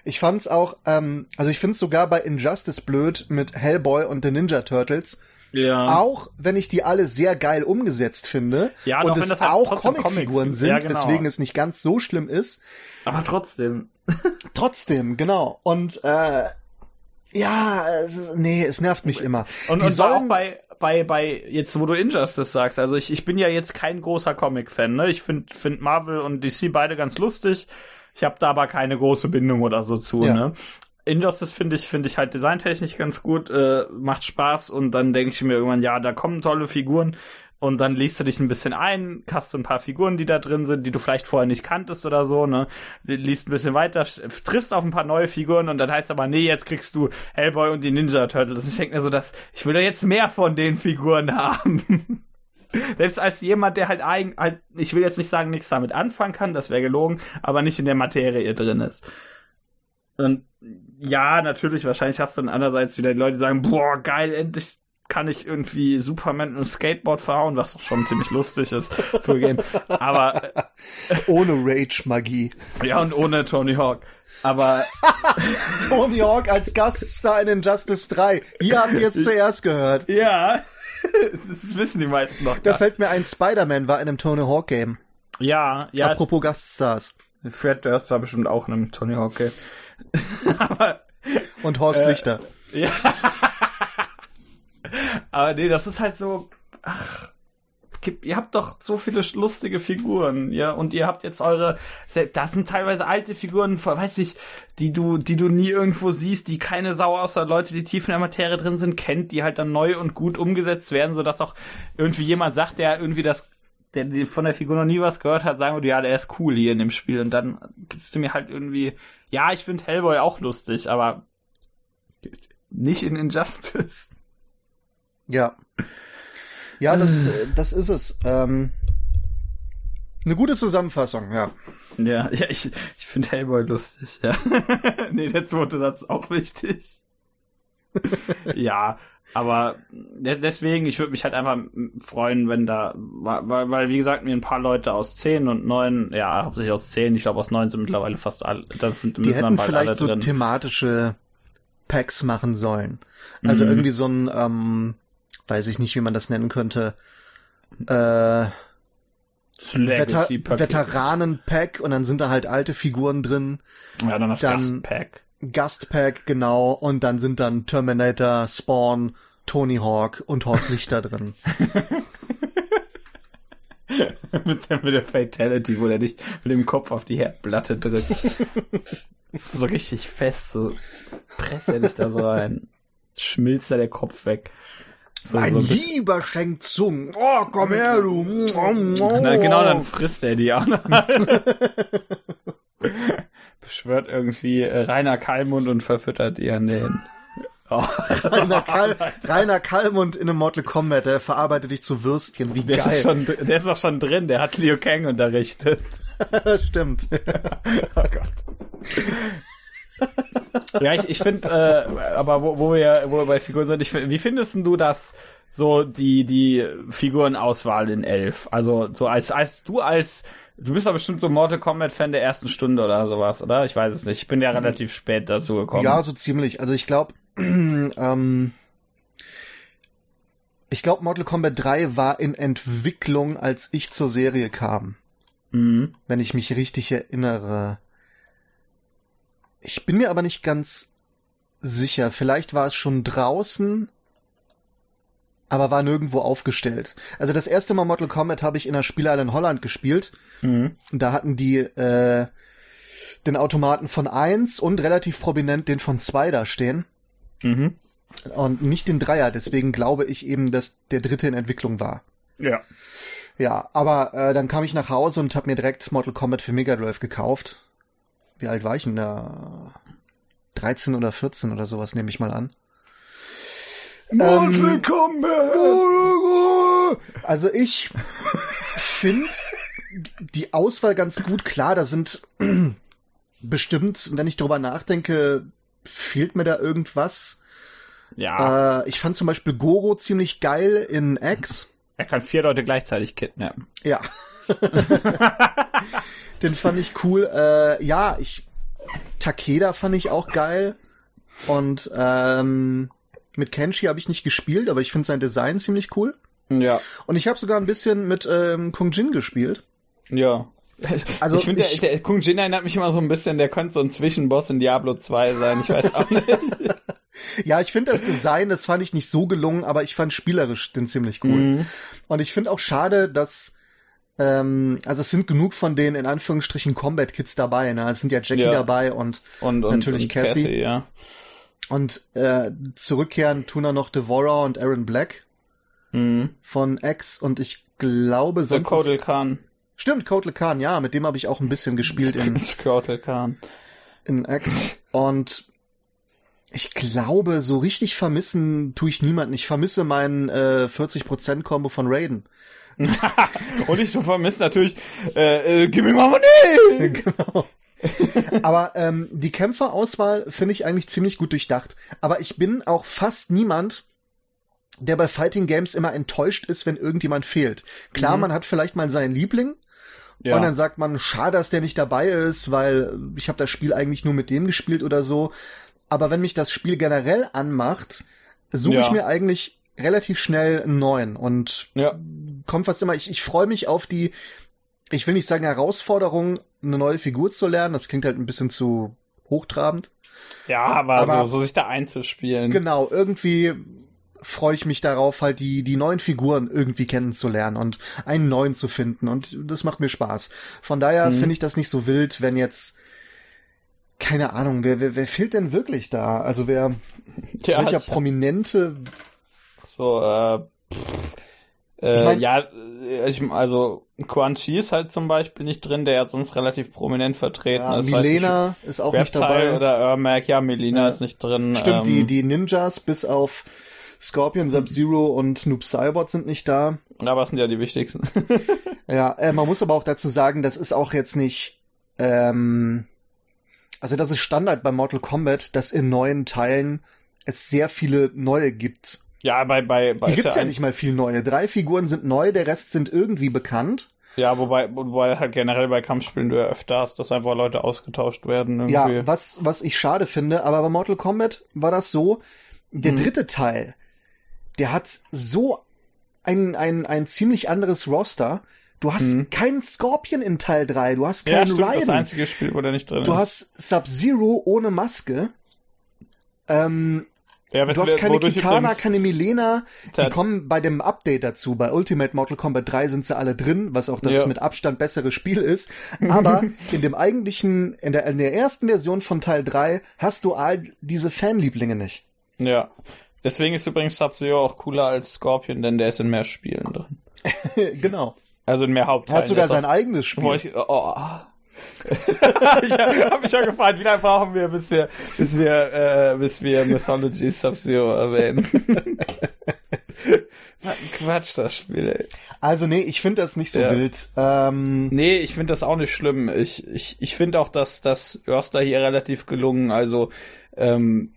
ich fand's auch, ähm, also ich find's sogar bei Injustice blöd mit Hellboy und den Ninja Turtles. Ja. Auch wenn ich die alle sehr geil umgesetzt finde ja, und es halt auch Comicfiguren Comic sind, ja, genau. weswegen es nicht ganz so schlimm ist. Aber trotzdem. trotzdem, genau. Und äh, ja, es, nee, es nervt mich immer. Und, die und sollen, auch bei bei, bei, jetzt wo du Injustice sagst, also ich, ich bin ja jetzt kein großer Comic-Fan, ne? Ich finde find Marvel und DC beide ganz lustig. Ich habe da aber keine große Bindung oder so zu, ja. ne? Injustice finde ich, finde ich halt designtechnisch ganz gut, äh, macht Spaß und dann denke ich mir irgendwann, ja, da kommen tolle Figuren und dann liest du dich ein bisschen ein, hast du ein paar Figuren, die da drin sind, die du vielleicht vorher nicht kanntest oder so, ne? Liest ein bisschen weiter, triffst auf ein paar neue Figuren und dann heißt aber, nee, jetzt kriegst du Hellboy und die Ninja Turtles. Ich denke mir so, dass ich will da jetzt mehr von den Figuren haben. Selbst als jemand, der halt eigentlich, halt, ich will jetzt nicht sagen, nichts damit anfangen kann, das wäre gelogen, aber nicht in der Materie drin ist. Und ja, natürlich, wahrscheinlich hast du dann andererseits wieder Leute, die sagen, boah, geil, endlich kann ich irgendwie Superman mit einem Skateboard verhauen, was doch schon ziemlich lustig ist, zugeben. Aber. ohne Rage-Magie. Ja, und ohne Tony Hawk. Aber. Tony Hawk als Gaststar in Injustice 3. Ihr habt jetzt zuerst gehört. Ja. Das wissen die meisten noch. Da fällt mir ein, Spider-Man war in einem Tony Hawk Game. Ja, ja. Apropos Gaststars. Fred Durst war bestimmt auch in einem Tony Hawk Game. Aber, Und Horst äh, Lichter. Ja. Aber nee, das ist halt so, ach, ihr habt doch so viele lustige Figuren, ja, und ihr habt jetzt eure, das sind teilweise alte Figuren, weiß ich, die du, die du nie irgendwo siehst, die keine Sau außer Leute, die tief in der Materie drin sind, kennt, die halt dann neu und gut umgesetzt werden, sodass auch irgendwie jemand sagt, der irgendwie das, der von der Figur noch nie was gehört hat, sagen würde, ja, der ist cool hier in dem Spiel, und dann gibst du mir halt irgendwie, ja, ich finde Hellboy auch lustig, aber nicht in Injustice. Ja. Ja, das, äh. das ist es. Ähm, eine gute Zusammenfassung, ja. Ja, ja ich, ich finde Hellboy lustig, ja. nee, der zweite Satz ist auch wichtig. ja, aber deswegen, ich würde mich halt einfach freuen, wenn da, weil, weil, wie gesagt, mir ein paar Leute aus 10 und 9, ja, hauptsächlich aus 10, ich glaube aus 9 sind mittlerweile fast alle, das sind Die hätten vielleicht so drin. thematische Packs machen sollen. Also mhm. irgendwie so ein, ähm, weiß ich nicht, wie man das nennen könnte, äh, Veter Veteranen-Pack und dann sind da halt alte Figuren drin. Ja, dann das Gast-Pack. Gast-Pack, genau. Und dann sind dann Terminator, Spawn, Tony Hawk und Horst Lichter drin. mit, der, mit der Fatality, wo er dich mit dem Kopf auf die Herdplatte drückt. so richtig fest, so presst er dich da so rein. Schmilzt da der Kopf weg. So, mein so lieber Sheng Tsung. Oh, komm her, du. Na, genau, dann frisst er die auch noch. Beschwört irgendwie äh, Rainer Kalmund und verfüttert ihr an den. Oh. Rainer, Kal Rainer Kalmund in einem Mortal Kombat, der verarbeitet dich zu Würstchen, wie der geil. Ist schon, der ist doch schon drin, der hat Liu Kang unterrichtet. Stimmt. oh Gott ja, ich, ich finde, äh, aber wo, wo, wir, wo wir bei Figuren sind, ich, wie findest du das, so die, die Figurenauswahl in Elf? Also, so als, als du als, du bist doch bestimmt so Mortal Kombat-Fan der ersten Stunde oder sowas, oder? Ich weiß es nicht. Ich bin ja mhm. relativ spät dazu gekommen. Ja, so ziemlich. Also ich glaube, ähm, ich glaube, Mortal Kombat 3 war in Entwicklung, als ich zur Serie kam. Mhm. Wenn ich mich richtig erinnere. Ich bin mir aber nicht ganz sicher. Vielleicht war es schon draußen, aber war nirgendwo aufgestellt. Also das erste Mal Mortal Kombat habe ich in einer Spielhalle in Holland gespielt. Mhm. Da hatten die äh, den Automaten von 1 und relativ prominent den von 2 da stehen. Mhm. Und nicht den Dreier, deswegen glaube ich eben, dass der dritte in Entwicklung war. Ja. Ja, aber äh, dann kam ich nach Hause und habe mir direkt Mortal Kombat für Mega Drive gekauft wie alt war ich denn da? 13 oder 14 oder sowas, nehme ich mal an. Mortal ähm, Kombat! Also ich finde die Auswahl ganz gut. Klar, da sind bestimmt, wenn ich drüber nachdenke, fehlt mir da irgendwas. Ja. Äh, ich fand zum Beispiel Goro ziemlich geil in X. Er kann vier Leute gleichzeitig kidnappen. Ja. Den fand ich cool. Äh, ja, ich Takeda fand ich auch geil. Und ähm, mit Kenshi habe ich nicht gespielt, aber ich finde sein Design ziemlich cool. Ja. Und ich habe sogar ein bisschen mit ähm, Kung Jin gespielt. Ja. Also ich finde, der, der Kung Jin erinnert mich immer so ein bisschen, der könnte so ein Zwischenboss in Diablo 2 sein, ich weiß auch nicht. ja, ich finde das Design, das fand ich nicht so gelungen, aber ich fand spielerisch den ziemlich cool. Mhm. Und ich finde auch schade, dass ähm, also es sind genug von den in Anführungsstrichen Combat Kids dabei. Ne? Es sind ja Jackie ja. dabei und, und, natürlich und Cassie. Cassie. ja. Und äh, zurückkehren tun dann noch Devourer und Aaron Black mhm. von X und ich glaube sonst. Der Kodal Khan. Stimmt, Kotal Khan, ja, mit dem habe ich auch ein bisschen gespielt in Kotal Khan. In X. Und ich glaube, so richtig vermissen tue ich niemanden. Ich vermisse meinen äh, 40%-Kombo von Raiden. und ich vermisse natürlich, äh, äh, gib mir mal Money! genau. Aber ähm, die Kämpferauswahl finde ich eigentlich ziemlich gut durchdacht. Aber ich bin auch fast niemand, der bei Fighting Games immer enttäuscht ist, wenn irgendjemand fehlt. Klar, mhm. man hat vielleicht mal seinen Liebling, ja. Und dann sagt man, schade, dass der nicht dabei ist, weil ich habe das Spiel eigentlich nur mit dem gespielt oder so. Aber wenn mich das Spiel generell anmacht, suche ja. ich mir eigentlich relativ schnell einen neuen und ja. kommt fast immer, ich, ich freue mich auf die, ich will nicht sagen Herausforderung, eine neue Figur zu lernen, das klingt halt ein bisschen zu hochtrabend. Ja, aber, aber so, so sich da einzuspielen. Genau, irgendwie freue ich mich darauf, halt die, die neuen Figuren irgendwie kennenzulernen und einen neuen zu finden. Und das macht mir Spaß. Von daher mhm. finde ich das nicht so wild, wenn jetzt, keine Ahnung, wer, wer, wer fehlt denn wirklich da? Also wer, ja, welcher Prominente? So, äh, äh, ich mein, ja, äh, ich, also Quan Chi ist halt zum Beispiel nicht drin, der ja sonst relativ prominent vertreten ja, ist. Milena ist auch nicht dabei. Oder Ermac, ja, Milena ja. ist nicht drin. Stimmt, ähm, die, die Ninjas bis auf Scorpion, Sub-Zero und Noob Cybot sind nicht da. Aber das sind ja die wichtigsten. ja, äh, man muss aber auch dazu sagen, das ist auch jetzt nicht, ähm, also das ist Standard bei Mortal Kombat, dass in neuen Teilen es sehr viele neue gibt. Ja, bei, bei, bei Hier gibt's ja, ja nicht mal viel neue. Drei Figuren sind neu, der Rest sind irgendwie bekannt. Ja, wobei, wobei halt generell bei Kampfspielen du ja öfter hast, dass einfach Leute ausgetauscht werden. Irgendwie. Ja, was, was ich schade finde, aber bei Mortal Kombat war das so, der hm. dritte Teil, der hat so ein, ein, ein ziemlich anderes Roster. Du hast hm. keinen Scorpion in Teil 3, du hast keinen ja, stimmt, Raiden. Das einzige Spiel, wo der nicht drin du ist. Du hast Sub-Zero ohne Maske. Ähm, ja, du hast keine Kitana, keine Milena. Die kommen bei dem Update dazu. Bei Ultimate Mortal Kombat 3 sind sie alle drin, was auch das ja. mit Abstand bessere Spiel ist. Aber in dem eigentlichen, in der, in der ersten Version von Teil 3 hast du all diese Fanlieblinge nicht. Ja. Deswegen ist übrigens Sub-Zero auch cooler als Scorpion, denn der ist in mehr Spielen drin. genau. Also in mehr Hauptteilen. Er hat sogar sein eigenes Spiel. Ich, oh. ich habe mich schon gefragt, wie lange brauchen wir, bis wir, bis wir, äh, bis wir Mythology Sub-Zero erwähnen. Quatsch, das Spiel, ey. Also nee, ich finde das nicht so ja. wild. Ähm, nee, ich finde das auch nicht schlimm. Ich, ich, ich finde auch, dass das Örster hier relativ gelungen. Also ähm,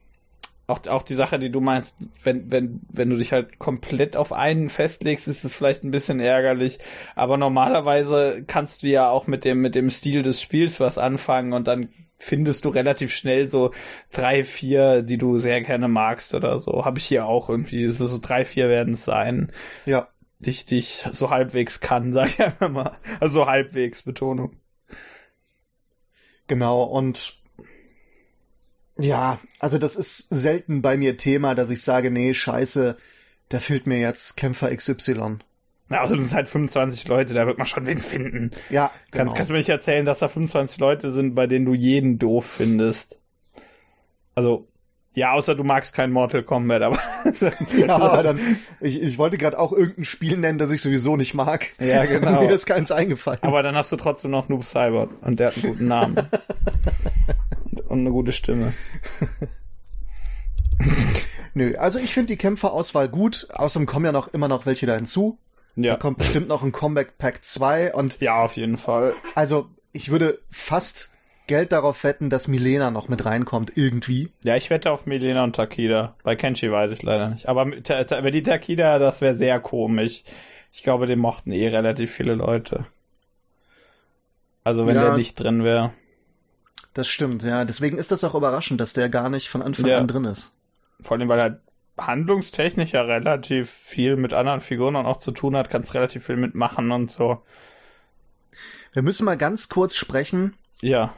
auch, auch die Sache, die du meinst, wenn, wenn, wenn du dich halt komplett auf einen festlegst, ist es vielleicht ein bisschen ärgerlich. Aber normalerweise kannst du ja auch mit dem, mit dem Stil des Spiels was anfangen und dann findest du relativ schnell so drei, vier, die du sehr gerne magst oder so. Habe ich hier auch irgendwie. So drei, vier werden es sein. Ja. Dich, dich so halbwegs kann, sag ich einfach mal. Also halbwegs Betonung. Genau, und ja, also das ist selten bei mir Thema, dass ich sage, nee, scheiße, da fehlt mir jetzt Kämpfer XY. Ja, also das sind halt 25 Leute, da wird man schon wen finden. Ja, genau. Kannst, kannst du mir nicht erzählen, dass da 25 Leute sind, bei denen du jeden doof findest. Also, ja, außer du magst kein Mortal Kombat, aber. ja, aber dann, ich, ich wollte gerade auch irgendein Spiel nennen, das ich sowieso nicht mag. Ja, genau. Mir ist keins eingefallen. Aber dann hast du trotzdem noch Noob Cyber und der hat einen guten Namen. und eine gute Stimme. Nö, also ich finde die Kämpferauswahl gut. Außerdem kommen ja noch immer noch welche da hinzu. Ja. Da kommt bestimmt noch ein Comeback Pack 2 und. Ja, auf jeden Fall. Also, ich würde fast Geld darauf wetten, dass Milena noch mit reinkommt, irgendwie. Ja, ich wette auf Milena und Takida. Bei Kenshi weiß ich leider nicht. Aber wenn die Takida, das wäre sehr komisch. Ich glaube, den mochten eh relativ viele Leute. Also wenn ja. der nicht drin wäre. Das stimmt, ja. Deswegen ist das auch überraschend, dass der gar nicht von Anfang ja. an drin ist. Vor allem, weil er handlungstechnisch ja relativ viel mit anderen Figuren auch zu tun hat, kannst relativ viel mitmachen und so. Wir müssen mal ganz kurz sprechen. Ja.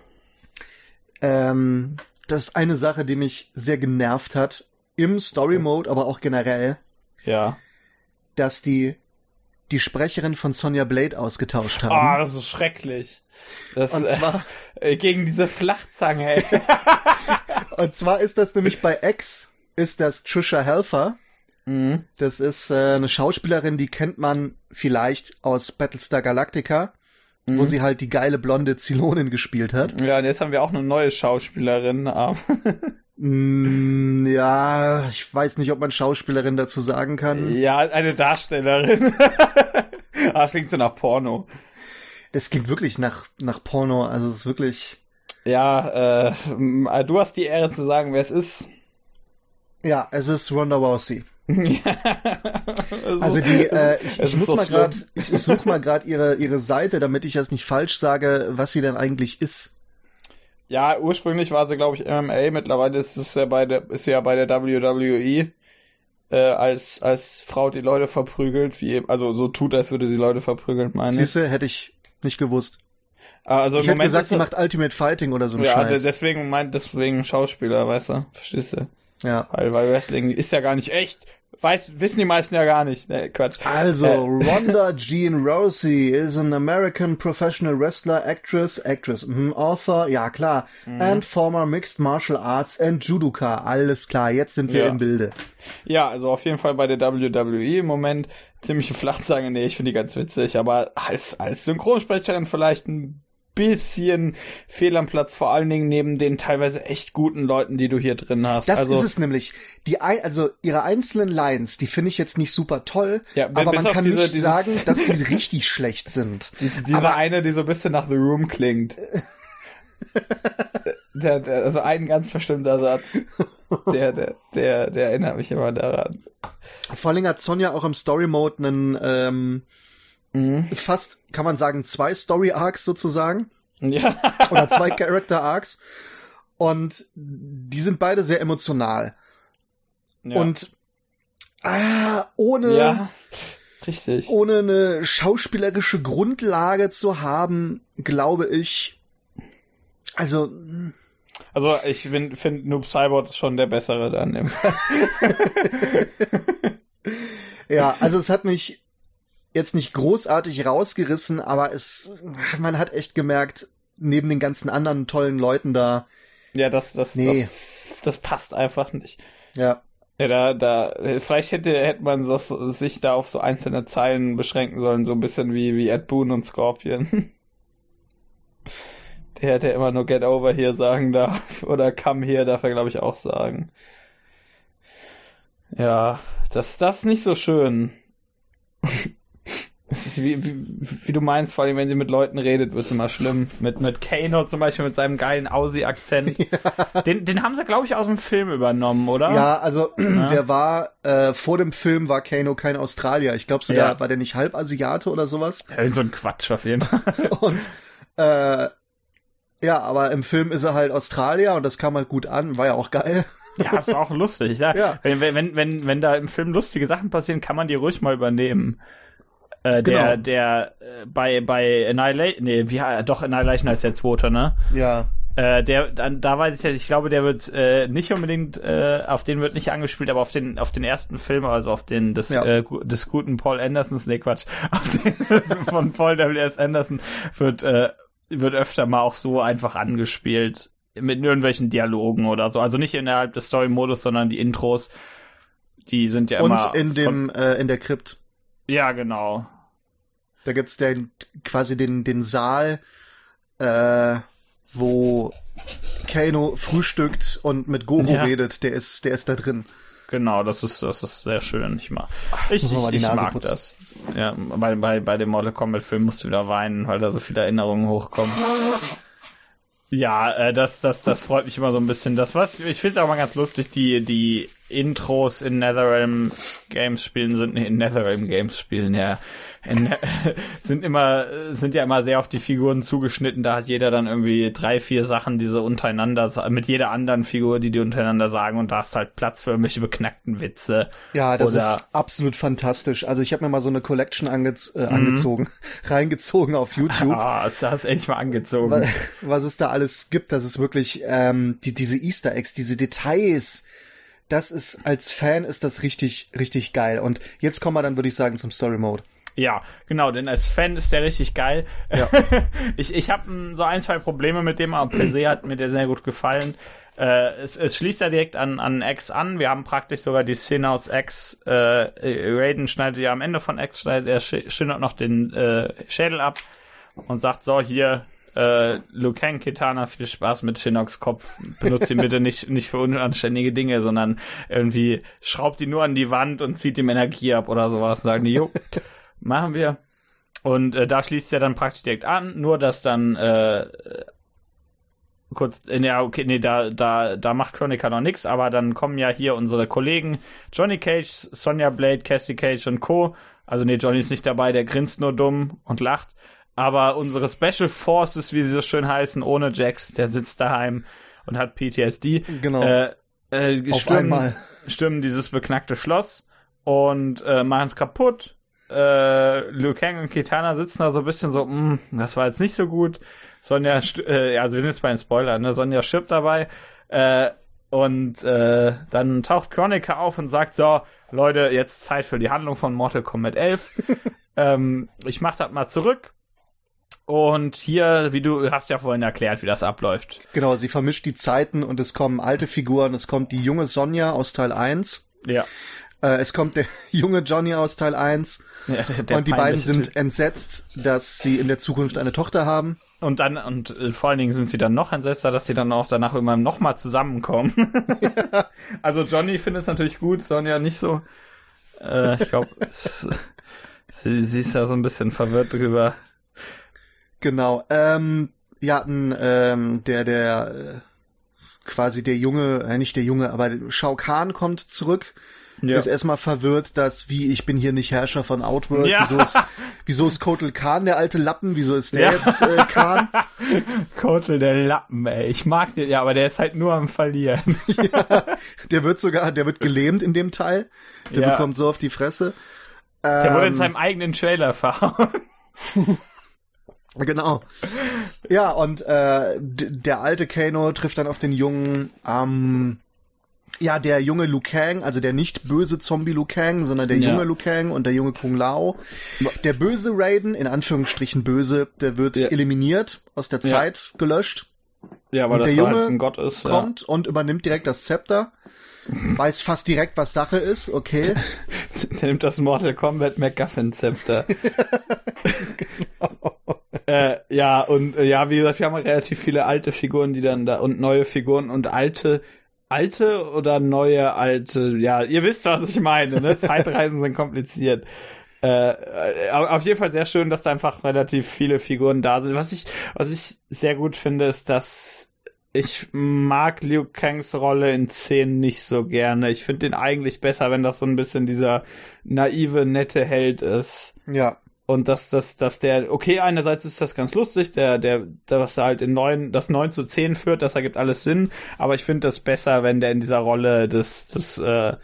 Ähm, das ist eine Sache, die mich sehr genervt hat. Im Story Mode, aber auch generell. Ja. Dass die die Sprecherin von Sonja Blade ausgetauscht haben. Ah, oh, das ist schrecklich. Das, und zwar äh, gegen diese Flachzange. Ey. und zwar ist das nämlich bei X ist das Trisha Helfer. Mhm. Das ist äh, eine Schauspielerin, die kennt man vielleicht aus Battlestar Galactica, mhm. wo sie halt die geile blonde Zylonin gespielt hat. Ja, und jetzt haben wir auch eine neue Schauspielerin. mm, ja, ich weiß nicht, ob man Schauspielerin dazu sagen kann. Ja, eine Darstellerin. ah, klingt so nach Porno das klingt wirklich nach, nach Porno. Also es ist wirklich. Ja, äh, du hast die Ehre zu sagen, wer es ist. Ja, es ist Ronda Rousey. also die, äh, ich, ich muss mal gerade, ich, ich suche mal gerade ihre ihre Seite, damit ich das nicht falsch sage, was sie denn eigentlich ist. Ja, ursprünglich war sie, glaube ich, MMA. Mittlerweile ist es ja bei der, ist sie ja bei der WWE äh, als als Frau die Leute verprügelt, wie also so tut, als würde sie Leute verprügeln, meine. Siehste, hätte ich nicht gewusst. Ah, also ich hätte gesagt, sie macht Ultimate Fighting oder so ein ja, Scheiß. Ja, deswegen meint deswegen Schauspieler, weißt du, verstehst du? Ja. Weil, weil Wrestling ist ja gar nicht echt. Weiß, wissen die meisten ja gar nicht. Nee, Quatsch. Also, äh. Ronda Jean Rousey is an American professional wrestler, actress, actress, mm, author, ja klar, mhm. and former mixed martial arts and Judoka. Alles klar, jetzt sind wir ja. im Bilde. Ja, also auf jeden Fall bei der WWE im Moment ziemliche Flachzange. Nee, ich finde die ganz witzig, aber als, als Synchronsprecherin vielleicht ein bisschen fehl am Platz, vor allen Dingen neben den teilweise echt guten Leuten, die du hier drin hast. Das also, ist es nämlich. Die, also ihre einzelnen Lines, die finde ich jetzt nicht super toll, ja, aber man kann diese, nicht dieses, sagen, dass die richtig schlecht sind. Diese aber, eine, die so ein bisschen nach The Room klingt. der, der, also ein ganz bestimmter Satz, der, der, der, der erinnert mich immer daran. Vor allem hat Sonja auch im Story Mode einen ähm, Mhm. Fast, kann man sagen, zwei Story Arcs sozusagen. Ja. Oder zwei Character Arcs. Und die sind beide sehr emotional. Ja. Und ah, ohne, ja, richtig. ohne eine schauspielerische Grundlage zu haben, glaube ich, also. Also ich finde find Noob Cyborg ist schon der bessere dann. ja, also es hat mich jetzt nicht großartig rausgerissen, aber es, man hat echt gemerkt, neben den ganzen anderen tollen Leuten da. Ja, das, das, nee. das, das passt einfach nicht. Ja. Ja, da, da, vielleicht hätte, hätte man das, sich da auf so einzelne Zeilen beschränken sollen, so ein bisschen wie, wie Ed Boon und Scorpion. Der hätte immer nur Get Over hier sagen darf, oder Come here darf er, glaube ich, auch sagen. Ja, das, das ist nicht so schön. Es ist wie, wie, wie, du meinst, vor allem wenn sie mit Leuten redet, wird es immer schlimm. Mit, mit Kano zum Beispiel, mit seinem geilen Aussie-Akzent. Ja. Den, den haben sie, glaube ich, aus dem Film übernommen, oder? Ja, also ja. der war, äh, vor dem Film war Kano kein Australier. Ich glaube sogar, ja. war der nicht halb Asiate oder sowas? Ja, so ein Quatsch auf jeden Fall. Und äh, ja, aber im Film ist er halt Australier und das kam halt gut an, war ja auch geil. Ja, ist auch lustig. Ja. ja. Wenn, wenn, wenn, wenn da im Film lustige Sachen passieren, kann man die ruhig mal übernehmen. Äh, der, genau. der äh, bei, bei Annihilation, nee, wie, doch, Annihilation heißt der zweite, ne? Ja. Äh, der, dann, da weiß ich ja, ich glaube, der wird äh, nicht unbedingt, äh, auf den wird nicht angespielt, aber auf den, auf den ersten Film, also auf den des, ja. äh, des guten Paul Andersons, nee, Quatsch, auf den von Paul W.S. Anderson wird, äh, wird öfter mal auch so einfach angespielt mit irgendwelchen Dialogen oder so. Also nicht innerhalb des Story-Modus, sondern die Intros, die sind ja immer. Und in dem, äh, in der Krypt. Ja, genau. Da gibt's den, quasi den, den Saal, äh, wo Kano frühstückt und mit Goro ja. redet, der ist, der ist da drin. Genau, das ist, das ist sehr schön. Ich mag, ich, ich, ich mag putzen. das. Ja, bei, bei, bei dem Mortal Kombat Film musst du wieder weinen, weil da so viele Erinnerungen hochkommen. Ja, äh, das, das, das freut mich immer so ein bisschen. Das was, ich finde es auch mal ganz lustig, die, die Intros in Netherrealm Games spielen sind, nee, in Netherrealm Games spielen, ja, in, sind immer, sind ja immer sehr auf die Figuren zugeschnitten. Da hat jeder dann irgendwie drei, vier Sachen, die so untereinander, mit jeder anderen Figur, die die untereinander sagen und da hast halt Platz für irgendwelche beknackten Witze. Ja, das Oder, ist absolut fantastisch. Also ich habe mir mal so eine Collection ange äh, mhm. angezogen, reingezogen auf YouTube. Ah, oh, das hast du echt mal angezogen. Was, was es da alles gibt, das ist wirklich, ähm, die, diese Easter Eggs, diese Details, das ist, als Fan ist das richtig, richtig geil. Und jetzt kommen wir dann, würde ich sagen, zum Story Mode. Ja, genau, denn als Fan ist der richtig geil. Ja. ich ich habe so ein, zwei Probleme mit dem, aber per se hat mir der sehr gut gefallen. Äh, es, es schließt ja direkt an, an X an. Wir haben praktisch sogar die Szene aus X. Äh, Raiden schneidet ja am Ende von X, schneidet er schindert noch den äh, Schädel ab und sagt, so, hier, äh, Liu Kang Kitana, viel Spaß mit Shinnocks Kopf. Benutzt ihn bitte nicht, nicht für unanständige Dinge, sondern irgendwie schraubt ihn nur an die Wand und zieht ihm Energie ab oder sowas. Sagen die, jo, machen wir. Und äh, da schließt er dann praktisch direkt an, nur dass dann äh, kurz, äh, ja, okay, nee, da, da, da macht Chronica noch nichts, aber dann kommen ja hier unsere Kollegen Johnny Cage, Sonja Blade, Cassie Cage und Co. Also nee, Johnny ist nicht dabei, der grinst nur dumm und lacht. Aber unsere Special Forces, wie sie so schön heißen, ohne Jax, der sitzt daheim und hat PTSD. Genau. Äh, äh, Auf stürmen, einmal. stürmen dieses beknackte Schloss und äh, machen es kaputt. Äh, Liu Kang und Kitana sitzen da so ein bisschen so, "Mm, das war jetzt nicht so gut. Sonja, äh, also wir sind jetzt bei den Spoilern, ne? Sonja stirbt dabei. Äh, und äh, dann taucht Chronica auf und sagt so, Leute, jetzt Zeit für die Handlung von Mortal Kombat 11. ähm, ich mach das mal zurück. Und hier, wie du hast ja vorhin erklärt, wie das abläuft. Genau, sie vermischt die Zeiten und es kommen alte Figuren. Es kommt die junge Sonja aus Teil 1. Ja. Äh, es kommt der junge Johnny aus Teil 1. ja der, der und die beiden sind Typ. entsetzt, dass sie in der Zukunft eine Tochter haben. Und dann, und äh, vor allen Dingen sind sie dann noch entsetzter, dass sie dann auch danach immer nochmal zusammenkommen. Also Johnny findet es natürlich gut, Sonja nicht so. Äh, ich glaube, sie, sie ist da so ein bisschen verwirrt drüber. Genau. Ähm, ja, ähm, der, der, äh, quasi der Junge, äh, nicht der Junge, aber Shao Kahn kommt zurück. Ja. Ist erstmal verwirrt, dass, wie, ich bin hier nicht Herrscher von Outworld. Ja. Wieso, ist, wieso ist Kotal Kahn der alte Lappen? Wieso ist der Ja. jetzt äh, Kahn? Kotel, der Lappen, ey. Ich mag den, ja, aber der ist halt nur am Verlieren. ja, der wird sogar, der wird gelähmt in dem Teil. Der bekommt so auf die Fresse. Der wurde in Ähm, seinem eigenen Trailer verhauen. Genau. Ja, und äh, der alte Kano trifft dann auf den jungen, ähm, ja, der junge Liu Kang, also der nicht böse Zombie Liu Kang, sondern der Ja. junge Liu Kang und der junge Kung Lao. Der böse Raiden, in Anführungsstrichen böse, der wird Ja. eliminiert, aus der Ja. Zeit gelöscht, Ja, Und weil das der Junge halt ein Gott ist. Ja. kommt und übernimmt direkt das Zepter. Weiß fast direkt, was Sache ist, okay. Der nimmt das Mortal Kombat MacGuffin Zepter. äh, ja, und äh, ja, wie gesagt, wir haben relativ viele alte Figuren, die dann da und neue Figuren und alte, alte oder neue alte, ja, ihr wisst, was ich meine, ne? Zeitreisen sind kompliziert. Äh, auf jeden Fall sehr schön, dass da einfach relativ viele Figuren da sind. Was ich, was ich sehr gut finde, ist, dass ich mag Liu Kangs Rolle in 10 nicht so gerne. Ich finde den eigentlich besser, wenn das so ein bisschen dieser naive, nette Held ist. Ja, Und dass, dass, dass der, okay, einerseits ist das ganz lustig, der, der, der was er halt in 9, das 9 zu 10 führt, das ergibt alles Sinn, aber ich finde das besser, wenn der in dieser Rolle des, des, äh,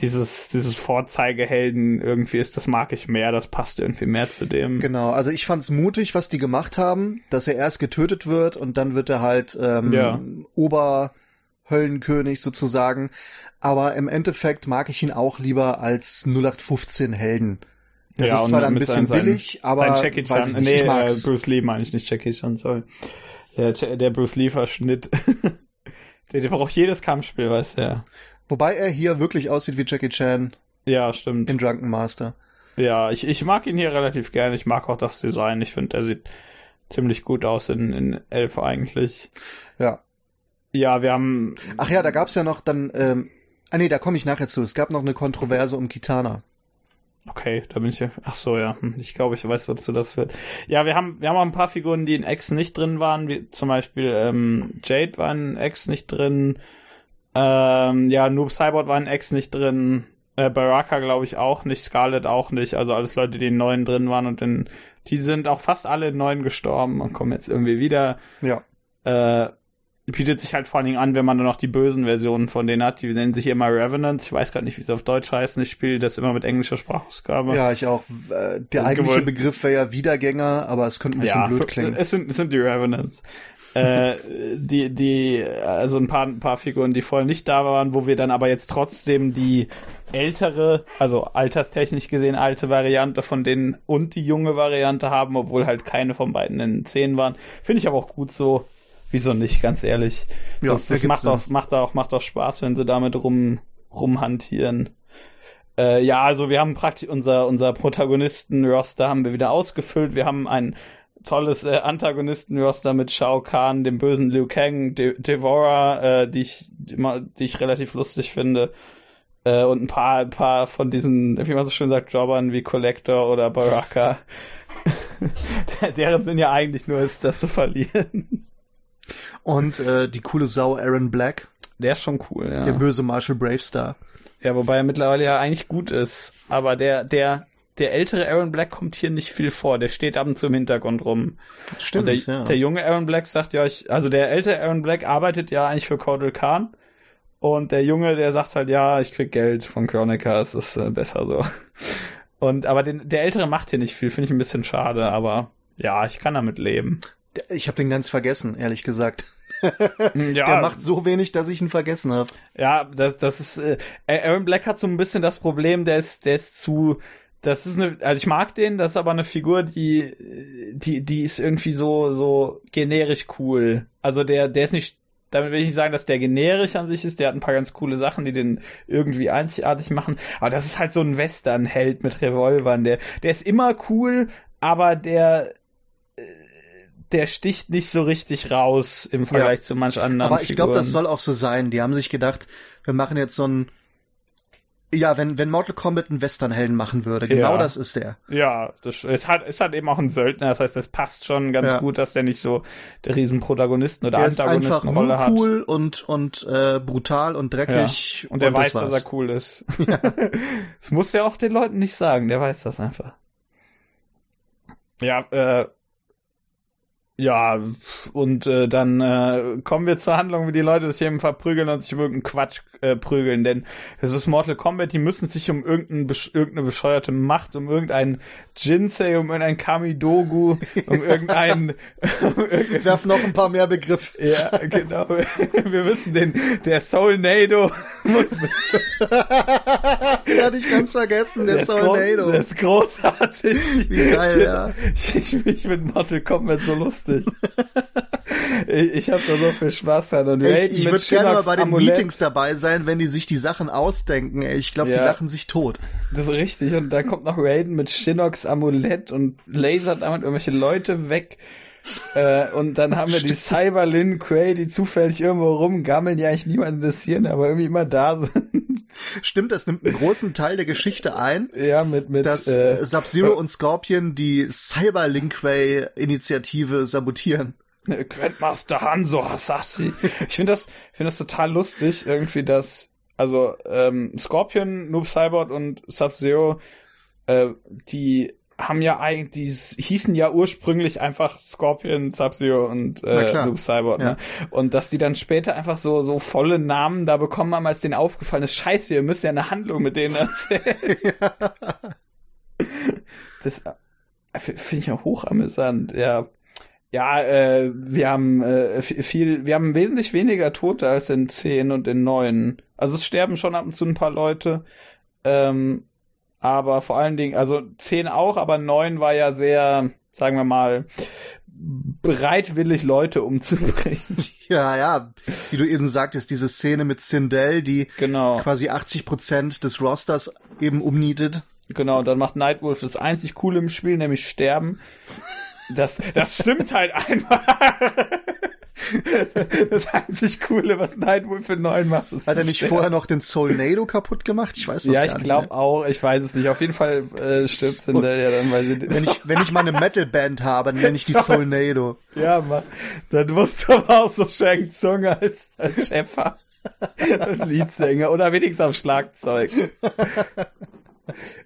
dieses, dieses Vorzeigehelden irgendwie ist, das mag ich mehr, das passt irgendwie mehr zu dem. genau. Also ich fand's mutig, was die gemacht haben, dass er erst getötet wird und dann wird er halt ähm, Ja. Oberhöllenkönig sozusagen. Aber im Endeffekt mag ich ihn auch lieber als 0815 Helden. Das Ja, ist zwar dann ein bisschen seinen- billig, aber Jackie weiß ich nicht, nee, ich äh, mag's. Bruce Lee meine ich nicht, Jackie Chan, sorry. Der, der Bruce Lee-Verschnitt. der, der braucht jedes Kampfspiel, weißt du ja. Wobei er hier wirklich aussieht wie Jackie Chan Ja, stimmt. in Drunken Master. Ja, ich, ich mag ihn hier relativ gerne. Ich mag auch das Design. Ich finde, er sieht ziemlich gut aus in, in Elf eigentlich. Ja. Ja, wir haben. Ach ja, da gab's ja noch dann, ähm, ah nee, da komme ich nachher zu. Es gab noch eine Kontroverse um Kitana. Okay, da bin ich ja. Ach so, ja. Hm, Ich glaube, ich weiß, wozu das führt. Ja, wir haben, wir haben auch ein paar Figuren, die in X nicht drin waren, wie zum Beispiel ähm, Jade war in X nicht drin. Ähm, ja, Noob Cyborg war in X nicht drin. Äh, Baraka glaube ich auch nicht, Scarlet auch nicht. Also alles Leute, die in neuen drin waren und in, die sind auch fast alle in neuen gestorben und kommen jetzt irgendwie wieder. Ja. Äh, bietet sich halt vor allen Dingen an, wenn man dann noch die bösen Versionen von denen hat. Die nennen sich immer Revenants. Ich weiß gerade nicht, wie sie auf Deutsch heißen. Ich spiele das immer mit englischer Sprachausgabe. Ja, ich auch. Äh, Der Und eigentliche gewollt- Begriff wäre ja Wiedergänger, aber es könnte ein bisschen blöd für- klingen. Es sind, es sind die Revenants. äh, die, die, also ein paar, ein paar Figuren, die vorher nicht da waren, wo wir dann aber jetzt trotzdem die ältere, also alterstechnisch gesehen alte Variante von denen und die junge Variante haben, obwohl halt keine von beiden in 10 waren. Finde ich aber auch gut so. Wieso nicht, ganz ehrlich. Ja, das das macht auch, macht auch, macht auch Spaß, wenn sie damit rum, rumhantieren. Äh, ja, also wir haben praktisch unser, unser Protagonisten-Roster haben wir wieder ausgefüllt. Wir haben ein tolles äh, Antagonisten-Roster mit Shao Kahn, dem bösen Liu Kang, De Devora, äh, die ich, die, die ich relativ lustig finde. Äh, und ein paar, ein paar von diesen, wie man so schön sagt, Jobbern wie Collector oder Baraka. Deren Sinn ja eigentlich nur ist, das zu verlieren. Und äh, die coole Sau Aaron Black. Der ist schon cool, ja. Der böse Marshall Bravestar. Ja, wobei er mittlerweile ja eigentlich gut ist. Aber der, der, der ältere Aaron Black kommt hier nicht viel vor. Der steht ab und zu im Hintergrund rum. Stimmt, der, ja. der junge Aaron Black sagt ja, ich, also der ältere Aaron Black arbeitet ja eigentlich für Cordell Khan. Und der Junge, der sagt halt, ja, ich krieg Geld von Kronika, es ist äh, besser so. Und aber den, der Ältere macht hier nicht viel, finde ich ein bisschen schade, aber ja, ich kann damit leben. Ich habe den ganz vergessen, ehrlich gesagt. Hm, Ja, Der macht so wenig, dass ich ihn vergessen habe. Ja, das, das ist. Äh, Aaron Black hat so ein bisschen das Problem, der ist, der ist zu. Das ist eine, also ich mag den, das ist aber eine Figur, die, die, die ist irgendwie so, so generisch cool. Also der, der ist nicht, damit will ich nicht sagen, dass der generisch an sich ist, der hat ein paar ganz coole Sachen, die den irgendwie einzigartig machen. Aber das ist halt so ein Western-Held mit Revolvern, der, der ist immer cool, aber der, der sticht nicht so richtig raus im Vergleich zu manch anderen. Aber ich glaube, das soll auch so sein. Die haben sich gedacht, wir machen jetzt so ein. Ja, wenn, wenn Mortal Kombat einen Westernhelden machen würde, genau Ja. das ist der. Ja, das ist halt, ist halt eben auch ein Söldner, das heißt, das passt schon ganz Ja. gut, dass der nicht so der Riesenprotagonisten oder Der ist einfach Antagonistenrolle nur hat. cool und, und äh, brutal und dreckig. Und der weiß, das dass er cool ist. das muss er auch den Leuten nicht sagen, der weiß das einfach. Ja, äh, ja, und äh, dann äh, kommen wir zur Handlung, wie die Leute sich eben verprügeln und sich über irgendeinen Quatsch äh, prügeln, denn es ist Mortal Kombat, die müssen sich um irgendein, irgendeine bescheuerte Macht, um irgendeinen Jinsei, um irgendeinen Kamidogu, um irgendeinen, um irgendeinen Werf noch ein paar mehr Begriffe. ja, genau. Wir müssen den, der Soul Nado muss Den hatte ich ganz vergessen, der ist groß- Solnado. Der ist großartig. Wie geil, ich, ja. Ich, ich, ich finde Mortal Kombat so lustig. ich ich habe da so viel Spaß dran. Und Ich, ich würde gerne mal bei den Amulett. Meetings dabei sein, wenn die sich die Sachen ausdenken. Ey. Ich glaube, die Ja. lachen sich tot. Das ist richtig. Und dann kommt noch Raiden mit Shinnok's Amulett und lasert damit irgendwelche Leute weg. Äh, und dann haben wir die Cyber Lin Quay, die zufällig irgendwo rumgammeln, die eigentlich niemanden interessieren, aber irgendwie immer da sind. Stimmt, das nimmt einen großen Teil der Geschichte ein, ja, mit, mit, dass äh, Sub-Zero und Scorpion die Cyber-Linkway-Initiative sabotieren. Grandmaster Hanzo Hasashi. Ich finde das, ich finde das total lustig, irgendwie, dass, also, ähm, Scorpion, Noob Cybot und Sub-Zero, äh, die haben ja eigentlich, die hießen ja ursprünglich einfach Scorpion, Sub-Zero und äh, klar. Noob Cybot, ne? Und dass die dann später einfach so, so volle Namen da bekommen haben, als denen aufgefallen ist, scheiße, ihr müsst ja eine Handlung mit denen erzählen. Das äh, finde ich ja hochamüsant, ja. Ja, äh, wir haben äh, vi- viel, wir haben wesentlich weniger Tote als in 10 und in 9. Also es sterben schon ab und zu ein paar Leute. Ähm, aber vor allen Dingen, also 10 auch, aber 9 war ja sehr, sagen wir mal, bereitwillig Leute umzubringen. Ja, ja, wie du eben sagtest, diese Szene mit Sindel, die genau, quasi 80% des Rosters eben umnietet. genau. Und dann macht Nightwolf das einzig Coole im Spiel, nämlich sterben. Das, das stimmt halt einfach. Das einzig Coole, was Nightwolf in 9 macht, ist Hat er nicht vorher noch den Solnado kaputt gemacht? Ich weiß das Ja, gar ich nicht glaube mehr. auch. Ich weiß es nicht. Auf jeden Fall äh, stirbt So. Ja dann, weil sie Wenn ich, wenn ich mal eine Metalband habe, dann nenne ich die Solnado. ja, Mann. Dann musst du aber auch so Shang Tsung als, als. Als Leadsänger oder wenigstens am Schlagzeug.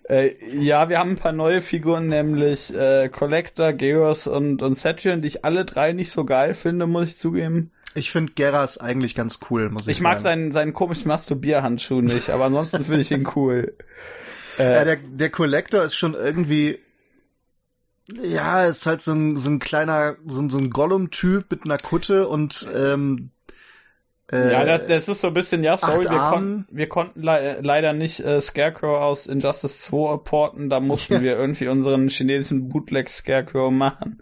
Äh, ja, wir haben ein paar neue Figuren, nämlich äh, Collector, Geos und, und Saturn, die ich alle drei nicht so geil finde, muss ich zugeben. Ich finde Geras eigentlich ganz cool, muss ich, Ich mag sagen. seinen, seinen komischen Masturbierhandschuh nicht, aber ansonsten finde ich ihn cool. Äh, Ja, der, der Collector ist schon irgendwie, ja, ist halt so ein, so ein kleiner, so ein, so ein Gollum-Typ mit einer Kutte und, ähm, äh, Ja, das, das ist so ein bisschen, ja, sorry, wir, kon wir konnten le leider nicht äh, Scarecrow aus Injustice 2 porten, da mussten Ja. wir irgendwie unseren chinesischen Bootleg Scarecrow machen.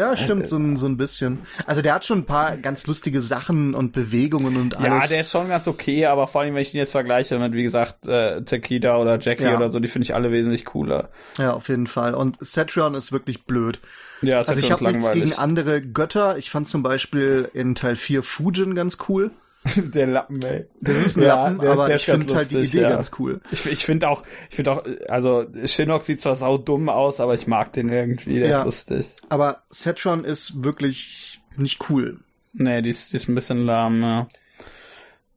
Ja, stimmt, so ein, so ein bisschen. Also der hat schon ein paar ganz lustige Sachen und Bewegungen und Ja, alles. der ist schon ganz okay, aber vor allem, wenn ich ihn jetzt vergleiche mit, wie gesagt, äh, Takeda oder Jackie Ja. oder so, die finde ich alle wesentlich cooler. ja, auf jeden Fall. Und Cetrion ist wirklich blöd. Ja, ist Also ich habe nichts gegen andere Götter. Ich fand zum Beispiel in Teil 4 Fujin ganz cool. der Lappen, ey. Das ist ein Ja, Lappen, der- aber der ich finde halt die Idee ja. ganz cool. Ich, ich finde auch, ich finde auch, also Shinnok sieht zwar sau dumm aus, aber ich mag den irgendwie, der Ja. ist lustig. Aber Cetron ist wirklich nicht cool. Nee, die ist, die ist ein bisschen lahm, ja.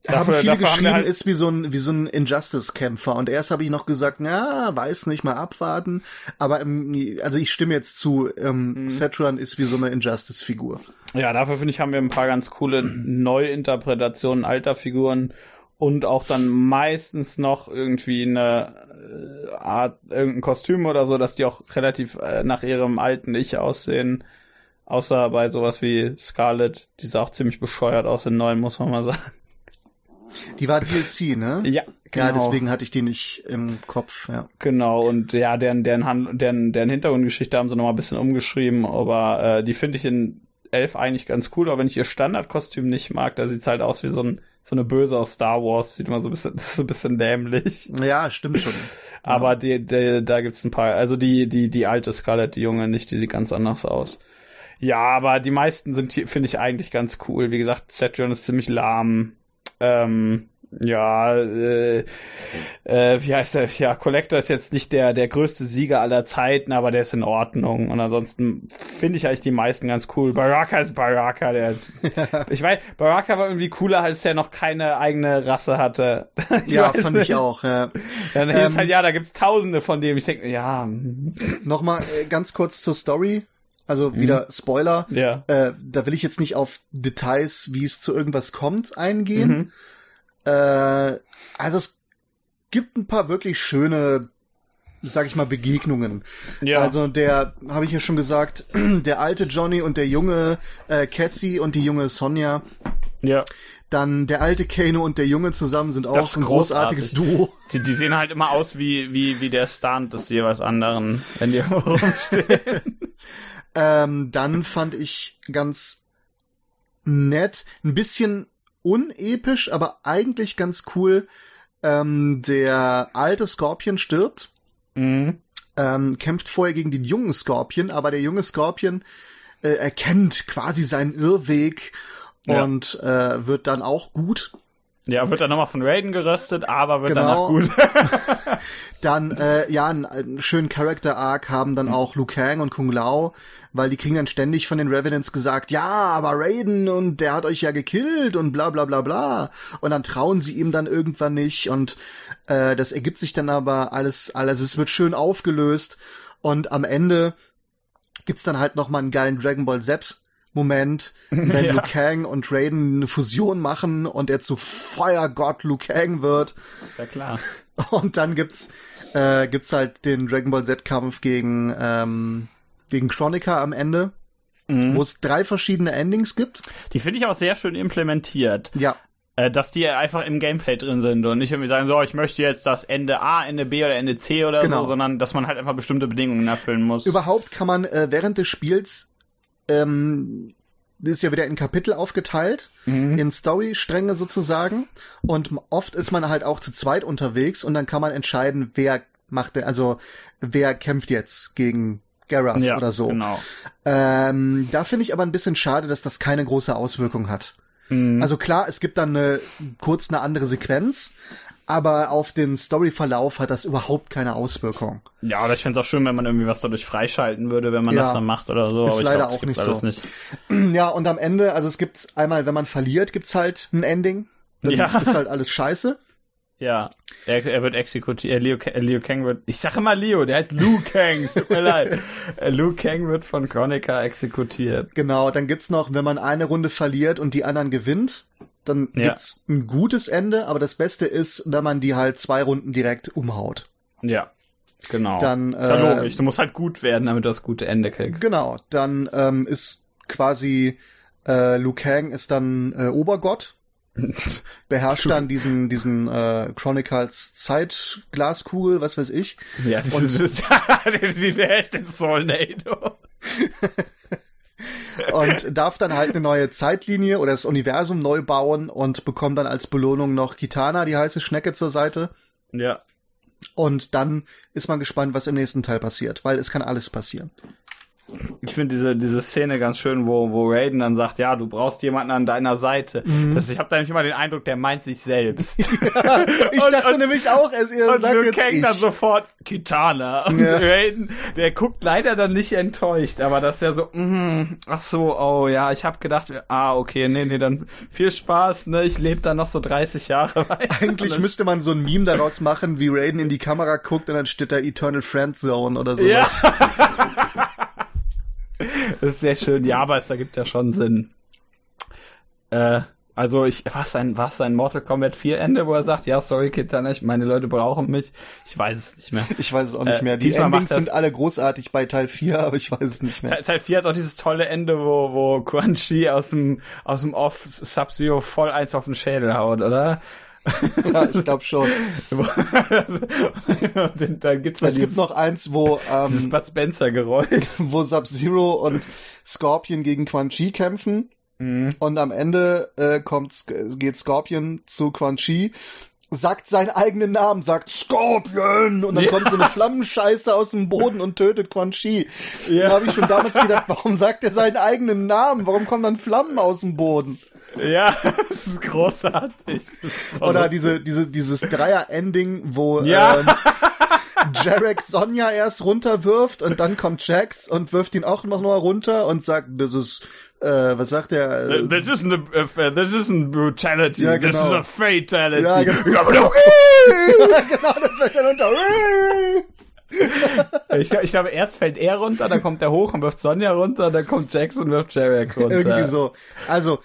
Dafür, haben viele geschrieben, haben halt ist wie so ein, wie so ein Injustice-Kämpfer. Und erst habe ich noch gesagt, na, weiß nicht, mal abwarten. Aber im, also ich stimme jetzt zu, ähm, mhm. Setran ist wie so eine Injustice-Figur. Ja, dafür finde ich, haben wir ein paar ganz coole Neuinterpretationen alter Figuren und auch dann meistens noch irgendwie eine äh, Art, irgendein Kostüm oder so, dass die auch relativ äh, nach ihrem alten Ich aussehen. Außer bei sowas wie Scarlet, die sah auch ziemlich bescheuert aus in neuen, muss man mal sagen. Die war DLC, ne? Ja, genau. Ja, deswegen hatte ich die nicht im Kopf, ja. Genau, und ja, deren, deren, Hand, deren, deren Hintergrundgeschichte haben sie nochmal ein bisschen umgeschrieben, aber äh, die finde ich in Elf eigentlich ganz cool, aber wenn ich ihr Standardkostüm nicht mag, da sieht's halt aus wie so, ein, so eine Böse aus Star Wars, sieht immer so ein bisschen, so ein bisschen dämlich. Ja, stimmt schon. aber ja. die, die, da gibt's ein paar, also die, die, die alte Scarlett, die junge nicht, die sieht ganz anders aus. Ja, aber die meisten sind hier, finde ich eigentlich ganz cool. Wie gesagt, Cetrion ist ziemlich lahm. Ähm, ja, äh, äh, wie heißt der? Ja, Collector ist jetzt nicht der, der größte Sieger aller Zeiten, aber der ist in Ordnung. Und ansonsten finde ich eigentlich die meisten ganz cool. Baraka ist Baraka, der ist, ich weiß, Baraka war irgendwie cooler, als er noch keine eigene Rasse hatte. Ich ja, fand nicht. ich auch, ja. Dann ähm, ist halt, ja, da gibt's tausende von dem. Ich denke, ja. Nochmal äh, ganz kurz zur Story. Also mhm. wieder Spoiler. Ja. Äh, da will ich jetzt nicht auf Details, wie es zu irgendwas kommt, eingehen. Mhm. Äh, also es gibt ein paar wirklich schöne, sag ich mal, Begegnungen. Ja. Also der, habe ich ja schon gesagt, der alte Johnny und der junge äh, Cassie und die junge Sonja. Ja. Dann der alte Kano und der Junge zusammen sind auch ein großartiges Duo. Die, die, sehen halt immer aus wie, wie, wie der Stunt des jeweils anderen, wenn die rumstehen. ähm, dann fand ich ganz nett, ein bisschen unepisch, aber eigentlich ganz cool. Ähm, der alte Scorpion stirbt, mhm. ähm, kämpft vorher gegen den jungen Scorpion, aber der junge Scorpion äh, erkennt quasi seinen Irrweg ja. und äh, wird dann auch gut. Ja, wird dann nochmal von Raiden geröstet, aber wird genau. danach gut. dann, äh, ja, einen, einen schönen Character-Arc haben dann auch Liu Kang und Kung Lao, weil die kriegen dann ständig von den Revenants gesagt, ja, aber Raiden und der hat euch ja gekillt und bla bla bla bla. Und dann trauen sie ihm dann irgendwann nicht und äh, das ergibt sich dann aber alles, alles, es wird schön aufgelöst und am Ende gibt's dann halt nochmal einen geilen Dragon Ball Z Moment, wenn ja. Liu Kang und Raiden eine Fusion machen und er zu Feuergott Liu Kang wird. Ist ja klar. Und dann gibt's äh, gibt's halt den Dragon Ball Z Kampf gegen ähm, gegen Chronica am Ende. Mhm. Wo es drei verschiedene Endings gibt. Die finde ich auch sehr schön implementiert. Ja äh, dass die einfach im Gameplay drin sind und nicht irgendwie sagen, so, ich möchte jetzt das Ende A, Ende B oder Ende C oder genau. so, sondern dass man halt einfach bestimmte Bedingungen erfüllen muss. Überhaupt kann man äh, während des Spiels ähm, ist ja wieder in Kapitel aufgeteilt, mhm. in Storystränge sozusagen. Und oft ist man halt auch zu zweit unterwegs und dann kann man entscheiden, wer macht, also wer kämpft jetzt gegen Garrus ja, oder so. Genau. Ähm, da finde ich aber ein bisschen schade, dass das keine große Auswirkung hat. Mhm. Also klar, es gibt dann eine, kurz eine andere Sequenz, aber auf den Storyverlauf hat das überhaupt keine Auswirkung. Ja, oder ich fände es auch schön, wenn man irgendwie was dadurch freischalten würde, wenn man ja, das dann macht oder so. Ist leider glaub, auch nicht so. Nicht. Ja, und am Ende, also es gibt einmal, wenn man verliert, gibt's halt ein Ending. Dann ja. ist halt alles scheiße. Ja, er, er wird exekutiert. Äh, Leo, äh, Leo Kang wird. Ich sage immer Leo, der heißt Liu Kang. Tut mir leid. Äh, Liu Kang wird von Chronica exekutiert. Genau, dann gibt's noch, wenn man eine Runde verliert und die anderen gewinnt, dann ja. gibt's ein gutes Ende, aber das Beste ist, wenn man die halt zwei Runden direkt umhaut. Ja. Genau. Dann, ist ja äh, logisch. Du musst halt gut werden, damit du das gute Ende kriegst. Genau. Dann ähm, ist quasi äh, Liu Kang ist dann äh, Obergott, beherrscht dann diesen diesen äh, Chronicles Zeitglaskugel, was weiß ich. Ja, und die beherrscht den Solnado. und darf dann halt eine neue Zeitlinie oder das Universum neu bauen und bekommt dann als Belohnung noch Kitana, die heiße Schnecke zur Seite. Ja. Und dann ist man gespannt, was im nächsten Teil passiert, weil es kann alles passieren. Ich finde diese, diese Szene ganz schön, wo, wo Raiden dann sagt, ja, du brauchst jemanden an deiner Seite. Mhm. Das, ich habe da nämlich immer den Eindruck, der meint sich selbst. Ja, ich und, dachte und, nämlich auch, er sagt Liu jetzt Kang ich. dann sofort Kitana. Und ja. Raiden, der guckt leider dann nicht enttäuscht, aber das ist ja so, mm, ach so, oh ja, ich habe gedacht, ah, okay, nee, nee, dann viel Spaß, ne, ich lebe da noch so 30 Jahre weiter. Eigentlich müsste man so ein Meme daraus machen, wie Raiden in die Kamera guckt und dann steht da Eternal Friend Zone oder sowas. Ja. das ist sehr schön. Ja, aber es ergibt ja schon Sinn. Äh, also ich, was sein, was sein Mortal Kombat 4 Ende, wo er sagt, ja, sorry, Kitana, meine Leute brauchen mich. Ich weiß es nicht mehr. Ich weiß es auch nicht äh, mehr. Die Endings sind alle großartig bei Teil 4, aber ich weiß es nicht mehr. Teil, Teil 4 hat auch dieses tolle Ende, wo, wo Quan Chi aus dem, aus dem Off Sub-Zero voll eins auf den Schädel haut, oder? Ja, ich glaube schon. dann gibt's es gibt noch eins, wo ähm, Bud Spencer Geräusch, wo Sub-Zero und Scorpion gegen Quan Chi kämpfen. Mhm. Und am Ende äh, kommt, geht Scorpion zu Quan Chi sagt seinen eigenen Namen, sagt Scorpion und dann ja. kommt so eine Flammenscheiße aus dem Boden und tötet Quan Chi. Ja. Da habe ich schon damals gedacht, warum sagt er seinen eigenen Namen? Warum kommen dann Flammen aus dem Boden? Ja, das ist großartig. Das ist Oder diese, diese, dieses Dreier-Ending, wo ja. ähm, Jarek Sonja erst runterwirft und dann kommt Jax und wirft ihn auch noch mal runter und sagt, das ist, äh, was sagt er? This isn't a, this isn't brutality, ja, genau. this is a fatality. Ja, genau. ja, genau, das fällt dann runter. ich, ich, glaube, erst fällt er runter, dann kommt er hoch und wirft Sonja runter, dann kommt Jax und wirft Jarek runter. Irgendwie so. Also,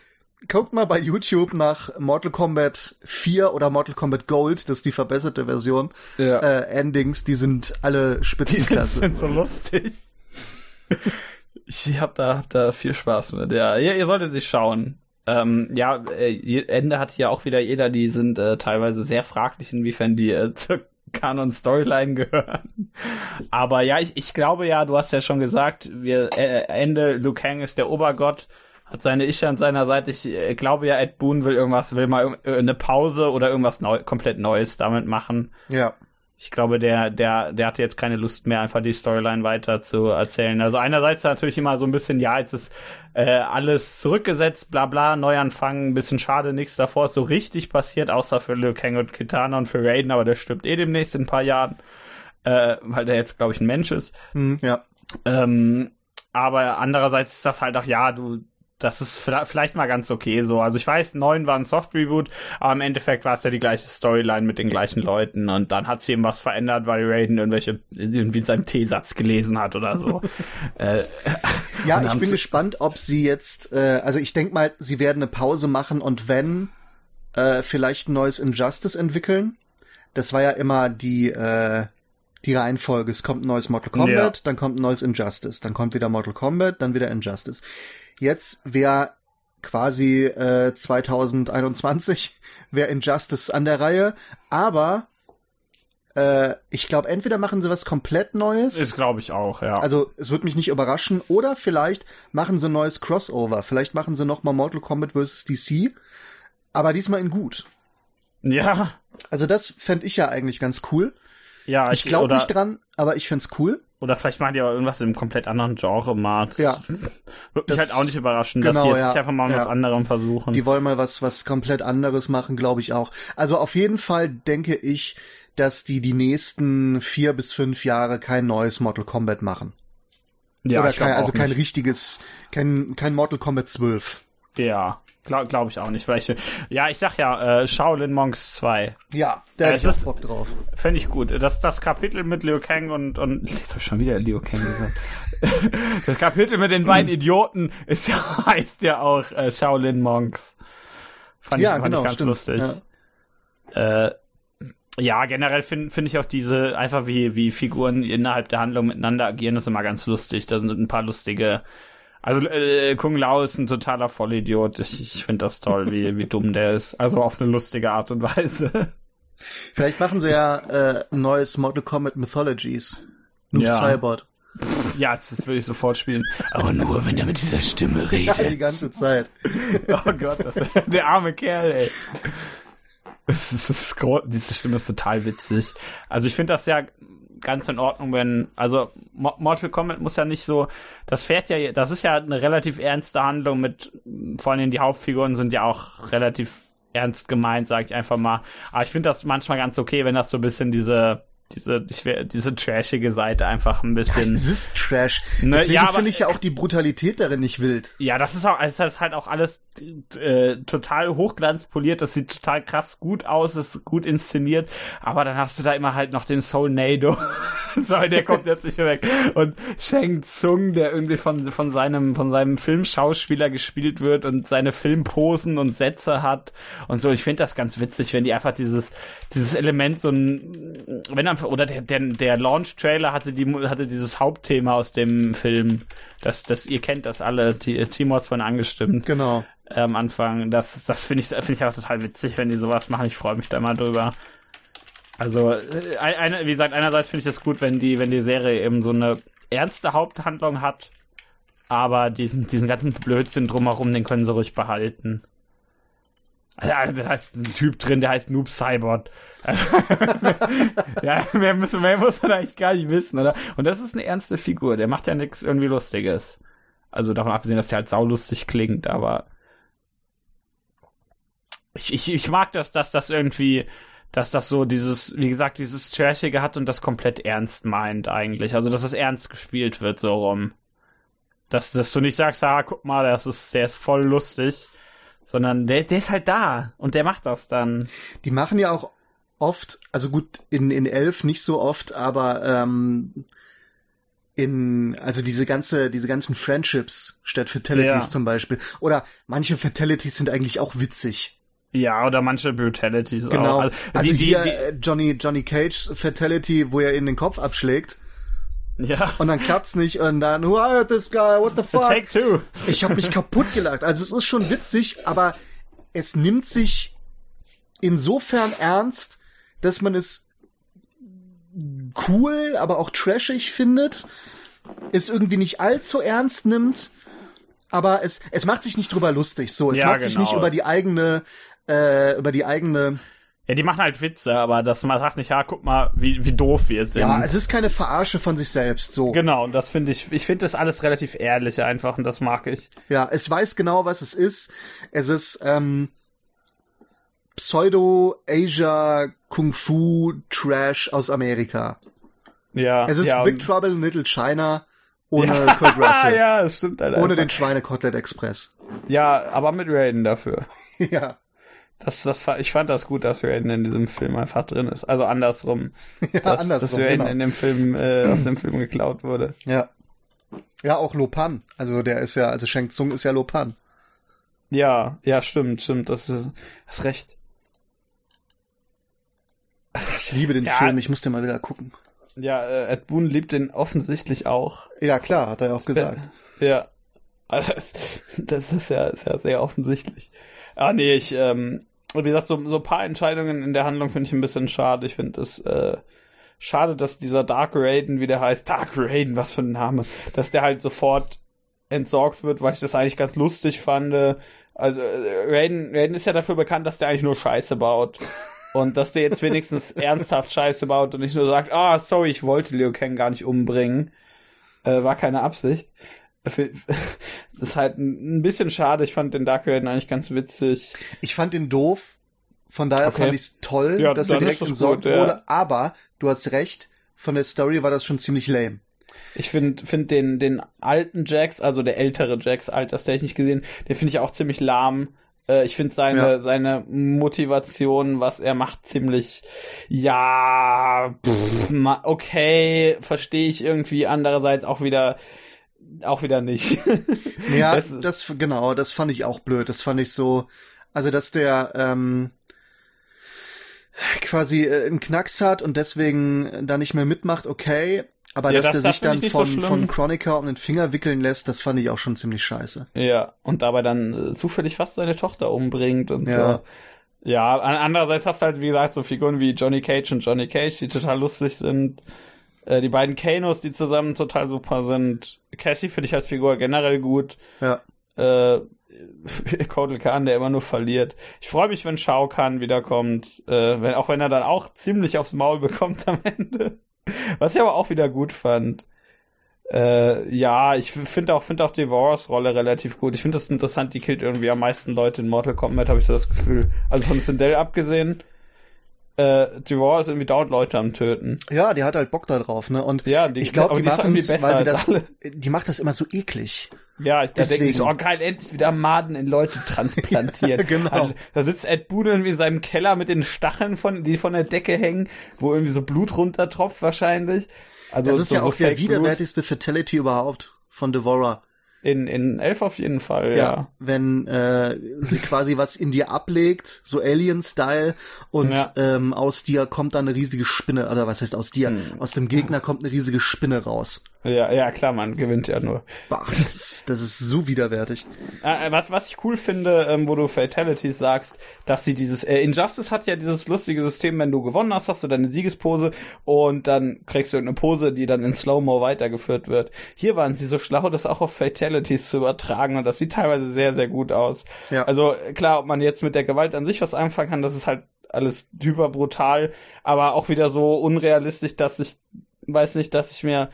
guckt mal bei YouTube nach Mortal Kombat 4 oder Mortal Kombat Gold, das ist die verbesserte Version. Ja. Äh, Endings, die sind alle Spitzenklasse. Die sind so lustig. ich hab da, hab da viel Spaß mit. Ja, ihr, ihr solltet sich schauen. Ähm, ja, äh, Ende hat ja auch wieder jeder, die sind äh, teilweise sehr fraglich, inwiefern die äh, zur Canon Storyline gehören. Aber ja, ich, ich glaube ja, du hast ja schon gesagt, wir äh, Ende Liu Kang ist der Obergott hat seine Ich an seiner Seite. Ich äh, glaube ja, Ed Boon will irgendwas, will mal äh, eine Pause oder irgendwas neu, komplett Neues damit machen. Ja. Ich glaube, der, der, der hatte jetzt keine Lust mehr, einfach die Storyline weiter zu erzählen. Also einerseits natürlich immer so ein bisschen, ja, jetzt ist äh, alles zurückgesetzt, bla bla, Neuanfang, ein bisschen schade, nichts davor ist so richtig passiert, außer für Liu Kang und Kitana und für Raiden, aber der stirbt eh demnächst in ein paar Jahren, äh, weil der jetzt, glaube ich, ein Mensch ist. Hm, ja. Ähm, aber andererseits ist das halt auch, ja, du, das ist vielleicht mal ganz okay so. Also ich weiß, neun war ein Soft Reboot, aber im Endeffekt war es ja die gleiche Storyline mit den gleichen Leuten und dann hat sie eben was verändert, weil Raiden irgendwelche irgendwie seinen T-Satz gelesen hat oder so. äh, ja, ich bin gespannt, ob sie jetzt, äh, also ich denke mal, sie werden eine Pause machen und wenn äh, vielleicht ein neues Injustice entwickeln. Das war ja immer die äh, die Reihenfolge. Es kommt ein neues Mortal Kombat, ja. dann kommt ein neues Injustice, dann kommt wieder Mortal Kombat, dann wieder Injustice. Jetzt wäre quasi äh, 2021 wäre Injustice an der Reihe, aber äh, ich glaube, entweder machen sie was komplett Neues. Ist glaube ich auch, ja. Also es würde mich nicht überraschen, oder vielleicht machen sie ein neues Crossover. Vielleicht machen sie noch mal Mortal Kombat vs. DC, aber diesmal in gut. Ja. Also das fände ich ja eigentlich ganz cool. Ja, ich, ich glaube nicht dran, aber ich find's cool. Oder vielleicht machen die auch irgendwas im komplett anderen Genre mal. Das ja. Würde mich halt auch nicht überraschen, genau, dass die jetzt ja. einfach mal ja. was anderem versuchen. Die wollen mal was, was komplett anderes machen, glaube ich auch. Also auf jeden Fall denke ich, dass die die nächsten vier bis fünf Jahre kein neues Mortal Kombat machen. Ja, Oder kein, also kein nicht. richtiges, kein, kein Mortal Kombat 12. Ja, glaube glaub ich auch nicht. Vielleicht, ja, ich sag ja, äh, Shaolin Monks 2. Ja, da äh, hätte ich Bock drauf. Fände ich gut. Das, das Kapitel mit Liu Kang und, und jetzt hab ich schon wieder Liu Kang gesagt. das Kapitel mit den beiden Idioten ist ja, heißt ja auch äh, Shaolin Monks. Fand ja, ich, fand genau, ich ganz stimmt. lustig. Ja. Äh, ja, generell finde find ich auch diese, einfach wie, wie Figuren innerhalb der Handlung miteinander agieren, ist immer ganz lustig. Da sind ein paar lustige also äh, Kung Lao ist ein totaler Vollidiot. Ich, ich finde das toll, wie, wie dumm der ist. Also auf eine lustige Art und Weise. Vielleicht machen sie ja äh, ein neues Mortal Kombat Mythologies. Noob ja. Cyborg. Ja, das würde ich sofort spielen. Aber nur, wenn er mit dieser Stimme redet. Ja, die ganze Zeit. oh Gott, das, der arme Kerl, ey. diese Stimme ist total witzig. Also ich finde das ja ganz in Ordnung, wenn, also Mortal Kombat muss ja nicht so, das fährt ja, das ist ja eine relativ ernste Handlung mit, vor allem die Hauptfiguren sind ja auch relativ ernst gemeint, sag ich einfach mal. Aber ich finde das manchmal ganz okay, wenn das so ein bisschen diese diese, diese trashige Seite einfach ein bisschen. Das ist Trash. Ne, Deswegen ja, finde ich ja auch die Brutalität darin nicht wild. Ja, das ist auch, das ist halt auch alles äh, total hochglanzpoliert, das sieht total krass gut aus, ist gut inszeniert, aber dann hast du da immer halt noch den Soul Nado. so, der kommt jetzt nicht mehr weg. Und Shang Tsung, der irgendwie von, von seinem, von seinem Filmschauspieler gespielt wird und seine Filmposen und Sätze hat und so. Ich finde das ganz witzig, wenn die einfach dieses, dieses Element so ein, wenn er oder der, der, der Launch-Trailer hatte, die, hatte dieses Hauptthema aus dem Film. Das, das, ihr kennt das alle, Timo hat's von angestimmt. Genau. Äh, am Anfang. Das, das finde ich, finde ich auch total witzig, wenn die sowas machen. Ich freue mich da mal drüber. Also, äh, eine, wie gesagt, einerseits finde ich es gut, wenn die, wenn die Serie eben so eine ernste Haupthandlung hat, aber diesen, diesen ganzen Blödsinn drumherum, den können sie ruhig behalten. Ja, da ist ein Typ drin, der heißt Noob Cybot. ja, mehr, müssen, mehr muss man eigentlich gar nicht wissen, oder? Und das ist eine ernste Figur, der macht ja nichts irgendwie Lustiges. Also davon abgesehen, dass der halt saulustig klingt, aber ich, ich, ich mag das, dass das irgendwie, dass das so dieses, wie gesagt, dieses Trashige hat und das komplett ernst meint eigentlich. Also, dass es ernst gespielt wird, so rum. Dass, dass du nicht sagst, ah, guck mal, das ist, der ist voll lustig, sondern der, der ist halt da und der macht das dann. Die machen ja auch oft, also gut, in, in Elf nicht so oft, aber ähm, in, also diese ganze, diese ganzen Friendships statt Fatalities ja. zum Beispiel. Oder manche Fatalities sind eigentlich auch witzig. Ja, oder manche Brutalities genau. auch. Also, also die, hier die, äh, Johnny, Johnny Cage Fatality, wo er in den Kopf abschlägt. Ja. Und dann klappt's nicht und dann, who hired this guy? What the fuck? Take two. Ich habe mich kaputt gelacht. Also es ist schon witzig, aber es nimmt sich insofern ernst, dass man es cool, aber auch trashig findet, es irgendwie nicht allzu ernst nimmt, aber es, es macht sich nicht drüber lustig, so. Es ja, macht genau. sich nicht genau. über die eigene, äh, über die eigene, ja, die machen halt Witze, aber das man sagt nicht, ja, guck mal, wie, wie doof wir sind. Ja, es ist keine Verarsche von sich selbst, so. Genau, und das finde ich, ich finde das alles relativ ehrlich einfach und das mag ich. Ja, es weiß genau, was es ist. Es ist, ähm, Pseudo-Asia Kung Fu Trash aus Amerika. Ja. Es ist ja, Big Trouble in Little China ohne ja. Kurt Russell. ja, das stimmt halt Ohne einfach. den Schweinekotelett Express. Ja, aber mit Raiden dafür. ja. Das, das, ich fand das gut, dass Raiden in diesem Film einfach drin ist. Also andersrum. ja, dass, andersrum. Dass Raiden genau. in dem Film, äh, aus dem Film geklaut wurde. Ja. Ja, auch Lopan. Also der ist ja, also Shang Tsung ist ja Lopan. Ja, ja, stimmt, stimmt. Das ist, hast recht. Ich liebe den ja, Film, ich muss den mal wieder gucken. Ja, äh, Ed Boon liebt den offensichtlich auch. Ja, klar, hat er ja auch gesagt. Ja. Das ist ja, ist ja sehr offensichtlich. Ah, nee, ich, ähm, wie gesagt, so, so ein paar Entscheidungen in der Handlung finde ich ein bisschen schade. Ich finde es, äh, schade, dass dieser Dark Raiden, wie der heißt, Dark Raiden, was für ein Name, dass der halt sofort entsorgt wird, weil ich das eigentlich ganz lustig fand. Also, äh, Raiden, Raiden ist ja dafür bekannt, dass der eigentlich nur Scheiße baut. Und dass der jetzt wenigstens ernsthaft Scheiße baut und nicht nur sagt, ah, oh, sorry, ich wollte Liu Kang gar nicht umbringen. Äh, war keine Absicht. Das ist halt ein bisschen schade. Ich fand den Dark Raiden eigentlich ganz witzig. Ich fand den doof. Von daher okay. fand ich es toll, ja, dass er direkt entsorgt gut, wurde. Ja. Aber du hast recht, von der Story war das schon ziemlich lame. Ich finde find den, den alten Jax, also der ältere Jax, alterstechnisch gesehen, den finde ich auch ziemlich lahm. Äh, ich finde seine, ja. seine Motivation, was er macht, ziemlich, ja, pff, okay, verstehe ich irgendwie. Andererseits auch wieder, auch wieder nicht. ja, das, das, genau, das fand ich auch blöd. Das fand ich so, also dass der, ähm, quasi äh, einen Knacks hat und deswegen da nicht mehr mitmacht, okay. Aber ja, dass das, der sich dann von, so von Chronica um den Finger wickeln lässt, das fand ich auch schon ziemlich scheiße. Ja, und dabei dann äh, zufällig fast seine Tochter umbringt und ja. so. Ja, andererseits hast du halt, wie gesagt, so Figuren wie Johnny Cage und Johnny Cage, die total lustig sind. Äh, die beiden Kanos, die zusammen total super sind. Cassie finde ich als Figur generell gut. Ja. Äh, Kotal Khan, der immer nur verliert. Ich freue mich, wenn Shao Kahn wiederkommt, äh, wenn, auch wenn er dann auch ziemlich aufs Maul bekommt am Ende. Was ich aber auch wieder gut fand. Äh, ja, ich finde auch, finde auch Devours Rolle relativ gut. Ich finde das interessant, die killt irgendwie am meisten Leute in Mortal Kombat, habe ich so das Gefühl. Also von Sindel abgesehen, äh, Devor ist irgendwie dauernd Leute am Töten. Ja, die hat halt Bock da drauf, ne? Und ja, die, ich glaube, die, die machen weil sie das, alle. die macht das immer so eklig. Ja, ich, da denke ich so, oh geil, endlich wieder Maden in Leute transplantieren. ja, genau. Also, da sitzt Ed Boon irgendwie in seinem Keller mit den Stacheln, von, die von der Decke hängen, wo irgendwie so Blut runtertropft wahrscheinlich. Also das ist so, ja auch so der widerwärtigste Fatality überhaupt von Devourer. In, in Elf auf jeden Fall, ja. ja. Wenn äh, sie quasi was in dir ablegt, so Alien-Style, und ja. ähm, aus dir kommt dann eine riesige Spinne, oder was heißt aus dir? Hm. Aus dem Gegner kommt eine riesige Spinne raus. Ja, ja, klar, man gewinnt ja nur. Boah, das ist, das ist so widerwärtig. Äh, äh, was, was ich cool finde, ähm, wo du Fatalities sagst, dass sie dieses, äh, Injustice hat ja dieses lustige System, wenn du gewonnen hast, hast du deine Siegespose und dann kriegst du eine Pose, die dann in Slow-Mo weitergeführt wird. Hier waren sie so schlau, das auch auf Fatalities zu übertragen und das sieht teilweise sehr, sehr gut aus. Ja. Also klar, ob man jetzt mit der Gewalt an sich was anfangen kann, das ist halt alles hyper brutal, aber auch wieder so unrealistisch, dass ich weiß nicht, dass ich mir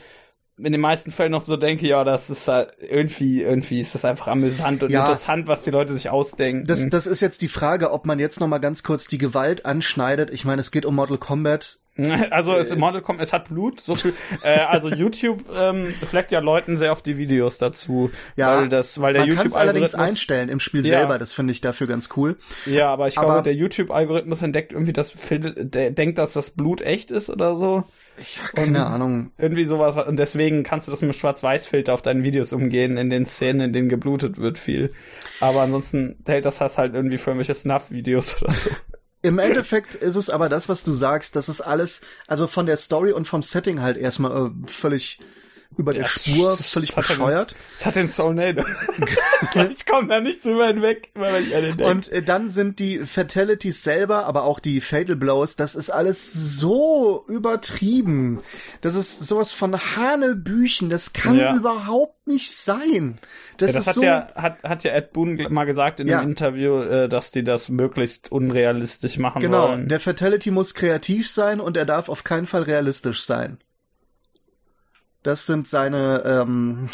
in den meisten Fällen noch so denke, ja, das ist halt irgendwie, irgendwie ist das einfach amüsant und ja, interessant, was die Leute sich ausdenken. Das, das ist jetzt die Frage, ob man jetzt nochmal ganz kurz die Gewalt anschneidet. Ich meine, es geht um Mortal Kombat. Also es, Mortal Kombat, es hat Blut, so viel. äh, also YouTube ähm, fleckt ja Leuten sehr auf die Videos dazu, ja, weil das, weil der man YouTube allerdings einstellen im Spiel ja. selber. Das finde ich dafür ganz cool. Ja, aber ich aber, glaube, der YouTube-Algorithmus entdeckt irgendwie, dass der denkt, dass das Blut echt ist oder so. Ich habe keine und Ahnung. Irgendwie sowas und deswegen kannst du das mit Schwarz-Weiß-Filter auf deinen Videos umgehen in den Szenen, in denen geblutet wird viel. Aber ansonsten hält das halt irgendwie für irgendwelche Snuff-Videos oder so. Im Endeffekt ist es aber das, was du sagst, das ist alles, also von der Story und vom Setting halt erstmal äh, völlig über der ja, Spur, völlig das bescheuert. Es hat den Soulnado. ich komme da nicht drüber hinweg, weil ich eine denke. Und äh, dann sind die Fatalities selber, aber auch die Fatal Blows, das ist alles so übertrieben. Das ist sowas von Hanebüchen, das kann ja. überhaupt nicht sein. Das, ja, das hat, so ja, hat, hat ja Ed Boon mal gesagt in einem Interview, äh, dass die das möglichst unrealistisch machen genau, wollen. Genau, der Fatality muss kreativ sein und er darf auf keinen Fall realistisch sein. Das sind seine, ähm,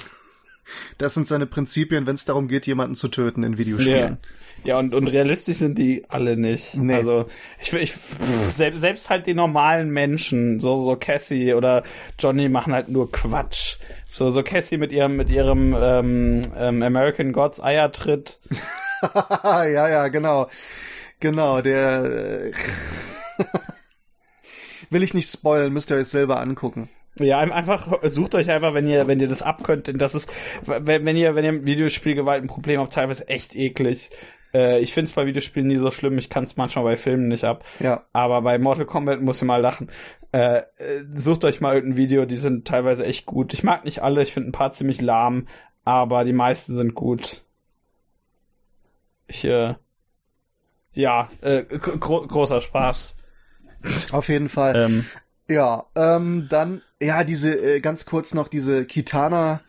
das sind seine Prinzipien, wenn es darum geht, jemanden zu töten in Videospielen. Ja, ja und, und realistisch sind die alle nicht. Nee. Also ich, ich selbst, selbst halt die normalen Menschen, so so Cassie oder Johnny machen halt nur Quatsch. So so Cassie mit ihrem mit ihrem ähm, ähm, American Gods Eiertritt. ja, ja, genau. Genau, der äh, will ich nicht spoilen, müsst ihr euch selber angucken. Ja, einfach sucht euch einfach, wenn ihr, wenn ihr das abkönnt, denn das ist, wenn, wenn ihr, wenn ihr im Videospielgewalt ein Problem habt, teilweise echt eklig. Äh, ich finde es bei Videospielen nie so schlimm, ich kann es manchmal bei Filmen nicht ab. Ja. Aber bei Mortal Kombat muss ich mal lachen. Äh, äh, sucht euch mal irgendein Video, die sind teilweise echt gut. Ich mag nicht alle, ich finde ein paar ziemlich lahm, aber die meisten sind gut. Ich, äh, ja, äh, gro großer Spaß. Auf jeden Fall. Ähm, ja, ähm, dann, ja, diese, äh, ganz kurz noch diese Kitana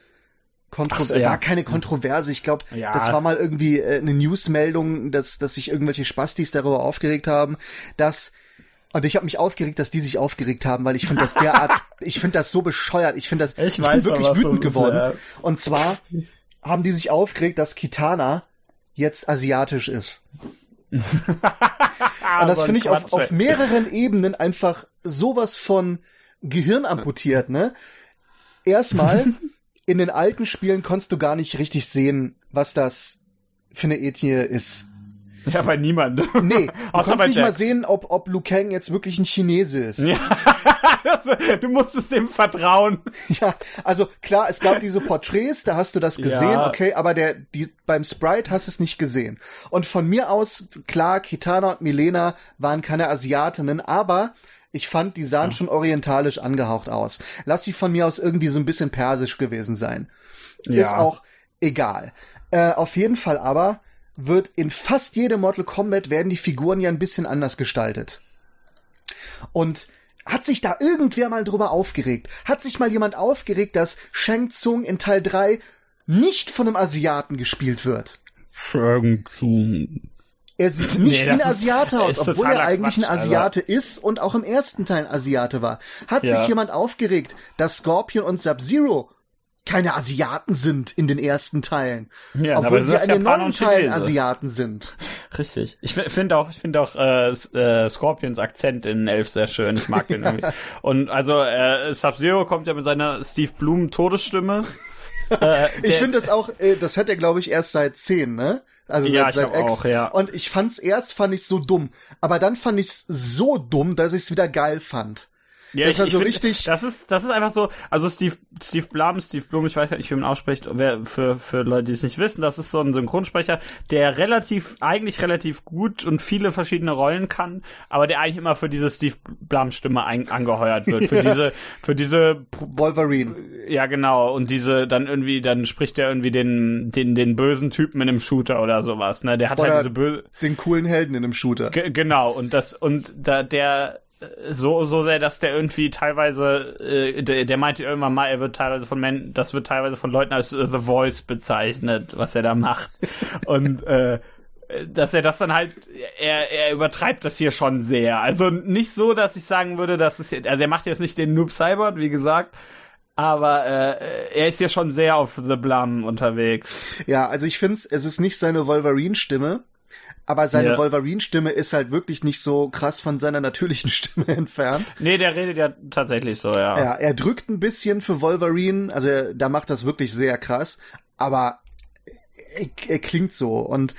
Kontroverse, so, ja. war keine Kontroverse. Ich glaube, ja. das war mal irgendwie äh, eine Newsmeldung, dass, dass sich irgendwelche Spastis darüber aufgeregt haben, dass und ich habe mich aufgeregt, dass die sich aufgeregt haben, weil ich finde das derart, ich finde das so bescheuert. Ich finde das, ich, ich bin wirklich wütend geworden. Ja. Und zwar haben die sich aufgeregt, dass Kitana jetzt asiatisch ist. Und das finde ich auf, auf mehreren Ebenen einfach sowas von Gehirn amputiert, ne? Erstmal, in den alten Spielen konntest du gar nicht richtig sehen, was das für eine Ethnie ist. Ja, bei niemand. Nee, du kannst nicht Jax. mal sehen, ob, ob Liu Kang jetzt wirklich ein Chinese ist. Ja, du musstest dem vertrauen. Ja, also klar, es gab diese Porträts, da hast du das gesehen, ja. okay, aber der, die, beim Sprite hast du es nicht gesehen. Und von mir aus, klar, Kitana und Milena waren keine Asiatinnen, aber ich fand, die sahen ja. schon orientalisch angehaucht aus. Lass sie von mir aus irgendwie so ein bisschen persisch gewesen sein. Ja. Ist auch egal. Äh, auf jeden Fall aber wird in fast jedem Mortal Kombat werden die Figuren ja ein bisschen anders gestaltet. Und hat sich da irgendwer mal drüber aufgeregt? Hat sich mal jemand aufgeregt, dass Shang Tsung in Teil 3 nicht von einem Asiaten gespielt wird? Er sieht nicht nee, wie ein Asiate aus, obwohl er eigentlich Quatsch, ein Asiate Alter. ist und auch im ersten Teil ein Asiate war. Hat ja. sich jemand aufgeregt, dass Scorpion und Sub-Zero keine Asiaten sind in den ersten Teilen. Ja, obwohl sie in den neuen Teilen Asiaten sind. Richtig. Ich finde auch, ich finde auch äh, äh, Scorpions Akzent in Elf sehr schön. Ich mag den irgendwie. Und also äh, Sub-Zero kommt ja mit seiner Steve Bloom Todesstimme. Äh, ich finde das auch, äh, das hat er glaube ich erst seit 10, ne? Also ja, seit, seit X. Auch, ja. Und ich fand's erst fand ich so dumm, aber dann fand ich's so dumm, dass ich's wieder geil fand. Ja, das ich, war so find, richtig. Das ist, das ist einfach so, also Steve, Steve Blum, Steve Blum, ich weiß gar nicht, wie man ausspricht, wer, für, für Leute, die es nicht wissen, das ist so ein Synchronsprecher, der relativ, eigentlich relativ gut und viele verschiedene Rollen kann, aber der eigentlich immer für diese Steve Blum Stimme ein, angeheuert wird, für diese, für diese Wolverine. Ja, genau, und diese, dann irgendwie, dann spricht er irgendwie den, den, den bösen Typen in einem Shooter oder sowas, ne, der hat halt oder halt diese böse. Den coolen Helden in einem Shooter. G genau, und das, und da, der, so, so sehr, dass der irgendwie teilweise, äh, der, der meinte irgendwann mal, er wird teilweise von Men das wird teilweise von Leuten als äh, The Voice bezeichnet, was er da macht. Und äh, dass er das dann halt, er, er übertreibt das hier schon sehr. Also nicht so, dass ich sagen würde, dass es, also er macht jetzt nicht den Noob Cyborg, wie gesagt, aber äh, er ist hier schon sehr auf The Blum unterwegs. Ja, also ich finde es ist nicht seine Wolverine-Stimme, aber seine ja. Wolverine-Stimme ist halt wirklich nicht so krass von seiner natürlichen Stimme entfernt. Nee, der redet ja tatsächlich so, ja. Ja, er drückt ein bisschen für Wolverine, also er, da macht das wirklich sehr krass, aber er, er klingt so und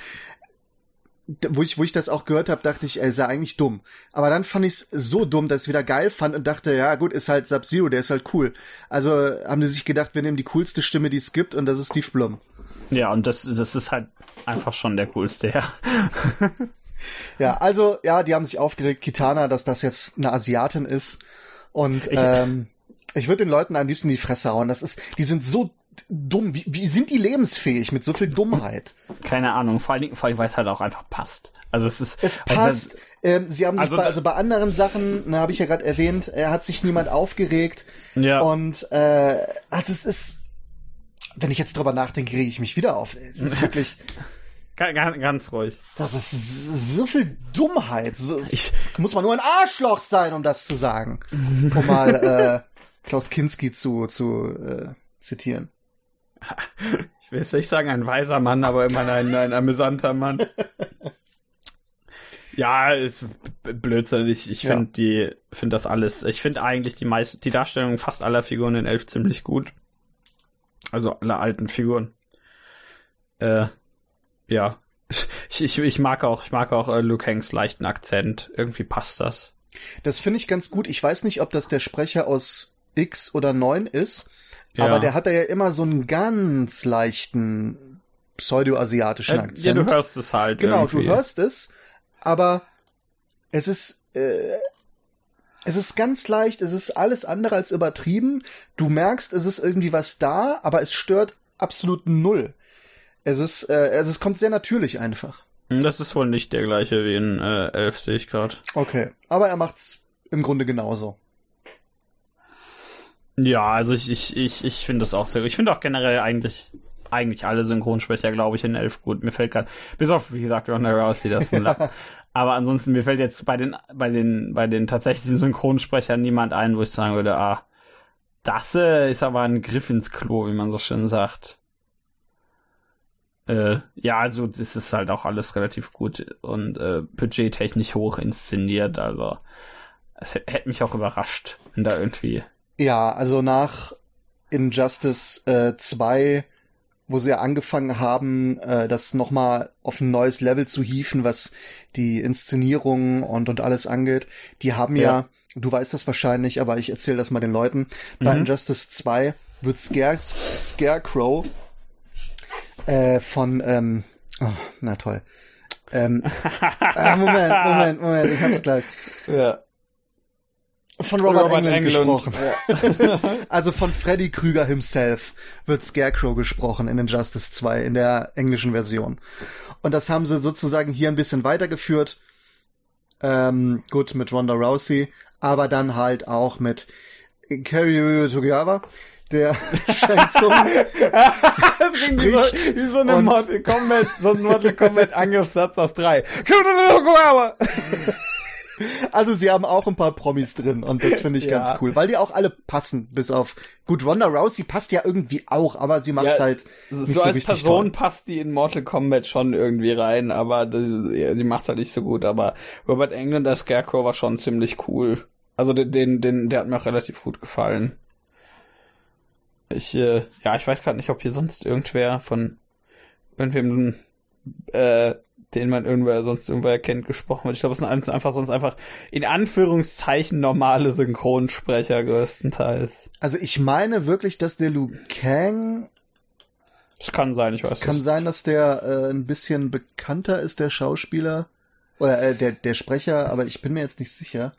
wo ich, wo ich das auch gehört habe, dachte ich, er sei eigentlich dumm. Aber dann fand ich es so dumm, dass ich wieder geil fand und dachte, ja gut, ist halt Sub-Zero, der ist halt cool. Also haben die sich gedacht, wir nehmen die coolste Stimme, die es gibt und das ist Steve Blum. Ja, und das, das ist halt einfach schon der coolste, ja. ja, also, ja, die haben sich aufgeregt, Kitana, dass das jetzt eine Asiatin ist. Und ich, ähm, ich würde den Leuten am liebsten die Fresse hauen. Das ist, die sind so dumm. Wie, wie sind die lebensfähig mit so viel Dummheit? Keine Ahnung, vor allem, vor allem weil es halt auch einfach passt. Also es ist. Es passt. Ähm, sie haben sich also, bei, also bei anderen Sachen, ne, habe ich ja gerade erwähnt, er hat sich niemand aufgeregt. Ja. Und äh, also es ist wenn ich jetzt drüber nachdenke, rege ich mich wieder auf. Es ist wirklich. Ganz, ganz ruhig. Das ist so viel Dummheit. So, ich, muss man nur ein Arschloch sein, um das zu sagen. Um mal äh, Klaus Kinski zu, zu äh, zitieren. Ich will jetzt nicht sagen ein weiser Mann, aber immerhin ein, ein amüsanter Mann. Ja, ist Blödsinn. Ich, ich finde ja. die, finde das alles. Ich finde eigentlich die meisten, die Darstellung fast aller Figuren in Elf ziemlich gut. Also alle alten Figuren. Äh, ja. Ich, ich, ich mag auch, ich mag auch äh, Luke Hanks leichten Akzent. Irgendwie passt das. Das finde ich ganz gut. Ich weiß nicht, ob das der Sprecher aus X oder 9 ist, ja. aber der hat ja immer so einen ganz leichten pseudo-asiatischen Akzent. Äh, ja, du hörst es halt. Genau, irgendwie. du hörst es, aber es ist, äh, es ist ganz leicht, es ist alles andere als übertrieben. Du merkst, es ist irgendwie was da, aber es stört absolut null. Es ist, äh, also es kommt sehr natürlich einfach. Hm, das ist wohl nicht der gleiche wie in äh, Elf, sehe ich gerade. Okay, aber er macht's im Grunde genauso. Ja, also ich, ich, ich, ich finde das auch sehr gut. Ich finde auch generell eigentlich, eigentlich alle Synchronsprecher, glaube ich, in Elf gut. Mir fällt gerade, bis auf, wie gesagt, Ronda Rousey, das Aber ansonsten, mir fällt jetzt bei den, bei den, bei den tatsächlichen Synchronsprechern niemand ein, wo ich sagen würde, ah, das äh, ist aber ein Griff ins Klo, wie man so schön sagt. Äh, ja, also das ist halt auch alles relativ gut und äh, budgettechnisch hoch inszeniert, also es hätte mich auch überrascht, wenn da irgendwie. Ja, also nach Injustice äh, 2 wo sie ja angefangen haben, äh, das nochmal auf ein neues Level zu hieven, was die Inszenierung und, und alles angeht. Die haben ja, ja du weißt das wahrscheinlich, aber ich erzähle das mal den Leuten. Mhm. Bei Injustice 2 wird Scare Scarecrow äh, von, ähm, oh, na toll. Ähm, ah, Moment, Moment, Moment, ich hab's gleich. Ja. Von Robert, Robert Englund, gesprochen. Ja. also von Freddy Krüger himself wird Scarecrow gesprochen in Injustice 2 in der englischen Version. Und das haben sie sozusagen hier ein bisschen weitergeführt. Ähm, gut, mit Ronda Rousey, aber dann halt auch mit Kerry Togawa, der Shang Tsung spricht. Wie so, eine Mortal Kombat, so ein Mortal Kombat Angriffssatz aus drei. Also sie haben auch ein paar Promis drin und das finde ich ja. ganz cool, weil die auch alle passen, bis auf gut Ronda Rousey passt ja irgendwie auch, aber sie macht ja, halt nicht so, so als Person toll. passt die in Mortal Kombat schon irgendwie rein, aber die, sie macht halt nicht so gut. Aber Robert Englund als Scarecrow war schon ziemlich cool. Also den, den, den der hat mir auch relativ gut gefallen. Ich, äh, ja, ich weiß gerade nicht, ob hier sonst irgendwer von irgendwem, äh, den man irgendwer sonst irgendwer kennt, gesprochen wird. Ich glaube, es sind einfach sonst einfach in Anführungszeichen normale Synchronsprecher größtenteils. Also ich meine wirklich, dass der Liu Kang das kann sein, ich weiß Es kann nicht. sein, dass der äh, ein bisschen bekannter ist, der Schauspieler. Oder äh, der, der Sprecher, aber ich bin mir jetzt nicht sicher.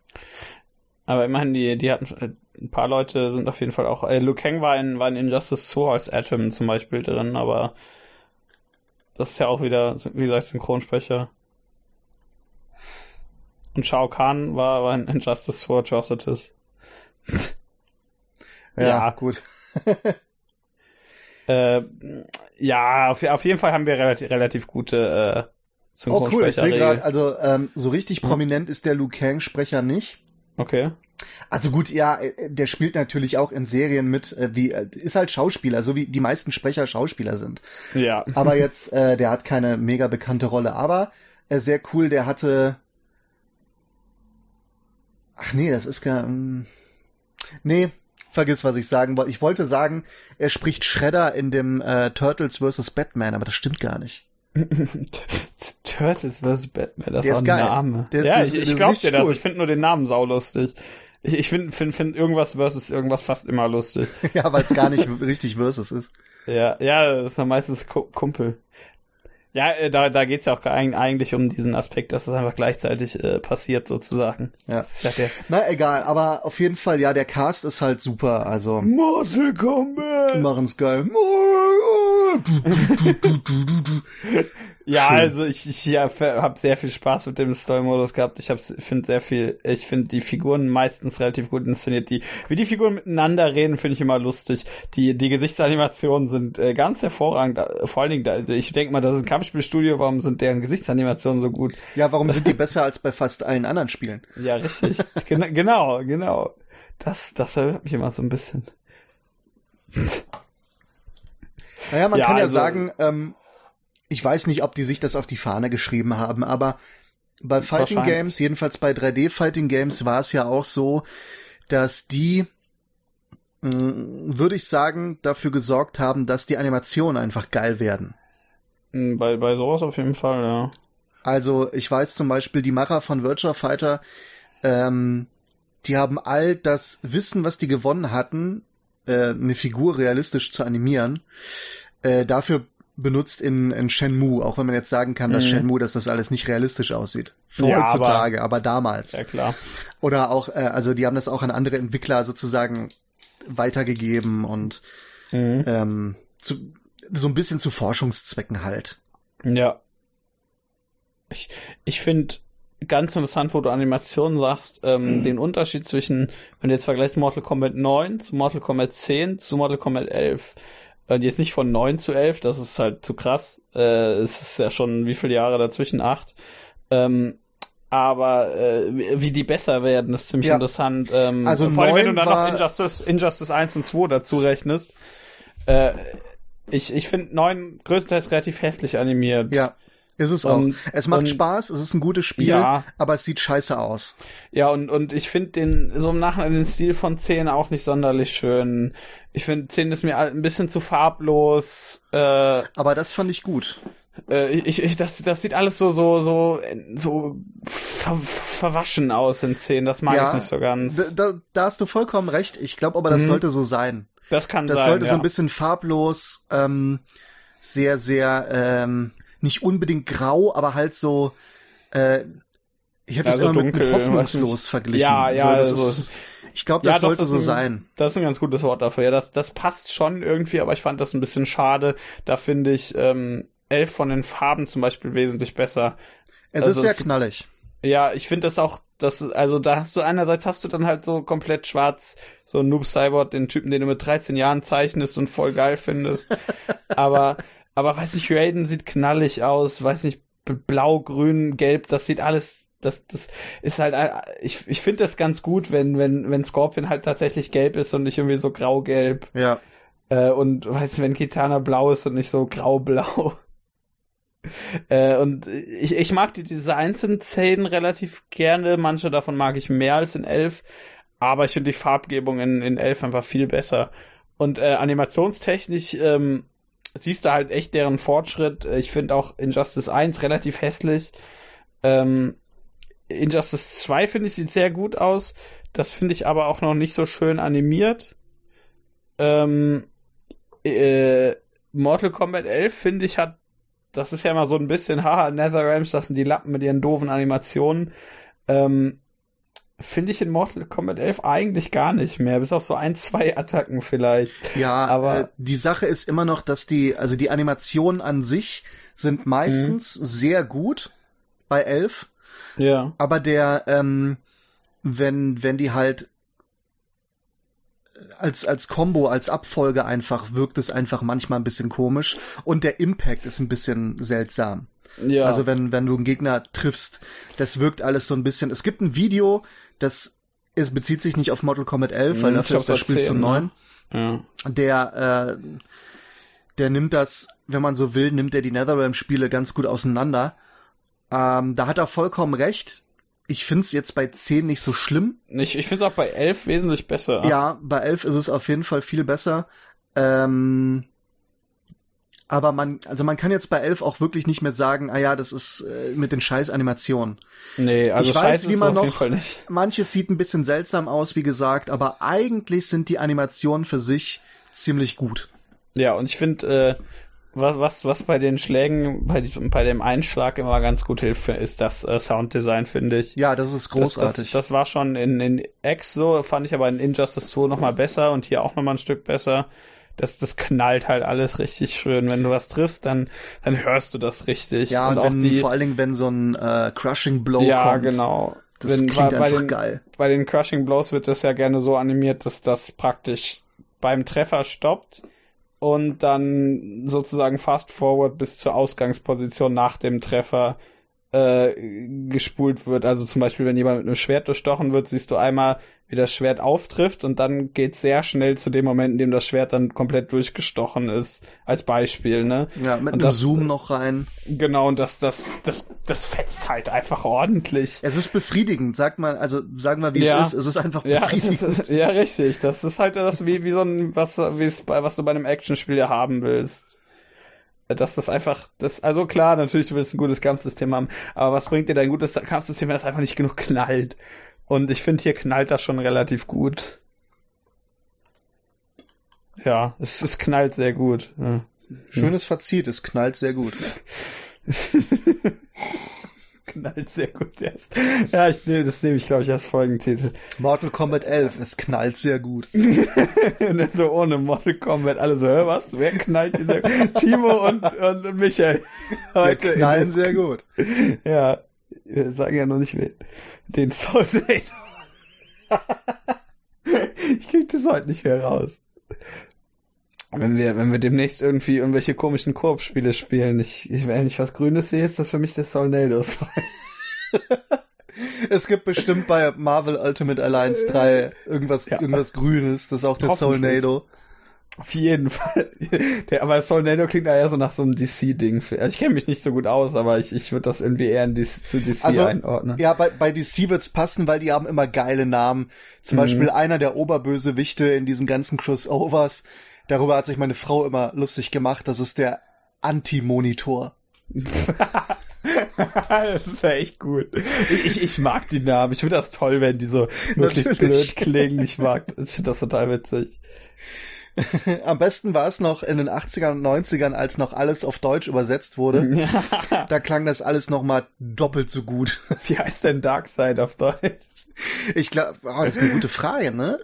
Aber immerhin, die, die hatten äh, ein paar Leute sind auf jeden Fall auch. Äh, Liu Kang war in, war in Injustice 2 als Atom zum Beispiel drin, aber das ist ja auch wieder, wie gesagt, Synchronsprecher. Und Shao Kahn war, war in Injustice 2 Atrocities. ja, ja, gut. äh, ja, auf, auf, jeden Fall haben wir relativ, relativ gute äh, Synchronsprecher. Oh cool, ich sehe gerade, also ähm, so richtig hm. prominent ist der Liu Kang-Sprecher nicht. Okay. Also gut, ja, äh, der spielt natürlich auch in Serien mit, äh, wie äh, ist halt Schauspieler, so wie die meisten Sprecher Schauspieler sind. Ja. Aber jetzt, äh, der hat keine mega bekannte Rolle. Aber äh, sehr cool, der hatte. Ach nee, das ist gar. Hm. Nee, vergiss, was ich sagen wollte. Ich wollte sagen, er spricht Shredder in dem äh, Turtles vs. Batman, aber das stimmt gar nicht. Turtles vs. Batman, das der ist ein geil. Name. Der ist, ja, das, ich, ich glaub dir das. Ich finde nur den Namen saulustig. Ich, ich finde find, find irgendwas versus irgendwas fast immer lustig. ja, weil es gar nicht richtig versus ist. Ja, ja, das ist ja meistens Kumpel. Ja, äh, da, da geht's ja auch eigentlich um diesen Aspekt, dass es einfach gleichzeitig äh, passiert, sozusagen. Ja. ja. Na, egal, aber auf jeden Fall, ja, der Cast ist halt super, also. Mortal Kombat! Die machen's geil. Ja, Schön. also ich, ich ja, habe sehr viel Spaß mit dem Story-Modus gehabt. Ich finde sehr viel, ich finde die Figuren meistens relativ gut inszeniert. Die, wie die Figuren miteinander reden, finde ich immer lustig. Die, die Gesichtsanimationen sind äh, ganz hervorragend. Vor allen Dingen, also ich denke mal, das ist ein Kampfspielstudio, warum sind deren Gesichtsanimationen so gut? Ja, warum sind die besser als bei fast allen anderen Spielen? Ja, richtig. Gen genau, genau. Das, das verwirrt mich immer so ein bisschen. Naja, man ja, kann ja also, sagen, ähm, ich weiß nicht, ob die sich das auf die Fahne geschrieben haben, aber bei Fighting Games, jedenfalls bei 3D Fighting Games, war es ja auch so, dass die, mm, würde ich sagen, dafür gesorgt haben, dass die Animationen einfach geil werden. Mm, bei, bei sowas auf jeden Fall, ja. Also ich weiß zum Beispiel, die Macher von Virtua Fighter, ähm, die haben all das Wissen, was die gewonnen hatten, äh, eine Figur realistisch zu animieren, äh, dafür benutzt in, in Shenmue, auch wenn man jetzt sagen kann, dass mhm. Shenmue, dass das alles nicht realistisch aussieht. Ja, heutzutage, aber, aber, damals. Ja, klar. Oder auch, äh, also die haben das auch an andere Entwickler sozusagen weitergegeben und mhm. ähm, zu, so ein bisschen zu Forschungszwecken halt. Ja. Ich, ich finde ganz interessant, wo du Animationen sagst, ähm, mhm. den Unterschied zwischen, wenn du jetzt vergleichst Mortal Kombat 9 zu Mortal Kombat 10 zu Mortal Kombat 11 und jetzt nicht von 9 zu 11, das ist halt zu krass. Äh, es ist ja schon wie viele Jahre dazwischen? Acht. Ähm, aber äh, wie die besser werden, ist ziemlich ja. interessant. Ähm, also vor allem, wenn du dann noch Injustice, Injustice 1 und 2 dazu rechnest. Äh, ich ich finde 9 größtenteils relativ hässlich animiert. Ja. Ist es und, auch. Es macht und, Spaß, es ist ein gutes Spiel, ja. aber es sieht scheiße aus. Ja, und, und ich finde den, so im Nachhinein den Stil von 10 auch nicht sonderlich schön. Ich finde 10 ist mir ein bisschen zu farblos. Äh, aber das fand ich gut. Äh, ich, ich, das, das sieht alles so, so, so, so ver, verwaschen aus in 10. Das mag ja, ich nicht so ganz. Da, da hast du vollkommen recht. Ich glaube aber, das mhm. sollte so sein. Das kann das sein. Das sollte ja. so ein bisschen farblos, ähm, sehr, sehr, ähm, nicht unbedingt grau, aber halt so, äh, ich habe das ja, immer dunkel, mit, mit hoffnungslos verglichen. Ja, ja, so, das also, ist, ich glaube, das ja, sollte doch, das so ein, sein. Das ist ein ganz gutes Wort dafür. Ja, das, das passt schon irgendwie, aber ich fand das ein bisschen schade. Da finde ich ähm, elf von den Farben zum Beispiel wesentlich besser. Es also ist sehr knallig. Ja, ich finde das auch das, also da hast du einerseits hast du dann halt so komplett schwarz, so Noob Cyborg, den Typen, den du mit 13 Jahren zeichnest und voll geil findest. aber, aber weiß ich, Raiden sieht knallig aus, weiß nicht, blau, grün, gelb, das sieht alles, das, das ist halt, ich, ich finde das ganz gut, wenn, wenn, wenn Scorpion halt tatsächlich gelb ist und nicht irgendwie so grau-gelb. Ja. Äh, und weißt du, wenn Kitana blau ist und nicht so grau-blau. Äh, und ich, ich mag die, diese einzelnen Szenen relativ gerne. Manche davon mag ich mehr als in Elf. Aber ich finde die Farbgebung in, in Elf einfach viel besser. Und äh, animationstechnisch ähm, siehst du halt echt deren Fortschritt. Ich finde auch Injustice 1 relativ hässlich. Ähm, Injustice 2 finde ich sieht sehr gut aus. Das finde ich aber auch noch nicht so schön animiert. Ähm, äh, Mortal Kombat 11 finde ich hat das ist ja immer so ein bisschen, haha, NetherRealms, das sind die Lappen mit ihren doofen Animationen. Ähm, Finde ich in Mortal Kombat 11 eigentlich gar nicht mehr, bis auf so ein, zwei Attacken vielleicht. Ja, aber äh, die Sache ist immer noch, dass die, also die Animationen an sich sind meistens mhm. sehr gut bei 11. Ja. Aber der, ähm, wenn, wenn die halt als, als Combo, als Abfolge einfach wirkt es einfach manchmal ein bisschen komisch und der Impact ist ein bisschen seltsam. Ja. Also wenn, wenn du einen Gegner triffst, das wirkt alles so ein bisschen. Es gibt ein Video, das es bezieht sich nicht auf Mortal Kombat 11, weil hm, dafür ist das Spiel 10, zu neun. Ne? Ja. Der, äh, der nimmt das, wenn man so will, nimmt er die Netherrealm-Spiele ganz gut auseinander. Ähm, da hat er vollkommen recht ich finde es jetzt bei 10 nicht so schlimm. Ich, ich finde es auch bei 11 wesentlich besser. Ja, bei 11 ist es auf jeden Fall viel besser. Ähm, aber man, also man kann jetzt bei 11 auch wirklich nicht mehr sagen, ah ja, das ist äh, mit den scheiß Animationen. Nee, also ich weiß, wie man noch, manches sieht ein bisschen seltsam aus, wie gesagt, aber eigentlich sind die Animationen für sich ziemlich gut. Ja, und ich finde, äh, was, was, was bei den Schlägen, bei diesem, bei dem Einschlag immer ganz gut hilft, ist das äh, Sounddesign, finde ich. Ja, das ist großartig. Das, das, das, war schon in, in X so, fand ich aber in Injustice 2 nochmal besser und hier auch nochmal ein Stück besser. Das, das knallt halt alles richtig schön. Wenn du was triffst, dann, dann hörst du das richtig. Ja, und, und wenn, die, vor allen Dingen, wenn so ein äh, Crushing Blow ja, kommt. Ja, genau. Das wenn, klingt bei, einfach bei den, geil. Bei den Crushing Blows wird das ja gerne so animiert, dass das praktisch beim Treffer stoppt und dann sozusagen fast forward bis zur Ausgangsposition nach dem Treffer äh, gespult wird. Also zum Beispiel, wenn jemand mit einem Schwert durchstochen wird, siehst du einmal, wie das Schwert auftrifft und dann geht sehr schnell zu dem Moment, in dem das Schwert dann komplett durchgestochen ist, als Beispiel, ne? Ja, mit und einem Zoom noch rein. Genau, und das, das, das, das fetzt halt einfach ordentlich. Es ist befriedigend, sagt man, also sagen wir, wie ja. es ist, es ist einfach befriedigend. Ja, ist, ja, richtig. Das ist halt das, wie, wie so ein, was, bei, was du bei einem Actionspiel ja haben willst dass das einfach, das, also klar, natürlich, du willst ein gutes Kampfsystem haben, aber was bringt dir dein gutes Kampfsystem, wenn das einfach nicht genug knallt? Und ich finde, hier knallt das schon relativ gut. Ja, es, es knallt sehr gut. Ja. Schönes Fazit, es knallt sehr gut. knallt sehr gut jetzt. Ja, ich, nee, das nehme ich, glaube ich, als Folgentitel. Mortal Kombat 11, es knallt sehr gut. so ohne Mortal Kombat, alle so, hör was, wer knallt hier sehr gut? Timo und, und, und Michael. Heute Wir knallen sehr gut. Ja, wir sagen ja noch nicht wen. Den Souldator. ich krieg das heute nicht mehr raus. Wenn wir, wenn wir demnächst irgendwie irgendwelche komischen Koop-Spiele spielen, ich, ich, wenn ich was Grünes sehe, ist das für mich der Solnado. es gibt bestimmt bei Marvel Ultimate Alliance 3 irgendwas, ja. irgendwas Grünes, das ist auch der Solnado. Auf jeden Fall. Der, aber Solnado klingt ja eher so nach so einem DC-Ding. Also ich kenne mich nicht so gut aus, aber ich, ich würde das irgendwie eher in die, zu DC also, einordnen. Ja, bei, bei DC wird's passen, weil die haben immer geile Namen. Zum mhm. Beispiel einer der Oberbösewichte in diesen ganzen Crossovers Darüber hat sich meine Frau immer lustig gemacht. Das ist der Anti-Monitor. das ist ja echt gut. Ich, ich mag die Namen. Ich finde das toll, wenn die so wirklich Natürlich. blöd klingen. Ich mag, ich finde das total witzig. Am besten war es noch in den 80ern und 90ern, als noch alles auf Deutsch übersetzt wurde. da klang das alles nochmal doppelt so gut. Wie heißt denn Darkseid auf Deutsch? Ich glaube, oh, das ist eine gute Frage, ne?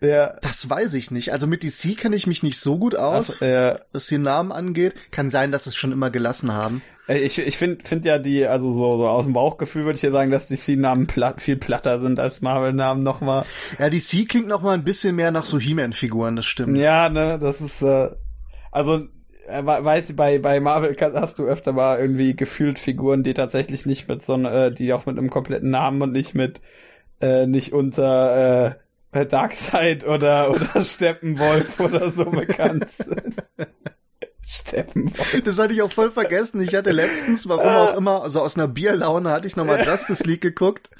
Ja. Das weiß ich nicht. Also mit DC kenne ich mich nicht so gut aus, Ach, ja. was den Namen angeht. Kann sein, dass es schon immer gelassen haben. Ich, ich finde find ja die, also so, so aus dem Bauchgefühl würde ich ja sagen, dass DC-Namen platt, viel platter sind als Marvel-Namen nochmal. Ja, DC klingt nochmal ein bisschen mehr nach so He-Man-Figuren, das stimmt. Ja, ne, das ist, äh, also äh, weiß bei bei Marvel hast du öfter mal irgendwie gefühlt Figuren, die tatsächlich nicht mit so äh, die auch mit einem kompletten Namen und nicht mit äh, nicht unter äh, Darkseid oder oder Steppenwolf oder so bekannt sind. Steppenwolf. Das hatte ich auch voll vergessen. Ich hatte letztens, warum auch immer, also aus einer Bierlaune hatte ich nochmal Justice League geguckt.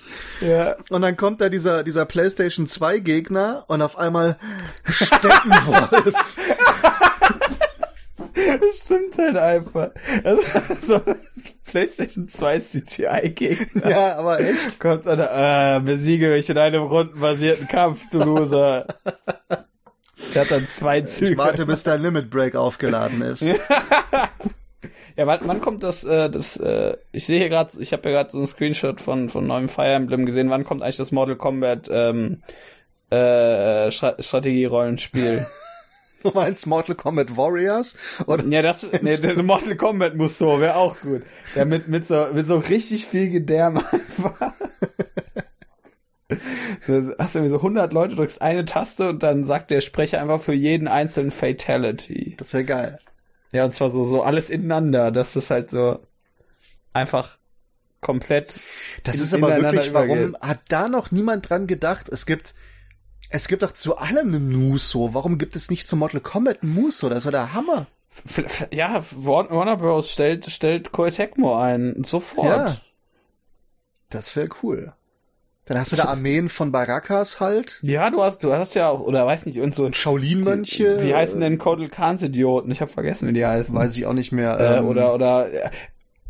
Ja. Und dann kommt da dieser, dieser PlayStation 2 Gegner und auf einmal Steppenwolf. Das stimmt halt einfach. Also, so PlayStation 2 CGI-Gegner. Ja, aber echt. Kommt an, äh, besiege mich in einem rundenbasierten Kampf, du Loser. Der hat dann zwei Züge. Ich warte, bis dein Limit Break aufgeladen ist. ja, wann, wann kommt das, äh, das, äh, ich sehe hier gerade, ich habe ja gerade so ein Screenshot von, von neuem Fire Emblem gesehen, wann kommt eigentlich das Mortal Kombat, ähm, äh, Strategie-Rollenspiel? Du meinst Mortal Kombat Warriors? Oder ja, das, nee, der Mortal Kombat muss so, wäre auch gut. Ja, mit, mit so, mit so richtig viel Gedärm einfach. So, hast du irgendwie so 100 Leute, drückst eine Taste und dann sagt der Sprecher einfach für jeden einzelnen Fatality. Das wäre geil. Ja, und zwar so, so alles ineinander. Das ist halt so einfach komplett. Das ist aber wirklich, warum hat da noch niemand dran gedacht? Es gibt, es gibt doch zu allem einen Muso. Warum gibt es nicht zu Mortal Kombat einen Muso? Das war der Hammer. Ja, Warner Bros. stellt, stellt Koei Tecmo ein. Sofort. Ja. Das wäre cool. Dann hast du da Armeen von Barakas halt. Ja, du hast, du hast ja auch, oder weiß nicht, und so. Shaolin-Mönche. Wie heißen denn Kodal Khans Idioten? Ich habe vergessen, wie die heißen. Weiß ich auch nicht mehr. Äh, ähm, oder, oder,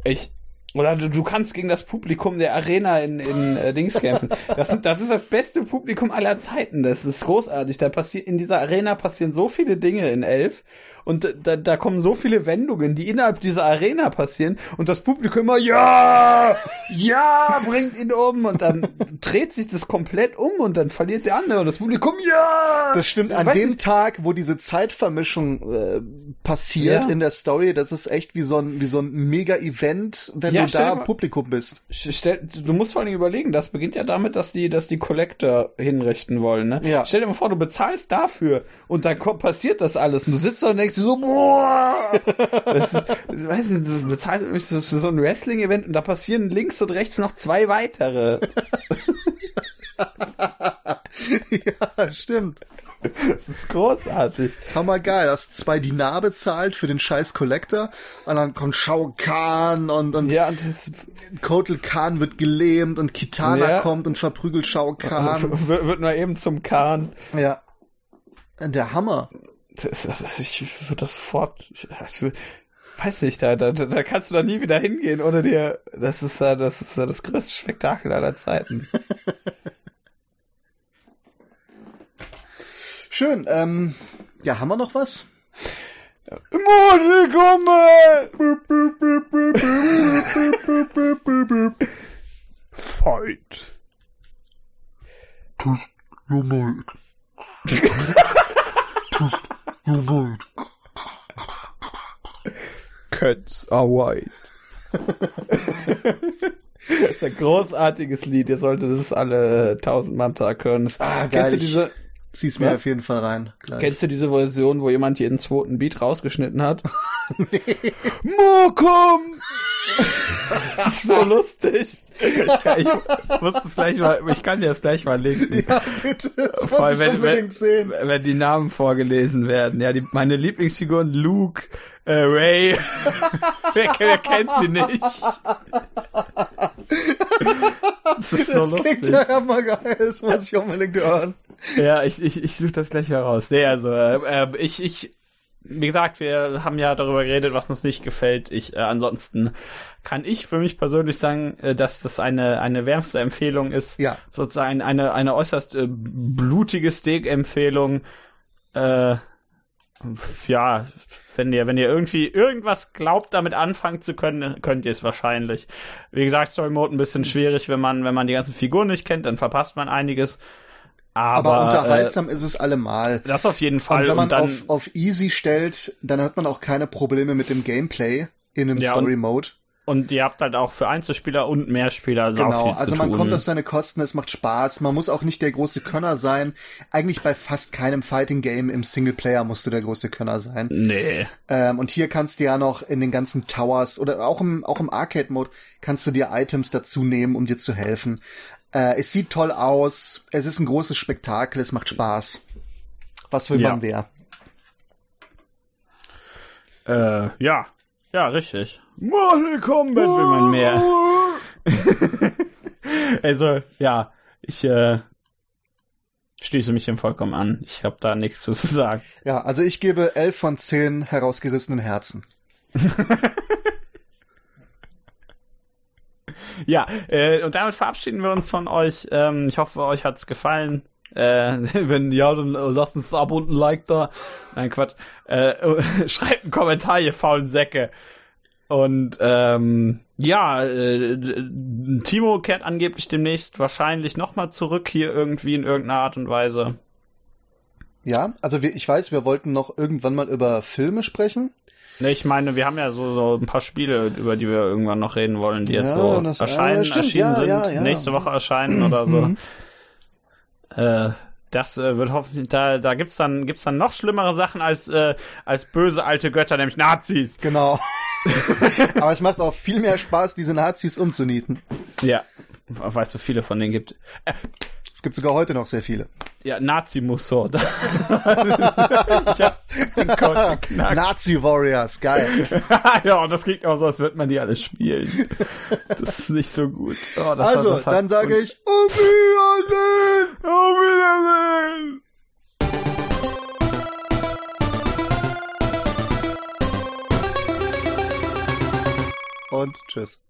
ich, oder du, du kannst gegen das Publikum der Arena in, in äh, Dings kämpfen. Das, das ist das beste Publikum aller Zeiten. Das ist großartig. Da passiert, in dieser Arena passieren so viele Dinge in Elf. Und da, da kommen so viele Wendungen, die innerhalb dieser Arena passieren und das Publikum immer, ja, ja, bringt ihn um und dann dreht sich das komplett um und dann verliert der andere und das Publikum, ja. Das stimmt, an dem nicht. Tag, wo diese Zeitvermischung äh, passiert ja. in der Story, das ist echt wie so ein, wie so ein Mega-Event, wenn ja, du da mal, Publikum bist. Stell, du musst vor allem überlegen, das beginnt ja damit, dass die, dass die Collector hinrichten wollen, ne? Ja. Stell dir mal vor, du bezahlst dafür und dann kommt, passiert das alles und du sitzt da und denkst so, boah! Das ist, weiß nicht, das bezeichnet mich für so ein Wrestling-Event und da passieren links und rechts noch zwei weitere. ja, stimmt. Das ist großartig. Hammergeil, dass zwei Dinar bezahlt für den scheiß Collector und dann kommt Shao Kahn und, und, ja, und Kotal Khan wird gelähmt und Kitana ja. kommt und verprügelt Shao Kahn. wird, wird nur eben zum Khan. Ja. Der Hammer das, das, ich würde das fort, ich, ich will, weiß nicht, da, da, da kannst du doch nie wieder hingehen, ohne dir, das ist ja das, ist, das größte Spektakel aller Zeiten. Schön, ähm, ja, haben wir noch was? Kombat! Fight. Tust your might. You're right. Cats are white. das ist ein großartiges Lied. Ihr solltet es alle tausendmal am Tag hören. Ah, geil. Kennst du diese, Zieh's mir Was? auf jeden Fall rein. Gleich. Kennst du diese Version, wo jemand jeden zweiten Beat rausgeschnitten hat? nee. Mokum! Das ist so lustig. Ich, muss das gleich mal, ich kann dir das gleich mal linken. Ja, bitte. Das Vor allem, wenn, wenn, sehen. wenn die Namen vorgelesen werden. Ja, die, meine Lieblingsfiguren Luke, äh, Ray. wer, wer kennt sie nicht? Das ist so das lustig. klingt ja hammergeil, das muss ich unbedingt hören. Ja, ich, ich, ich suche das gleich heraus. Nee, also, äh, äh, ich, ich, wie gesagt, wir haben ja darüber geredet, was uns nicht gefällt. Ich, äh, ansonsten kann ich für mich persönlich sagen, äh, dass das eine, eine wärmste Empfehlung ist. Ja. Sozusagen eine, eine äußerst äh, blutige Steak-Empfehlung. Äh, ja, wenn ihr, wenn ihr irgendwie irgendwas glaubt, damit anfangen zu können, könnt ihr es wahrscheinlich. Wie gesagt, Story Mode ein bisschen schwierig, wenn man, wenn man die ganzen Figuren nicht kennt, dann verpasst man einiges. Aber, aber unterhaltsam äh, ist es allemal. Das auf jeden Fall. Und wenn man und dann, auf, auf Easy stellt, dann hat man auch keine Probleme mit dem Gameplay in einem ja, Story Mode. Und ihr habt halt auch für Einzelspieler und Mehrspieler sau genau, also man kommt auf seine Kosten, es macht Spaß, man muss auch nicht der große Könner sein. Eigentlich bei fast keinem Fighting Game im Singleplayer musst du der große Könner sein. Nee. Ähm, und hier kannst du ja noch in den ganzen Towers oder auch im, auch im Arcade-Mode kannst du dir Items dazu nehmen, um dir zu helfen. Äh, es sieht toll aus, es ist ein großes Spektakel, es macht Spaß. Was will ja. man mehr? Äh, ja, ja, richtig. Mortal Kombat will man mehr. also, ja, ich äh, schließe mich dem vollkommen an. Ich habe da nichts zu sagen. Ja, also ich gebe elf von zehn herausgerissenen Herzen. ja, äh, und damit verabschieden wir uns von euch. Ähm, ich hoffe, euch hat's gefallen. Äh, wenn ja, dann äh, lasst uns ein Abo und ein Like da. Nein, Quatsch. Äh, schreibt einen Kommentar, ihr faulen Säcke. Und ähm, ja, äh, Timo kehrt angeblich demnächst wahrscheinlich nochmal zurück hier irgendwie in irgendeiner Art und Weise. Ja, also wir, ich weiß, wir wollten noch irgendwann mal über Filme sprechen. Ne, ich meine, wir haben ja so, so ein paar Spiele, über die wir irgendwann noch reden wollen, die ja, jetzt so das, erscheinen, äh, erschienen ja, sind, ja, nächste Woche erscheinen oder so. Mhm. Äh, das äh, wird hoffentlich, da, da gibt's dann, gibt's dann noch schlimmere Sachen als, äh, als böse alte Götter, nämlich Nazis. Genau. Aber es macht auch viel mehr Spaß, diese Nazis umzunieten. Ja. Weißt du, viele von denen gibt. Äh, es gibt sogar heute noch sehr viele. Ja, Nazi-Musso. ich hab den Code geknackt. Nazi-Warriors, geil. ja, und das klingt auch so, als würde man die alle spielen. Das ist nicht so gut. Oh, also, so dann sage ich, auf Wiedersehen! Auf Wiedersehen! Und tschüss.